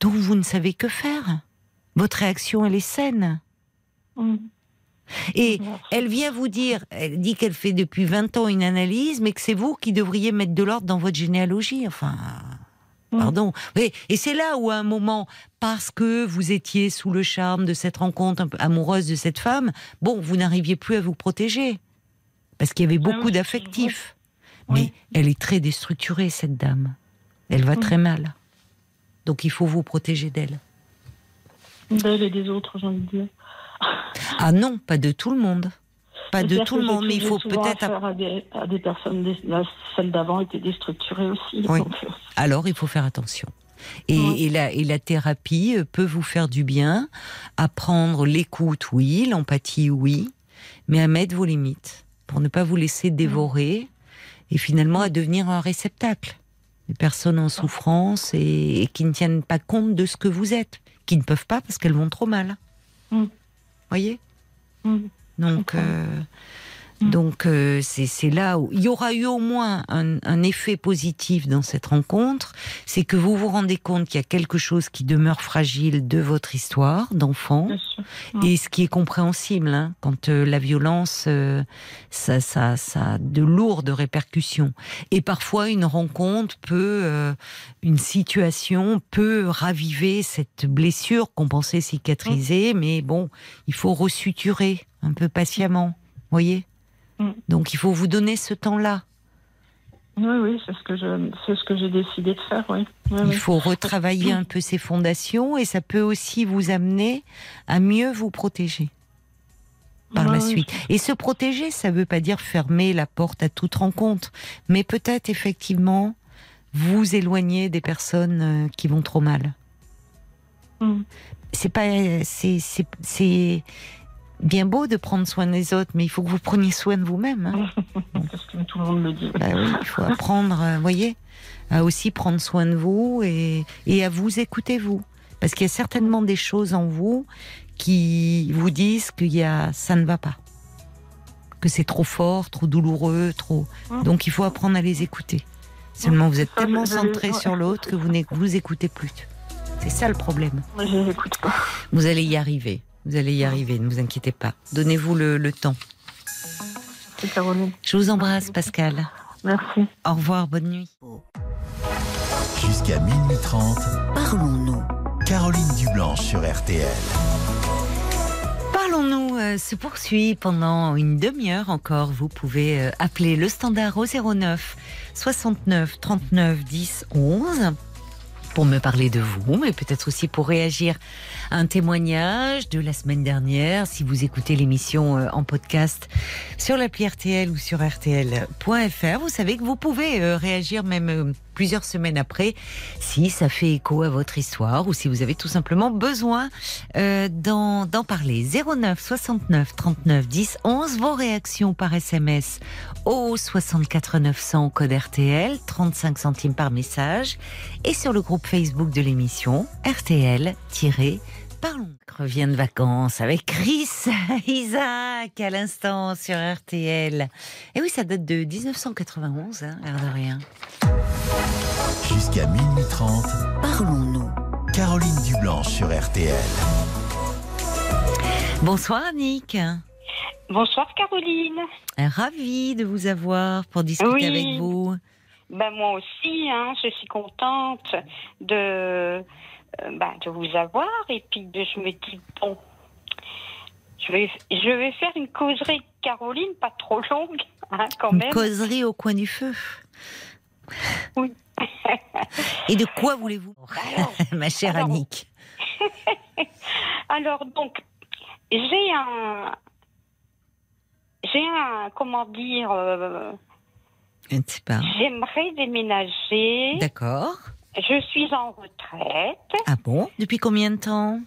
dont vous ne savez que faire. Votre réaction, elle est saine. Mm. Et elle vient vous dire, elle dit qu'elle fait depuis 20 ans une analyse, mais que c'est vous qui devriez mettre de l'ordre dans votre généalogie. Enfin, Mm. pardon. Oui, et c'est là où, à un moment, parce que vous étiez sous le charme de cette rencontre amoureuse de cette femme, bon, vous n'arriviez plus à vous protéger. Parce qu'il y avait Ah beaucoup oui, d'affectifs. oui. Mais elle est très déstructurée, cette dame. Elle va Mm. très mal. Donc il faut vous protéger d'elle. D'elle et des autres, j'ai envie de dire. Ah non, pas de tout le monde. Pas de tout le monde, mais il faut peut-être à des, à des personnes, des- la- celle d'avant était déstructurée aussi. Oui. donc, euh, alors il faut faire attention. Et, la, et la thérapie euh, peut vous faire du bien, apprendre l'écoute, oui, l'empathie, oui, mais à mettre vos limites pour ne pas vous laisser dévorer et finalement à devenir un réceptacle. Des personnes en souffrance et, et qui ne tiennent pas compte de ce que vous êtes, qui ne peuvent pas parce qu'elles vont trop mal. Mm. Voyez? Mm. donc, euh. Donc euh, c'est là où il y aura eu au moins un, un effet positif dans cette rencontre, c'est que vous vous rendez compte qu'il y a quelque chose qui demeure fragile de votre histoire d'enfant. Mm. et ce qui est compréhensible hein, quand euh, la violence, euh, ça, ça, ça a de lourdes répercussions. Et parfois une rencontre peut, euh, une situation peut raviver cette blessure qu'on pensait cicatriser, mais bon, il faut resuturer un peu patiemment, voyez. Mm. Donc il faut vous donner ce temps-là. Oui, oui, c'est ce que je, c'est ce que j'ai décidé de faire, oui. Oui, Il oui. faut retravailler un peu ces fondations et ça peut aussi vous amener à mieux vous protéger par Ouais, la suite. Et se protéger, ça ne veut pas dire fermer la porte à toute rencontre, mais peut-être effectivement vous éloigner des personnes euh, qui vont trop mal. Mm. C'est pas, c'est, c'est, c'est bien beau de prendre soin des autres, mais il faut que vous preniez soin de vous-même. hein. Parce que tout le monde me dit. Bah oui, il faut apprendre, euh, voyez, à aussi prendre soin de vous et, et à vous écouter vous. Parce qu'il y a certainement des choses en vous qui vous disent qu'il y a, ça ne va pas. Que c'est trop fort, trop douloureux, trop. Mm. Donc il faut apprendre à les écouter. Seulement vous êtes je- tellement centré sur l'autre que vous ne vous écoutez plus. C'est ça le problème. Je pas. Vous allez y arriver. Vous allez y arriver, ne vous inquiétez pas. Donnez-vous le, le temps. Caroline. Je vous embrasse, Pascal. Merci. Au revoir, bonne nuit. Jusqu'à minuit 30, Parlons-nous. Caroline Dublanche sur RTL. Parlons-nous euh, se poursuit pendant une demi-heure encore. Vous pouvez euh, appeler le standard au 09 69 39 10 11 pour me parler de vous, mais peut-être aussi pour réagir à un témoignage de la semaine dernière. Si vous écoutez l'émission euh, en podcast sur l'appli RTL ou sur RTL.fr, vous savez que vous pouvez euh, réagir même euh, plusieurs semaines après si ça fait écho à votre histoire ou si vous avez tout simplement besoin euh, d'en parler. 09 69 39 10 11, vos réactions par SMS au 64 900 code RTL, 35 centimes par message, et sur le groupe Facebook de l'émission RTL-Parlons. Revient de vacances avec Chris Isaac à l'instant sur RTL. Et oui, ça date de 1991, hein, l'air de rien. Jusqu'à minuit 30, Parlons-nous. Caroline Dublanche sur RTL. Bonsoir Annick. Bonsoir Caroline. Ravie de vous avoir pour discuter Oui. avec vous. Ben moi aussi, hein, je suis contente de, ben, de vous avoir et puis de, je me dis bon, je vais, je vais faire une causerie Caroline, pas trop longue, hein, quand Une même. causerie au coin du feu. Oui. Et de quoi voulez-vous? Ma chère alors- Annick. Alors donc, j'ai un, j'ai un, comment dire, euh, Je ne sais pas. j'aimerais déménager. D'accord. Je suis en retraite, Ah bon Depuis combien de temps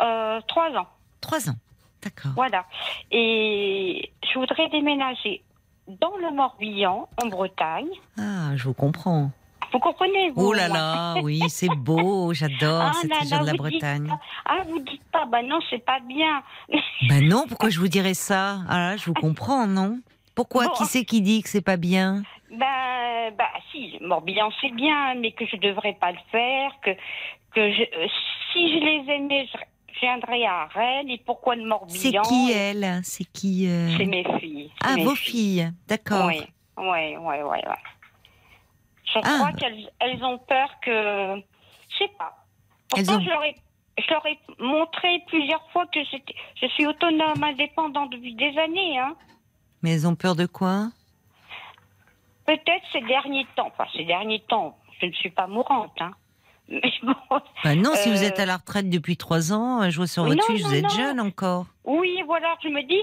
euh, trois ans. Trois ans. D'accord. Voilà. Et je voudrais déménager dans le Morbihan, en Bretagne. Ah, je vous comprends. Vous comprenez vous Oh là là, oui, c'est beau, j'adore Ah cette là région là, de la Bretagne. pas- Ah, vous dites pas, bah non, c'est pas bien. Ben non, pourquoi je vous dirais ça? Ah là, je vous comprends, non? Pourquoi Bon. Qui c'est qui dit que c'est pas bien? Ben, bah si, Morbihan c'est bien, mais que je devrais pas le faire, que, que je, euh, si je les aimais, je je viendrais à Rennes, et pourquoi le C'est Morbihan qui elle? C'est qui euh? C'est mes filles. c'est Ah, mes vos filles, d'accord. Oui, oui, oui, oui. Je Ah. crois qu'elles elles ont peur que. Je sais pas. Pourtant, ont- je, leur ai, je leur ai montré plusieurs fois que je suis autonome, indépendante depuis des années. Hein. Mais elles ont peur de quoi? Peut-être ces derniers temps. Enfin, ces derniers temps, je ne suis pas mourante. Hein. Mais bon, Ben non, si vous Euh, êtes à la retraite depuis trois ans, euh, je vois sur votre Non, fiche, vous êtes non. jeune encore. oui, voilà, je me dis,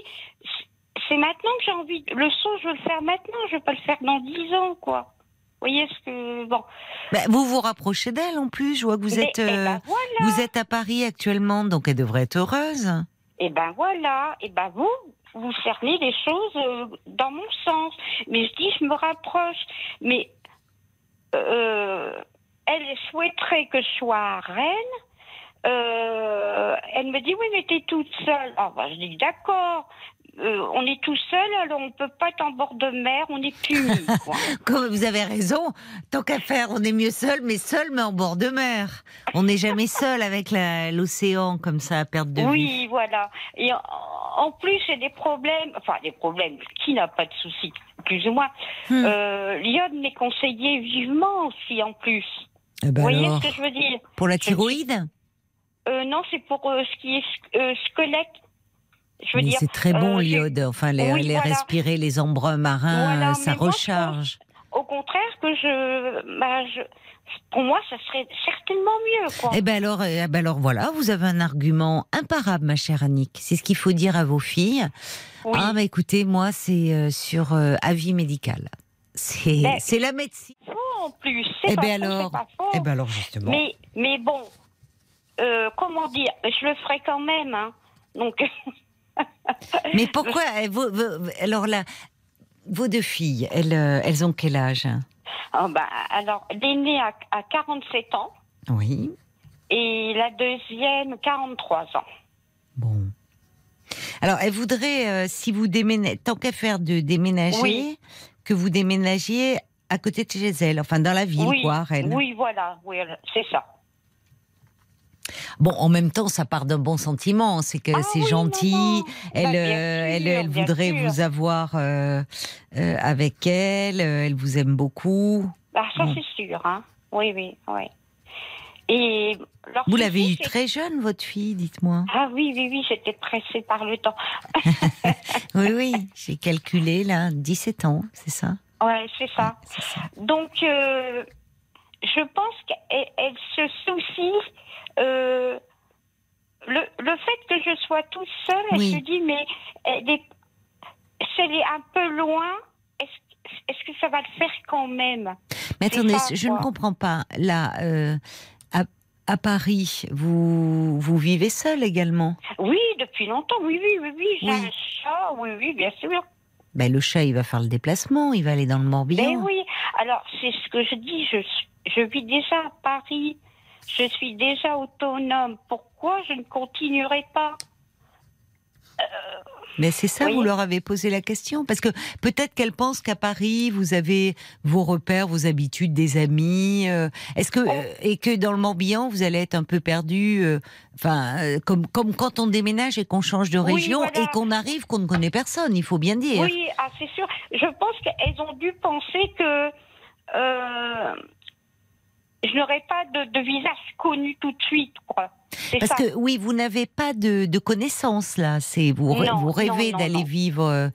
c'est maintenant que j'ai envie. Le saut, je veux le faire maintenant, je ne vais pas le faire dans dix ans, quoi. Vous voyez ce que. Bon. Ben, vous vous rapprochez d'elle en plus, je vois que vous êtes, eh euh, ben voilà. vous êtes à Paris actuellement, donc elle devrait être heureuse. Et ben voilà, et ben vous, vous cernez les choses euh, dans mon sens. Mais je dis, je me rapproche. Mais euh, elle souhaiterait que je sois à Rennes. Euh, elle me dit, oui, mais t'es toute seule. Ah, ben, je dis, d'accord. Euh, on est tout seul, alors on peut pas être en bord de mer, on est puni. quoi. Comme vous avez raison, tant qu'à faire, on est mieux seul, mais seul, mais en bord de mer. On n'est jamais seul avec l'océan comme ça à perte de vue. Oui, voilà. Et en, en plus, j'ai des problèmes, enfin des problèmes, qui n'a pas de soucis, plus ou moins. Hmm. Euh, L'iode m'est conseillé vivement aussi, en plus. Eh ben Vous voyez alors, ce que je veux dire? pour la thyroïde? Euh, Non, c'est pour ce qui est sq- squelette. Je veux Mais dire. c'est très bon euh, l'iode. Enfin, les, Oui, les voilà. respirer les embruns marins, Voilà, euh, ça moi, recharge. au contraire que je, bah, je, pour moi, ça serait certainement mieux, quoi. Eh ben alors, eh ben alors voilà, vous avez un argument imparable, ma chère Annick. C'est ce qu'il faut dire à vos filles. Oui. Ah, bah écoutez, moi, c'est euh, sur euh, avis médical. C'est c'est la médecine. Faux, en plus. C'est Eh pas ben faux, alors, c'est pas faux. eh ben alors justement. Mais, mais bon, euh, comment dire, je le ferai quand même, hein. Donc, Mais pourquoi eh, Alors là, vos deux filles, elles, euh, elles ont quel âge? Bah, alors, l'aînée a, a 47 ans Oui. et la deuxième 43 ans. Bon. Alors, elle voudrait, euh, si vous déménagez, tant qu'à faire de déménager, Oui. que vous déménagiez à côté de chez elle, enfin dans la ville, oui, quoi, Rennes. oui, voilà, oui, c'est ça. Bon, en même temps, ça part d'un bon sentiment, c'est que Ah c'est oui, gentil. non, non. Elle, Bah, euh, elle, elle voudrait sûr. vous avoir euh, euh, avec elle. Elle vous aime beaucoup. Ah, ça, Bon. c'est sûr, hein. Oui, oui, oui. Et Vous l'avez souci, eu c'est- très jeune, votre fille, dites-moi. Ah oui, oui, oui, j'étais pressée par le temps. Oui, oui, j'ai calculé là, 17 ans, c'est ça. Ouais, c'est ça. Donc, euh, je pense qu'elle elle se soucie. Euh, le, le fait que je sois toute seule, elle Oui. se dit, mais elle est, si elle est un peu loin, est-ce est-ce que ça va le faire quand même? Mais C'est attendez, ça, je ne comprends pas. Là, euh, à, à Paris, vous, vous vivez seul également? Oui, depuis longtemps, oui, oui, oui, oui, j'ai Oui. un chat, oui, oui, bien sûr. ben, Le chat, il va faire le déplacement, il va aller dans le Morbihan. Mais oui, alors c'est ce que je dis, je, je vis déjà à Paris, je suis déjà autonome, pourquoi je ne continuerai pas Mais c'est ça, Oui. vous leur avez posé la question Parce que peut-être qu'elle pense qu'à Paris, vous avez vos repères, vos habitudes, des amis. euh, Est-ce que Oh. euh, et que dans le Morbihan, vous allez être un peu perdu, euh, enfin, euh, comme comme quand on déménage et qu'on change de Oui, région voilà. et qu'on arrive, qu'on ne connaît personne. Il faut bien dire. Oui, ah, c'est sûr. Je pense qu'elles ont dû penser que euh, je n'aurais pas de, de visage connu tout de suite, quoi. Parce ça. que oui, vous n'avez pas de, de connaissances là. C'est vous, rê- Non, vous rêvez d'aller vivre euh,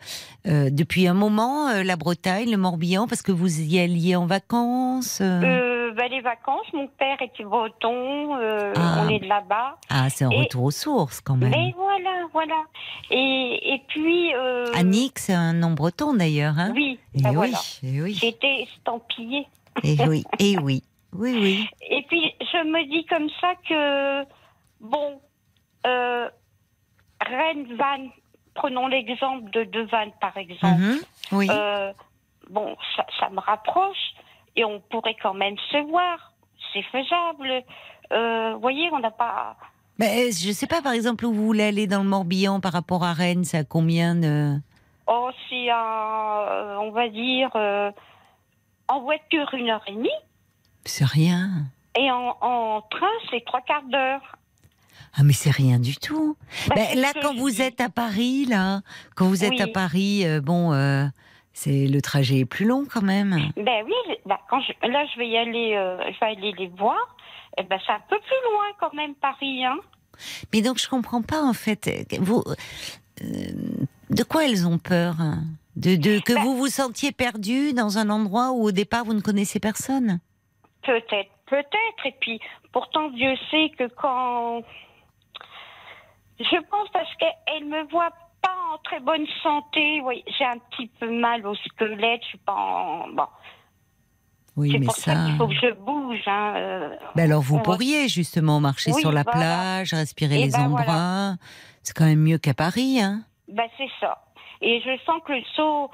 euh, depuis un moment euh, la Bretagne, le Morbihan, parce que vous y alliez en vacances. bah, les vacances, mon père était breton, Ah. on est de là-bas. Ah, c'est un et- retour aux sources quand même. Mais voilà, voilà. Et, et puis. Annick, c'est un nom breton d'ailleurs, hein? Oui, Et bah, oui, voilà. et oui, J'étais estampillée. et oui, et oui, oui, oui. Et puis, je me dis comme ça que, bon, euh, Rennes, Vannes, prenons l'exemple de, de Vannes, par exemple. Mhm, oui. Euh, bon, ça, ça me rapproche et on pourrait quand même se voir. C'est faisable. Euh, Vous voyez, on n'a pas. Mais euh, je sais pas, par exemple, où vous voulez aller dans le Morbihan par rapport à Rennes, c'est à combien de... Oh, c'est euh, on va dire, euh, en voiture une heure et demie C'est rien. et en, en train c'est trois quarts d'heure. Ah, mais c'est rien du tout. Bah, Ben, là, quand vous êtes à Paris, là, quand vous êtes Oui. à Paris, euh, bon, euh, c'est le trajet est plus long quand même. Ben oui, bah, quand je, là je vais y aller, euh, je vais aller les voir. Eh ben c'est un peu plus loin quand même Paris, hein. Mais donc, je comprends pas en fait. Vous, de quoi elles ont peur hein? De, de que Ben- vous vous sentiez perdu dans un endroit où au départ vous ne connaissez personne? Peut-être, peut-être. Et puis, pourtant, Dieu sait que quand. Je pense parce qu'elle me voit pas en très bonne santé. Oui, j'ai un petit peu mal au squelette. Je suis pas en. Bon, Oui, mais pour ça, ça. qu'il faut que je bouge. Hein. euh. Ben alors vous pourriez justement marcher Oui, sur la voilà. plage, respirer Et les ben, embruns. C'est quand même mieux qu'à Paris, hein. Ben, c'est ça. Et je sens que le saut,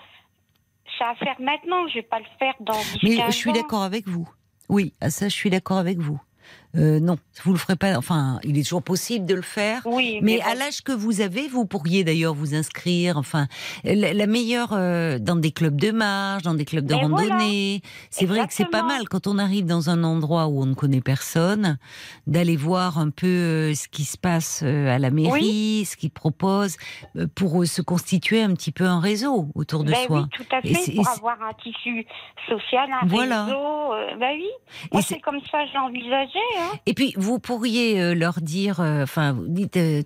ça à faire maintenant. Je vais pas le faire dans 10 Mais 15 je suis d'accord avec vous. Oui, à ça je suis d'accord avec vous. Euh, non, vous le ferez pas. Enfin, il est toujours possible de le faire. Oui, Mais bon. à l'âge que vous avez, vous pourriez d'ailleurs vous inscrire. Enfin, la, la meilleure euh, dans des clubs de marche, dans des clubs de Mais voilà. randonnée. C'est vrai que c'est pas mal quand on arrive dans un endroit où on ne connaît personne, d'aller voir un peu euh, ce qui se passe euh, à la mairie, ce qu'ils proposent, euh, pour se constituer un petit peu un réseau autour de Ben soi. oui, tout à fait, pour avoir un tissu social, un Voilà. réseau. euh, ben oui, moi Et c'est- comme ça que j'ai envisagé. Hein. Et puis, vous pourriez euh, leur dire, euh, enfin, vous dites euh,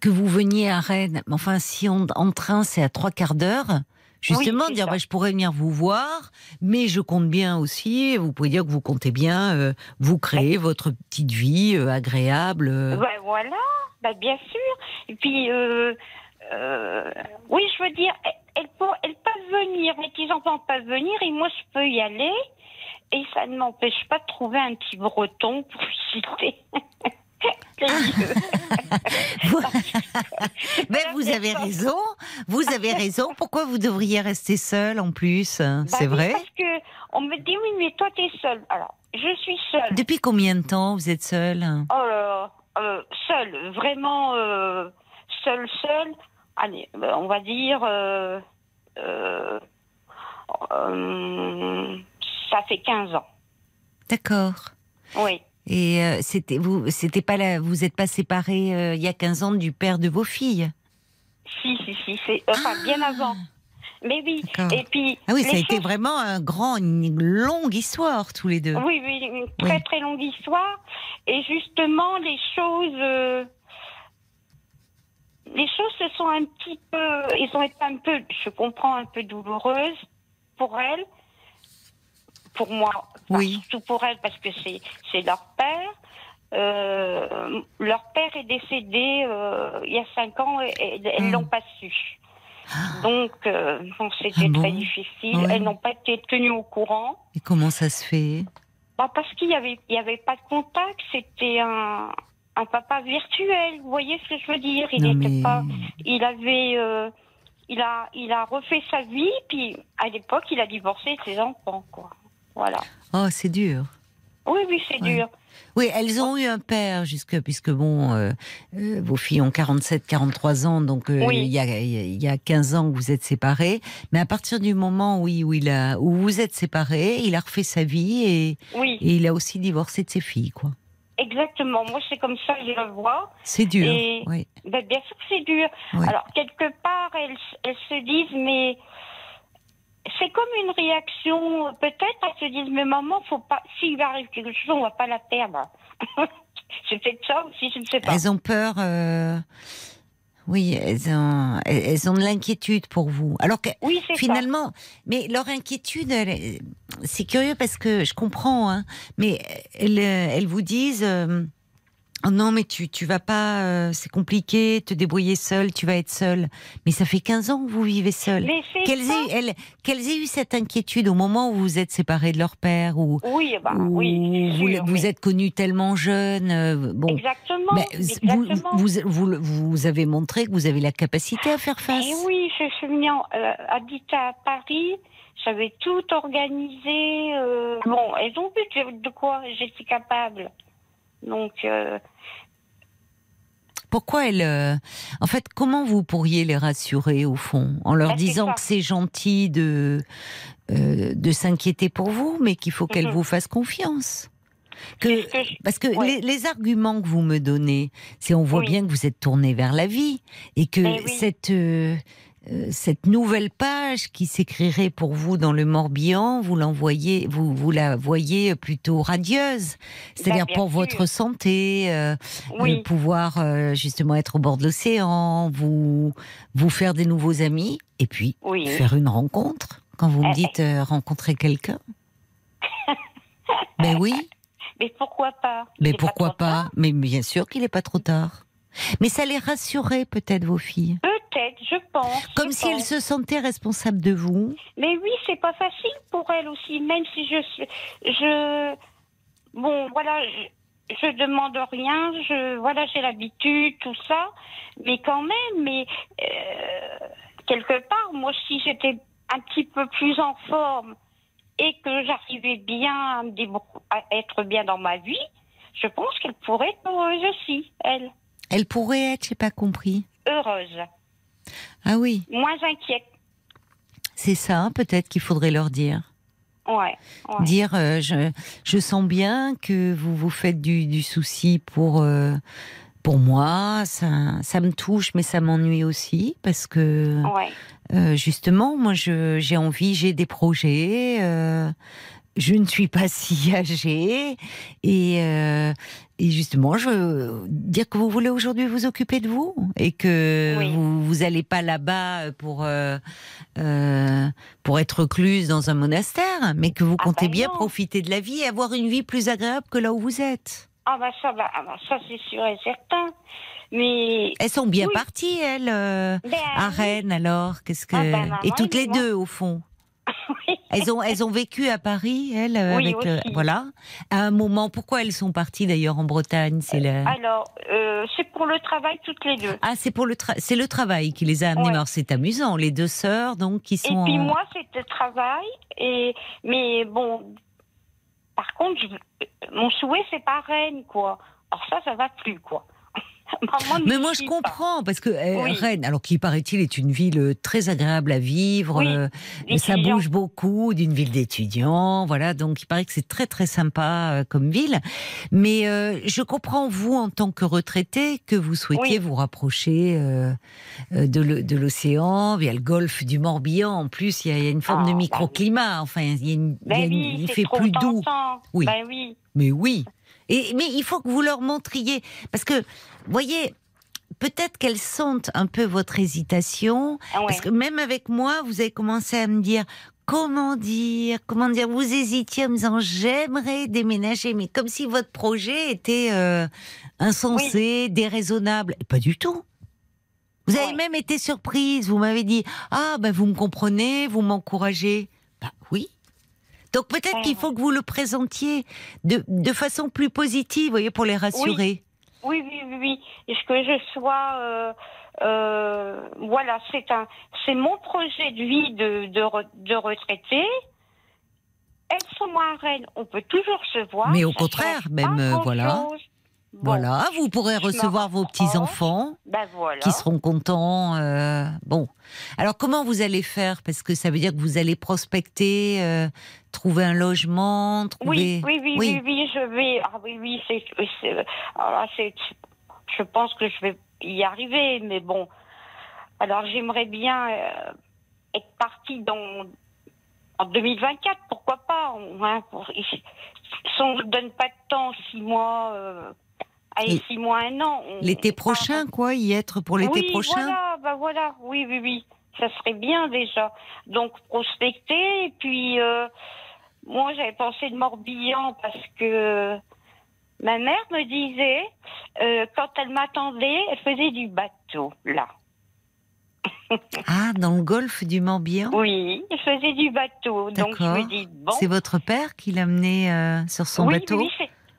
que vous veniez à Rennes, mais enfin, si on, en train c'est à trois quarts d'heure, Justement, dire bah, je pourrais venir vous voir, mais je compte bien aussi. Vous pouvez dire que vous comptez bien euh, vous créer votre petite vie euh, agréable. Ben voilà, ben bien sûr. Et puis, euh, oui, je veux dire, elles, elles peuvent, elles peuvent venir, mes petits-enfants peuvent venir et moi je peux y aller. Et ça ne m'empêche pas de trouver un petit breton pour visiter. C'est Mais vous avez raison. Vous avez raison. Pourquoi vous devriez rester seul en plus hein, Bah C'est vrai? Parce que on me dit oui, mais toi t'es seule. Alors, je suis seule. Depuis combien de temps vous êtes seul Oh là là, euh, seule, vraiment euh, seule, seule. Allez, euh, on va dire, euh, euh, euh, ça fait 15 ans. D'accord. Oui. Et euh, c'était vous, c'était pas là, vous êtes pas séparés euh, il y a 15 ans du père de vos filles? Si, si, si, c'est enfin bien avant. Mais oui. Et puis. Ah oui, ça a été vraiment un grand, une longue histoire tous les deux. Oui, oui, une très Oui. très longue histoire. Et justement, les choses, euh, les choses se sont un petit peu, ils ont été un peu, je comprends, un peu douloureuses pour elles, pour moi, Oui. surtout pour elles parce que c'est c'est leur père. Euh, leur père est décédé euh, il y a cinq ans et, et elles Hmm. l'ont pas su. Donc, euh, bon, c'était Ah bon très difficile. Ouais. Elles n'ont pas été tenues au courant. Et comment ça se fait? Bah parce qu'il y avait, il y avait pas de contact. C'était un, un papa virtuel. Vous voyez ce que je veux dire? Il Non, était mais- pas, il avait, euh, il a, il a refait sa vie. Puis à l'époque, il a divorcé de ses enfants, quoi. Voilà. Oh, c'est dur. Oui, oui, c'est Ouais. dur. Oui, elles ont eu un père jusque puisque bon, euh, euh, vos filles ont 47, 43 ans, donc euh, Oui. il y a il y a 15 ans que vous êtes séparés. Mais à partir du moment où il a où vous êtes séparés, il a refait sa vie et, Oui, et il a aussi divorcé de ses filles, quoi. exactement. Moi, c'est comme ça que je le vois. C'est dur. Et- Oui. Ben, bien sûr que c'est dur. Alors, quelque part, elles, elles se disent, mais c'est comme une réaction, peut-être, elles se disent, mais maman, faut pas, s'il arrive quelque chose, on va pas la perdre. c'est peut-être ça aussi, je ne sais pas. Elles ont peur. euh, Oui, elles ont, elles ont de l'inquiétude pour vous. Alors que Oui, c'est ça. finalement, mais leur inquiétude, c'est curieux parce que je comprends, hein, mais elles, elles vous disent. euh, Oh non, mais tu, tu vas pas, euh, c'est compliqué, te débrouiller seule, tu vas être seule. Mais ça fait 15 ans que vous vivez c'est Qu'elles aient, elles- qu'elles aient eu cette inquiétude au moment où vous êtes séparés de leur père ou, Oui, bah, ou oui, vous, sûr, vous mais- êtes connus tellement jeunes. euh, bon, Exactement, mais vous, exactement. vous, vous, vous avez montré que vous avez la capacité à faire face. Et oui, je suis venue en- euh, habiter à Paris. J'avais tout organisé. euh, Bon, elles ont vu de quoi j'étais capable. Donc, euh, Pourquoi elles, euh, en fait, comment vous pourriez les rassurer au fond, en leur Bah, disant ça. que c'est gentil de euh, de s'inquiéter pour vous, mais qu'il faut qu'elles Mhm. vous fassent confiance? c'est Que, ce que je- parce que Ouais. les, les arguments que vous me donnez, c'est on voit Oui. bien que vous êtes tourné vers la vie et que Eh oui. cette euh, euh, cette nouvelle page qui s'écrirait pour vous dans le Morbihan, vous l'envoyez, vous vous la voyez plutôt radieuse, c'est-à-dire Bah, pour sûr. votre santé, euh, Oui. pouvoir euh, justement être au bord de l'océan, vous vous faire des nouveaux amis et puis Oui. faire une rencontre. Quand vous me Eh, dites euh, rencontrer quelqu'un, ben oui. Mais pourquoi pas? Mais pourquoi pas, Mais bien sûr qu'il n'est pas trop tard. Mais ça les rassurait peut-être vos filles? Je pense. Comme je si pense. se sentaient responsables de vous. Mais oui, c'est pas facile pour elles aussi, même si je suis. Je. Bon, voilà, je, je demande rien, je. Voilà, j'ai l'habitude, tout ça. Mais quand même, mais. euh, quelque part, moi, si j'étais un petit peu plus en forme et que j'arrivais bien à, me débrou- à être bien dans ma vie, je pense qu'elle pourrait être heureuse aussi, elle. Elles pourraient être, j'ai pas compris. Heureuse. Ah oui, Moins inquiète. c'est ça peut-être qu'il faudrait leur dire. Ouais. ouais. Dire, euh, je, je sens bien que vous vous faites du, du souci pour, euh, pour moi, ça, ça me touche, mais ça m'ennuie aussi, parce que Ouais. euh, justement, moi, j'ai envie, j'ai des projets, je ne suis pas si âgée et, euh, et justement, je veux dire que vous voulez aujourd'hui vous occuper de vous et que Oui. vous vous allez pas là-bas pour euh, euh, pour être recluse dans un monastère, mais que vous Ah comptez ben bien profiter de la vie et avoir une vie plus agréable que là où vous êtes. Ah bah ça, bah, ah bah, ça c'est sûr et certain. Mais Elles sont bien Oui. parties, elles, Ben, à. Rennes alors. Qu'est-ce que Ah ben, maman, et toutes les deux au fond. Elles ont elles ont vécu à Paris, elles, euh, Oui, avec euh, voilà. À un moment, pourquoi elles sont parties d'ailleurs en Bretagne C'est le Alors, euh, c'est pour le travail toutes les deux. ah c'est pour le tra- c'est le travail qui les a amenées. Ouais. Alors c'est amusant, les deux sœurs donc qui Et sont. puis en- moi, c'était travail. Et mais bon, par contre, je- mon souhait c'est pas Rennes, quoi. Alors ça, ça va plus, quoi. Mais moi je pas. comprends parce que euh, Oui. Rennes, alors qui paraît-il est une ville euh, très agréable à vivre, Oui, euh, ça bouge beaucoup, d'une ville d'étudiants, voilà. Donc il paraît que c'est très très sympa euh, comme ville. Mais je comprends vous en tant que retraité que vous souhaitiez Oui. vous rapprocher de l'océan via le golfe du Morbihan. En plus, il y, a- il y a une forme Ah, de bah microclimat. Enfin, il y a une, il y a Ben une- il fait plus doux. Ben oui. Mais oui. Et, mais il faut que vous leur montriez. Parce que, voyez, peut-être qu'elles sentent un peu votre hésitation. Ah ouais. Parce que même avec moi, vous avez commencé à me dire. Comment dire Comment dire Vous hésitiez en me disant j'aimerais déménager, mais comme si votre projet était euh, insensé, déraisonnable. Et Pas du tout. Vous avez même été surprise. Vous m'avez dit ah ben vous me comprenez, vous m'encouragez. Bah oui. Donc peut-être qu'il faut que vous le présentiez de, de façon plus positive, voyez, pour les rassurer. Oui, oui, oui, oui. Est-ce que je sois, euh, euh, voilà, c'est un, c'est mon projet de vie de de, re- de retraité. Elles sont Rennes, on peut toujours se voir. Mais au contraire, même, euh, voilà. Bon, Voilà, vous pourrez je recevoir vos rapproche. petits enfants Ben voilà. qui seront contents. euh, bon, alors comment vous allez faire? Parce que ça veut dire que vous allez prospecter, euh, trouver un logement, trouver. Oui, oui, oui, Oui. oui, oui, je vais. Ah oui, oui, c'est. alors là, c'est. Je pense que je vais y arriver, mais bon. Alors j'aimerais bien euh, être partie dans en 2024, pourquoi pas on- hein, pour- Si on ne donne pas de temps, six mois, allez, six mois, un an. L'été prochain, quoi, y être pour l'été oui, prochain? Voilà, bah voilà, oui, oui, oui, ça serait bien déjà. Donc prospecter, et puis euh, moi j'avais pensé de Morbihan parce que ma mère me disait euh, quand elle m'attendait, elle faisait du bateau là. Ah, dans le golfe du Morbihan? Oui, elle faisait du bateau. Donc je me dis bon. C'est votre père qui l'a mené euh, sur son oui, bateau? oui,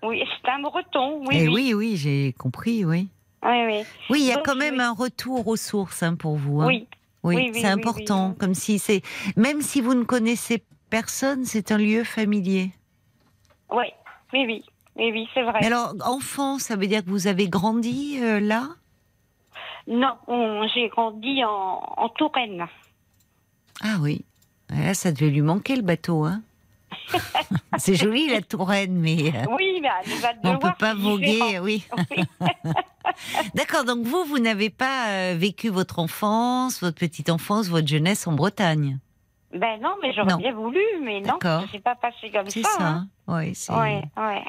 oui, c'est un breton. Oui, Eh oui. oui, oui, j'ai compris, oui. oui, oui. Oui, il y a Donc, quand même oui. un retour aux sources hein, pour vous. hein. Oui, Oui, c'est important. Comme si c'est, même si vous ne connaissez personne, c'est un lieu familier. oui, oui, oui, oui, c'est vrai. Mais alors, enfant, ça veut dire que vous avez grandi euh, là? Non, on- j'ai grandi en, en Touraine. Ah oui. Là, ça devait lui manquer le bateau, hein C'est joli la Touraine, mais euh, Oui, mais on devoir peut pas voguer, oui. Oui. D'accord. Donc vous, vous n'avez pas euh, vécu votre enfance, votre petite enfance, votre jeunesse en Bretagne? Ben non, mais j'aurais bien voulu, mais non, ça s'est pas passé comme C'est ça. ça. hein. Oui. c'est- Ouais, ouais.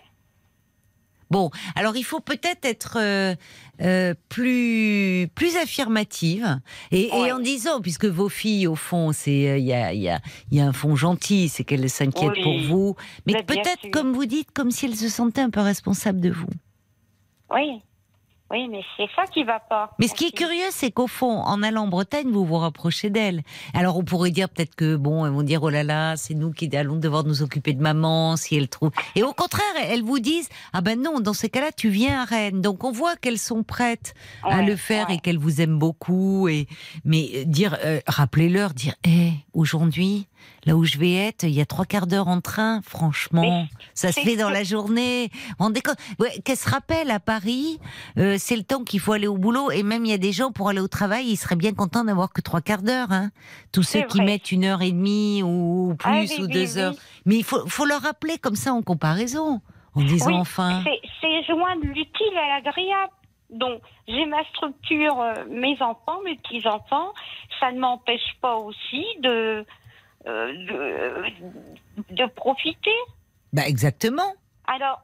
Bon, alors il faut peut-être être euh, euh, plus plus affirmative et, et en disant, puisque vos filles au fond, c'est euh, il y a il y a y a un fond gentil, c'est qu'elles s'inquiètent Oui. pour vous, mais peut-être comme vous dites, comme si elles se sentaient un peu responsables de vous. Oui. Oui, mais c'est ça qui va pas. Mais ce qui est curieux, c'est qu'au fond, en allant en Bretagne, vous vous rapprochez d'elles. Alors on pourrait dire peut-être que bon, elles vont dire oh là là, c'est nous qui allons devoir nous occuper de maman si elle trouve. Et au contraire, elles vous disent ah ben non, dans ces cas-là, tu viens à Rennes. Donc on voit qu'elles sont prêtes à le faire ouais. et qu'elles vous aiment beaucoup. Et mais euh, dire, euh, rappelez-leur, dire hé, aujourd'hui, là où je vais être, il y a trois quarts d'heure en train. Franchement, ça se fait dans la journée. Ouais, Qu'elle se rappelle à Paris, euh, c'est le temps qu'il faut aller au boulot. Et même il y a des gens pour aller au travail, ils seraient bien contents d'avoir que trois quarts d'heure. Hein. Tous ceux qui mettent une heure et demie ou plus Ah oui, ou deux oui. heures. Mais il faut, faut leur rappeler comme ça en comparaison, en disant enfin. C'est- C'est joindre l'utile à l'agréable. Donc, j'ai ma structure, euh, mes enfants, mes petits-enfants. Ça ne m'empêche pas aussi de euh, de, de profiter. Bah exactement. Alors.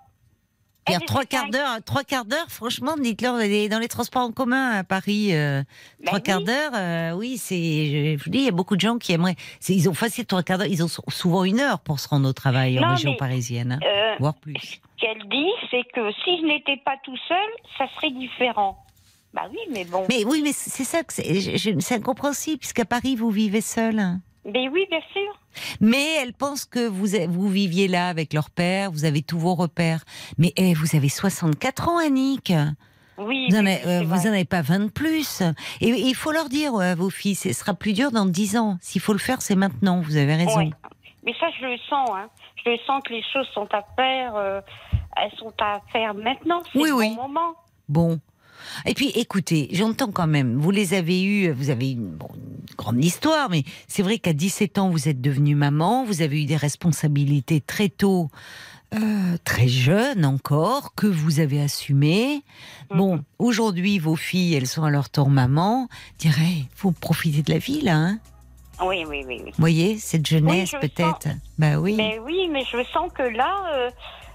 Pierre, elle trois quarts d'heure, trois quarts d'heure, franchement, dites-leur dans les transports en commun à Paris, euh, Ben trois quarts oui. d'heure, euh, oui, c'est, je vous dis, il y a beaucoup de gens qui aimeraient. Ils ont facile trois quarts d'heure, ils ont sou- souvent une heure pour se rendre au travail en région mais, parisienne, hein, Euh, voire plus. ce qu'elle dit, c'est que si je n'étais pas tout seul, ça serait différent. Bah oui, mais bon. Mais oui, mais c'est ça que c'est, incompréhensible puisqu'à Paris vous vivez seul. Mais oui, bien sûr. Mais elle pense que vous, vous viviez là avec leur père, vous avez tous vos repères. Mais eh, vous avez 64 ans, Annick. Oui, Vous en oui, avez, c'est euh, avez pas 20 de plus. Et et il faut leur dire ouais, à vos filles, ce sera plus dur dans 10 ans. S'il faut le faire, c'est maintenant. Vous avez raison. Ouais. Mais ça, je le sens. Hein. Je le sens que les choses sont à faire. euh, elles sont à faire maintenant. C'est Oui, le oui. bon moment. Bon. Et puis, écoutez, j'entends quand même, vous les avez eus, vous avez une, bon, une grande histoire, mais c'est vrai qu'à 17 ans, vous êtes devenue maman, vous avez eu des responsabilités très tôt, euh, très jeune encore, que vous avez assumées. Bon, aujourd'hui, vos filles, elles sont à leur tour maman. Dirais, faut profiter de la vie, là, hein. Oui, oui, oui. oui. Vous voyez, cette jeunesse, je peut-être. Bah oui. Mais oui, mais je sens que là, euh,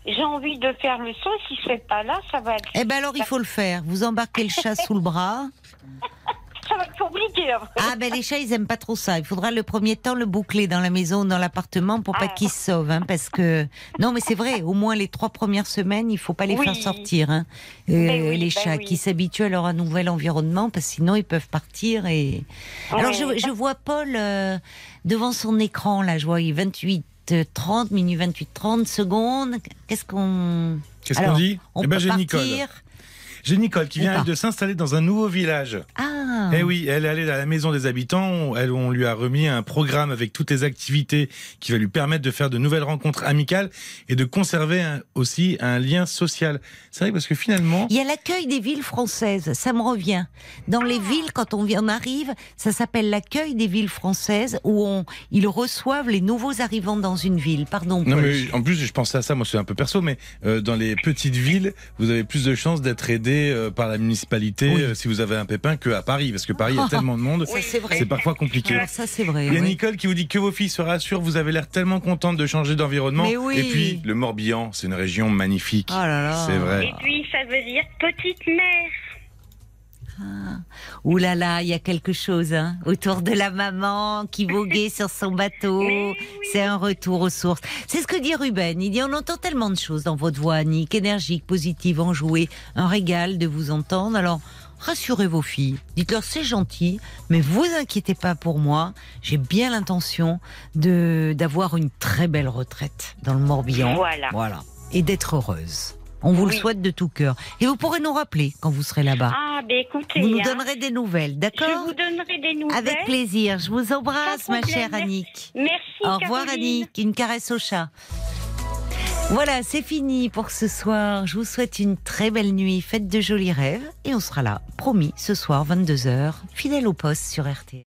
j'ai envie de faire le saut. Si fais pas là, ça va être, Eh ben alors, il faut le faire. Vous embarquez le chat sous le bras. ça va être compliqué. hein. Ah ben les chats ils aiment pas trop ça. Il faudra le premier temps le boucler dans la maison, dans l'appartement pour pas Ah. qu'ils se sauvent, hein, parce que non mais c'est vrai. Au moins les trois premières semaines, il faut pas les Oui. faire sortir. Hein. Euh, Ben oui, les ben chats oui. qui s'habituent à leur nouvel environnement, parce que sinon ils peuvent partir. Et alors je, je vois Paul euh, devant son écran là. Je vois il est 28 euh, 30 minutes 28 30 secondes. Qu'est-ce qu'on Qu'est-ce qu'on Alors, dit on Eh ben, j'ai. Nicole. J'ai Nicole qui vient de s'installer dans un nouveau village. Ah. Eh oui, elle est allée à la maison des habitants. Elle, on lui a remis un programme avec toutes les activités qui va lui permettre de faire de nouvelles rencontres amicales et de conserver un- aussi un lien social. C'est vrai parce que finalement, Il y a l'accueil des villes françaises, ça me revient. Dans les villes, quand on vient- on arrive, ça s'appelle l'accueil des villes françaises où on, ils reçoivent les nouveaux arrivants dans une ville. Pardon, non mais en plus je pensais à ça, moi c'est un peu perso, mais euh, dans les petites villes, vous avez plus de chances d'être aidé euh, par la municipalité Oui. euh, si vous avez un pépin que à Paris, parce que Paris il y a tellement de monde, c'est vrai. c'est parfois compliqué. Alors ça, c'est vrai. Il y a oui. Nicole qui vous dit que vos filles se rassurent, vous avez l'air tellement contente de changer d'environnement. Mais oui. Et puis, le Morbihan, c'est une région magnifique. Oh là là. C'est vrai. Et puis, ça veut dire petite mère. Ouh là là, il y a quelque chose hein, autour de la maman qui voguait sur son bateau. C'est un retour aux sources. C'est ce que dit Ruben. Il dit on entend tellement de choses dans votre voix, Annick, énergique, positive, enjouée. Un régal de vous entendre. Alors rassurez vos filles. Dites-leur c'est gentil, mais vous inquiétez pas pour moi. J'ai bien l'intention de d'avoir une très belle retraite dans le Morbihan. Voilà. Voilà. Et d'être heureuse. On vous le souhaite de tout cœur. Et vous pourrez nous rappeler quand vous serez là-bas. Ah, ben écoutez. Vous nous hein, donnerez des nouvelles, Je d'accord vous donnerai des nouvelles. Avec plaisir. Je vous embrasse, ma chère. Annick. Merci. Au revoir, Caroline. Annick. Une caresse au chat. Voilà, c'est fini pour ce soir. Je vous souhaite une très belle nuit. Faites de jolis rêves. Et on sera là, promis, ce soir, 22h, fidèle au poste sur RT.